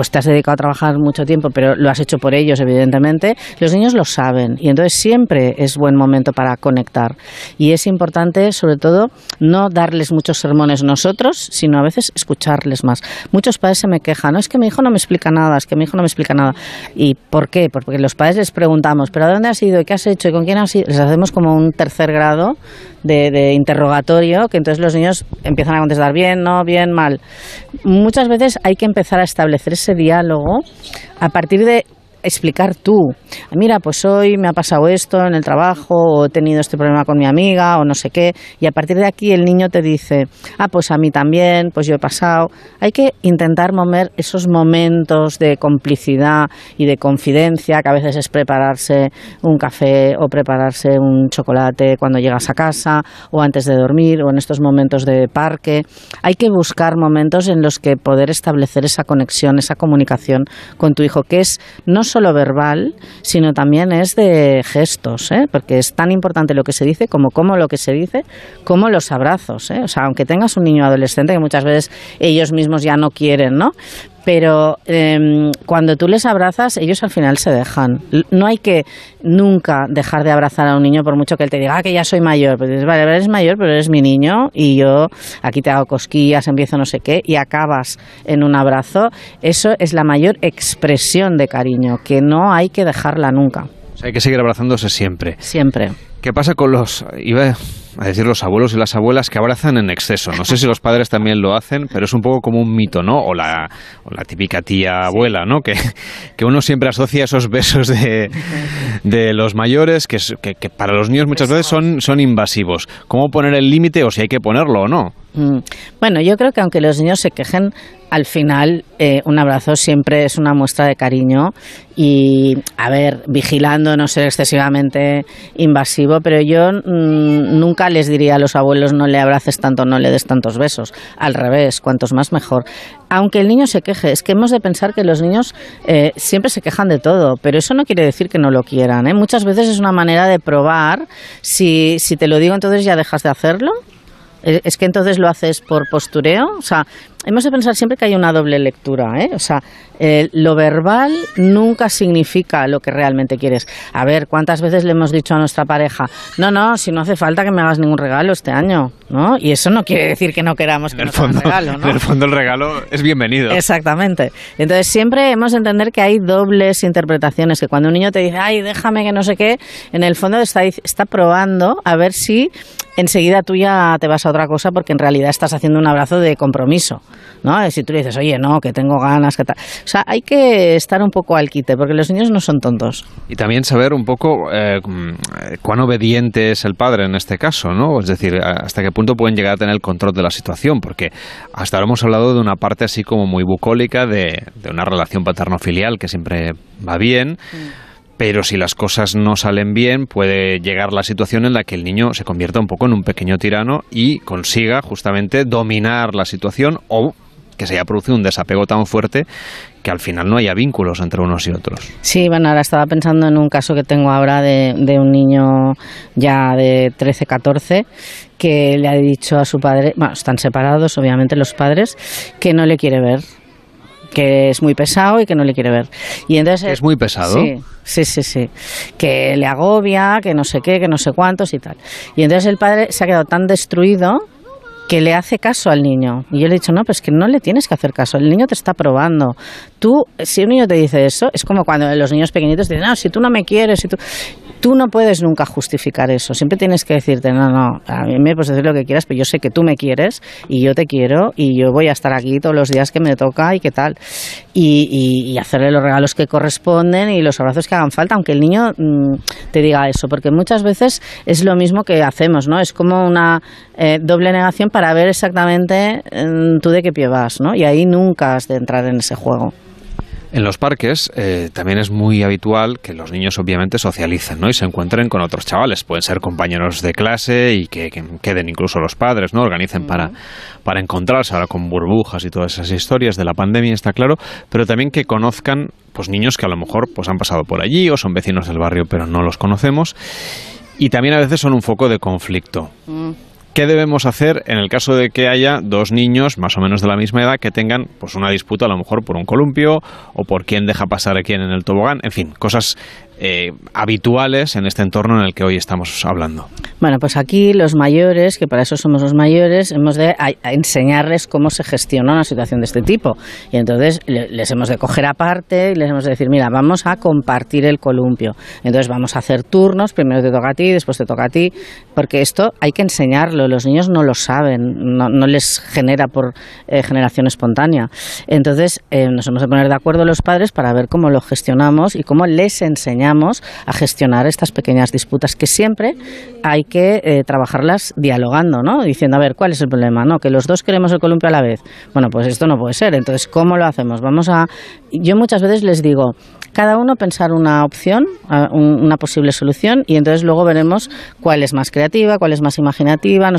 pues te has dedicado a trabajar mucho tiempo, pero lo has hecho por ellos, evidentemente, los niños lo saben y entonces siempre es buen momento para conectar. Y es importante, sobre todo, no darles muchos sermones nosotros, sino a veces escucharles más. Muchos padres se me quejan, no es que mi hijo no me explica nada, es que mi hijo no me explica nada. ¿Y por qué? Pues Porque los padres les preguntamos, ¿pero a dónde has ido? ¿Y qué has hecho? ¿Y con quién has ido? Les hacemos como un tercer grado de, de interrogatorio, que entonces los niños empiezan a contestar bien, no, bien, mal. Muchas veces hay que empezar a establecer ese diálogo a partir de explicar tú. Mira, pues hoy me ha pasado esto en el trabajo, o he tenido este problema con mi amiga, o no sé qué, y a partir de aquí el niño te dice, ah, pues a mí también, pues yo he pasado. Hay que intentar mover esos momentos de complicidad y de confidencia, que a veces es prepararse un café o prepararse un chocolate cuando llegas a casa, o antes de dormir, o en estos momentos de parque. Hay que buscar momentos en los que poder establecer esa conexión, esa comunicación con tu hijo, que es no solo verbal, sino también es de gestos, ¿eh? porque es tan importante lo que se dice como cómo lo que se dice, como los abrazos. ¿eh? O sea, aunque tengas un niño adolescente, que muchas veces ellos mismos ya no quieren, ¿no? Pero em, cuando tú les abrazas, ellos al final se dejan. No hay que nunca dejar de abrazar a un niño por mucho que él te diga "Ah, que ya soy mayor. Pero dices, vale, eres mayor, pero eres mi niño y yo aquí te hago cosquillas, empiezo no sé qué y acabas en un abrazo. Eso es la mayor expresión de cariño, que no hay que dejarla nunca. O sea, hay que seguir abrazándose siempre. Siempre. ¿Qué pasa con los, iba a decir los abuelos y las abuelas que abrazan en exceso? No sé si los padres también lo hacen, pero es un poco como un mito, ¿no? O la, o la típica tía abuela, ¿no? Que, que uno siempre asocia esos besos de, de los mayores que, es- que, que para los niños muchas veces son, son invasivos. ¿Cómo poner el límite o si hay que ponerlo o no? Mm. Bueno, yo creo que aunque los niños se quejen, al final eh, un abrazo siempre es una muestra de cariño y, a ver, vigilando no ser excesivamente invasivo, pero yo mm, nunca les diría a los abuelos no le abraces tanto, no le des tantos besos. Al revés, cuantos más mejor. Aunque el niño se queje, es que hemos de pensar que los niños eh, siempre se quejan de todo, pero eso no quiere decir que no lo quieran. ¿eh? Muchas veces es una manera de probar si, si te lo digo entonces ya dejas de hacerlo. Eh, Es que entonces lo haces por postureo. O sea, hemos de pensar siempre que hay una doble lectura. ¿eh? O sea, eh, lo verbal nunca significa lo que realmente quieres. A ver, ¿cuántas veces le hemos dicho a nuestra pareja, no, no, si no hace falta que me hagas ningún regalo este año? ¿no? Y eso no quiere decir que no queramos que En el nos fondo, regalo, ¿no? en el, fondo el regalo es bienvenido. Exactamente. Entonces siempre hemos de entender que hay dobles interpretaciones, que cuando un niño te dice, ay, déjame que no sé qué, en el fondo está, está probando a ver si enseguida tú ya te vas a otra cosa porque en realidad estás haciendo un abrazo de compromiso. ¿No? Y Si tú le dices, oye, no, que tengo ganas, que tal. O sea, hay que estar un poco al quite, porque los niños no son tontos. Y también saber un poco eh, mm, eh, cuán obediente es el padre en este caso, ¿no? Es decir, hasta qué punto pueden llegar a tener el control de la situación, porque hasta ahora hemos hablado de una parte así como muy bucólica de, de una relación paterno-filial que siempre va bien. Pero si las cosas no salen bien, puede llegar la situación en la que el niño se convierta un poco en un pequeño tirano y consiga justamente dominar la situación o que se haya producido un desapego tan fuerte que al final no haya vínculos entre unos y otros. Sí, bueno, ahora estaba pensando en un caso que tengo ahora de, de un niño ya de 13, 14 que le ha dicho a su padre, bueno, están separados obviamente los padres, que no le quiere ver que es muy pesado y que no le quiere ver. Y entonces ¿Es muy pesado? Sí, sí, sí, sí. Que le agobia, que no sé qué, que no sé cuántos y tal. Y entonces el padre se ha quedado tan destruido que le hace caso al niño. Y yo le he dicho, no, pues que no le tienes que hacer caso. El niño te está probando. Tú, si un niño te dice eso, es como cuando los niños pequeñitos dicen, no, si tú no me quieres, si tú... Tú no puedes nunca justificar eso. Siempre tienes que decirte, no, no, a mí me puedes decir lo que quieras, pero yo sé que tú me quieres y yo te quiero y yo voy a estar aquí todos los días que me toca y qué tal. Y, y- y hacerle los regalos que corresponden y los abrazos que hagan falta, aunque el niño mm, te diga eso, porque muchas veces es lo mismo que hacemos, ¿no? Es como una eh, doble negación para ver exactamente mm, tú de qué pie vas, ¿no? Y ahí nunca has de entrar en ese juego. En los parques eh, también es muy habitual que los niños obviamente socialicen ¿no? y se encuentren con otros chavales. Pueden ser compañeros de clase y que, que queden incluso los padres, ¿no? Organicen para, para encontrarse ahora con burbujas y todas esas historias de la pandemia, está claro, pero también que conozcan pues niños que a lo mejor pues han pasado por allí o son vecinos del barrio pero no los conocemos y también a veces son un foco de conflicto. ¿Qué debemos hacer en el caso de que haya dos niños más o menos de la misma edad que tengan pues una disputa a lo mejor por un columpio o por quién deja pasar a quién en el tobogán? En fin, cosas eh, habituales en este entorno en el que hoy estamos hablando. Bueno, pues aquí los mayores, que para eso somos los mayores, hemos de a- a enseñarles cómo se gestiona una situación de este tipo. Y entonces le- les hemos de coger aparte y les hemos de decir, mira, vamos a compartir el columpio. Entonces vamos a hacer turnos, primero te toca a ti, después te toca a ti, porque esto hay que enseñarlo, los niños no lo saben, no, no les genera por eh, generación espontánea. Entonces eh, nos hemos de poner de acuerdo los padres para ver cómo lo gestionamos y cómo les enseñamos a gestionar estas pequeñas disputas que siempre hay que eh, trabajarlas dialogando, ¿no? Diciendo, a ver, ¿cuál es el problema? No, que los dos queremos el columpio a la vez. Bueno, pues esto no puede ser. Entonces, ¿cómo lo hacemos? Vamos a... Yo muchas veces les digo, cada uno pensar una opción, una posible solución, y entonces luego veremos cuál es más creativa, cuál es más imaginativa.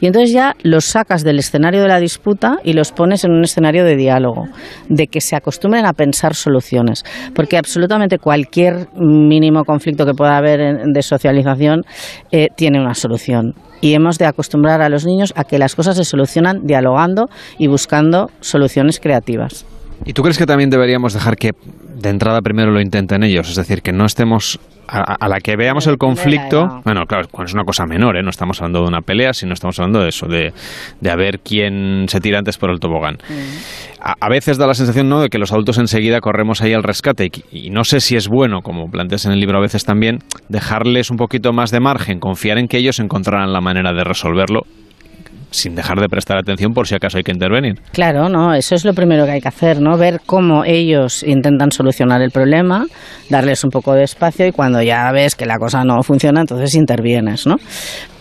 Y entonces ya los sacas del escenario de la disputa y los pones en un escenario de diálogo, de que se acostumbren a pensar soluciones. Porque absolutamente cualquier mínimo conflicto que pueda haber de socialización eh, tiene una solución. Y hemos de acostumbrar a los niños a que las cosas se solucionan dialogando y buscando soluciones creativas. ¿Y tú crees que también deberíamos dejar que de entrada primero lo intenten ellos? Es decir, que no estemos a, a la que veamos el conflicto. Bueno, claro, cuando es una cosa menor, ¿eh? no estamos hablando de una pelea, sino estamos hablando de eso, de, de a ver quién se tira antes por el tobogán. A, a veces da la sensación ¿no? de que los adultos enseguida corremos ahí al rescate y, y no sé si es bueno, como planteas en el libro a veces también, dejarles un poquito más de margen, confiar en que ellos encontrarán la manera de resolverlo sin dejar de prestar atención por si acaso hay que intervenir. Claro, no, eso es lo primero que hay que hacer, ¿no? Ver cómo ellos intentan solucionar el problema, darles un poco de espacio y cuando ya ves que la cosa no funciona, entonces intervienes, ¿no?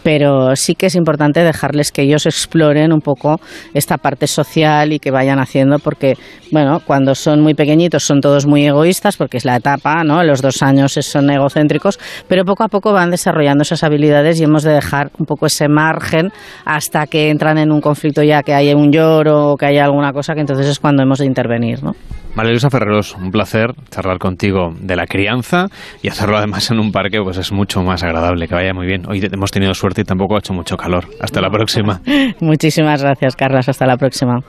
Pero sí que es importante dejarles que ellos exploren un poco esta parte social y que vayan haciendo, porque, bueno, cuando son muy pequeñitos son todos muy egoístas, porque es la etapa, ¿no? Los dos años son egocéntricos, pero poco a poco van desarrollando esas habilidades y hemos de dejar un poco ese margen hasta que entran en un conflicto ya que haya un lloro o que haya alguna cosa, que entonces es cuando hemos de intervenir, ¿no? María Luisa Ferreros, un placer charlar contigo de la crianza y hacerlo además en un parque, pues es mucho más agradable, que vaya muy bien. Hoy hemos tenido suerte y tampoco ha hecho mucho calor. Hasta la próxima. Muchísimas gracias, Carlas. Hasta la próxima.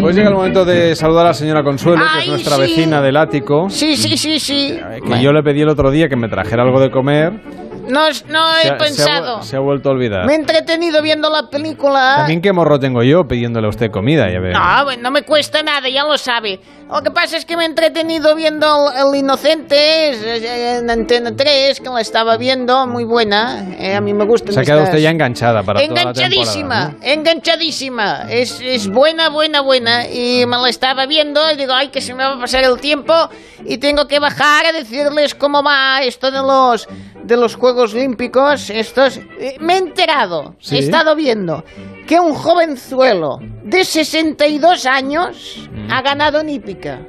Pues llega el momento de saludar a la señora Consuelo, que es nuestra sí. vecina del ático. Sí, sí, sí, sí. Que yo le pedí el otro día que me trajera algo de comer. No, no he Se ha- se ha pensado. Se ha, vuelto a olvidar. Me he entretenido viendo la película. También qué morro tengo yo pidiéndole a usted comida, ya ve. No, bueno, no me cuesta nada, ya lo sabe. Lo que pasa es que me he entretenido viendo El, El Inocente en Antena 3, que la estaba viendo, muy buena. eh, a mí me gusta. Se ha quedado usted ya enganchada para toda la Enganchadísima. ¿no? enganchadísima. Es, es buena, buena, buena. Y me la estaba viendo y digo, ay, que se me va a pasar el tiempo y tengo que bajar a decirles cómo va esto de los, de los Juegos Olímpicos. Estos. Eh, me he enterado, Sí. he estado viendo que un jovenzuelo de 62 años Mm. ha ganado en hípica.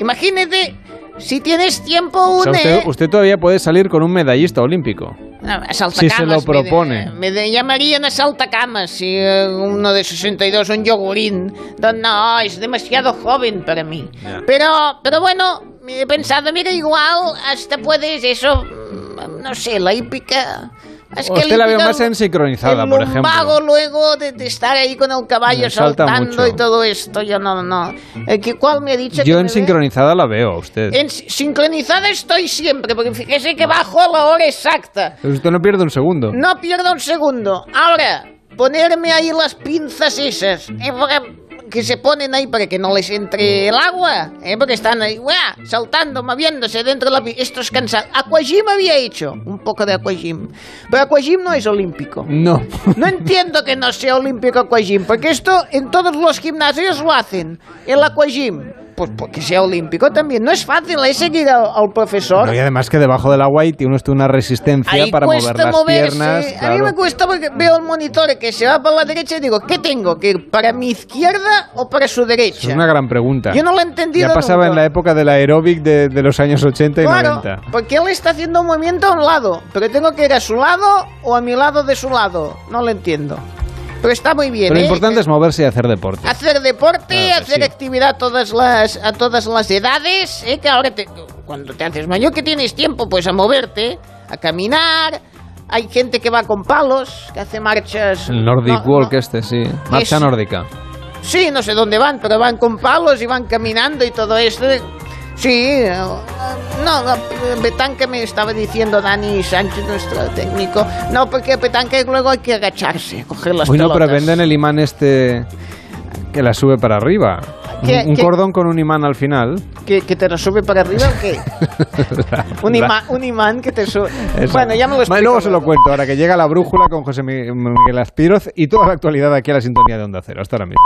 Imagínate, si tienes tiempo, O sea, une. usted, usted todavía puede salir con un medallista olímpico. No, Si se lo me propone. Me, de- llamarían a saltacamas si eh, uno de 62, un yogurín. No, es demasiado joven para mí. Ya. Pero, pero bueno, he pensado, mira, igual hasta puedes eso, mm, no sé, la hípica... Es que Usted la veo más en sincronizada, por ejemplo. luego de, de estar ahí con el caballo Me saltando y todo esto, yo no, no. Eh, ¿qué- ¿Cuál me ha dicho que Yo me en ve? sincronizada la veo a usted. En si- sincronizada estoy siempre, porque fíjese que bajo a la hora exacta. Pero Usted no pierde un segundo. No pierda un segundo. Ahora, ponerme ahí las pinzas esas, eh, que se ponen ahí para que no les entre el agua, eh, porque están ahí, ¡guau! saltando, moviéndose dentro de la... pi- Esto es cansado. Aquagym había hecho un poco de aquagym, pero aquagym no es olímpico. No. No entiendo que no sea olímpico aquagym, porque esto en todos los gimnasios lo hacen. El aquagym, pues porque sea olímpico también. No es fácil, es seguir al, al profesor. No, y además que debajo del agua y tiene usted una resistencia Ahí para mover las moverse. piernas. A mí claro. me cuesta porque veo el monitor que se va para la derecha y digo, ¿qué tengo? ¿Que ir para mi izquierda o para su derecha? Es una gran pregunta. Yo no lo he entendido Ya pasaba nunca. en la época del aeróbic de, de los años 80 y Claro, 90. porque él está haciendo un movimiento a un lado, pero tengo que ir a su lado o a mi lado de su lado. No lo entiendo. Pero está muy bien, Pero lo ¿eh? importante es moverse y hacer deporte. Hacer deporte, Claro hacer sí. actividad a todas las, a todas las edades, ¿eh? que ahora te- cuando te haces mayor que tienes tiempo, pues a moverte, a caminar. Hay gente que va con palos, que hace marchas. El Nordic no, Walk este, sí. Marcha nórdica. Sí, no sé dónde van, pero van con palos y van caminando y todo esto. Sí, eh, no, Betanque me estaba diciendo Dani Sánchez, nuestro técnico. No, porque Betanque luego hay que agacharse, coger las Uy, no, pero venden el imán este que la sube para arriba. ¿Qué- un qué? cordón con un imán al final. ¿Que, que te lo sube para arriba o qué? Un, ima- un imán que te sube. Eso. Bueno, ya me lo explico. Luego se lo cuento, ahora que llega la brújula con José Mi- Miguel Aspiroz y toda la actualidad aquí a la sintonía de Onda Cero. Hasta ahora mismo.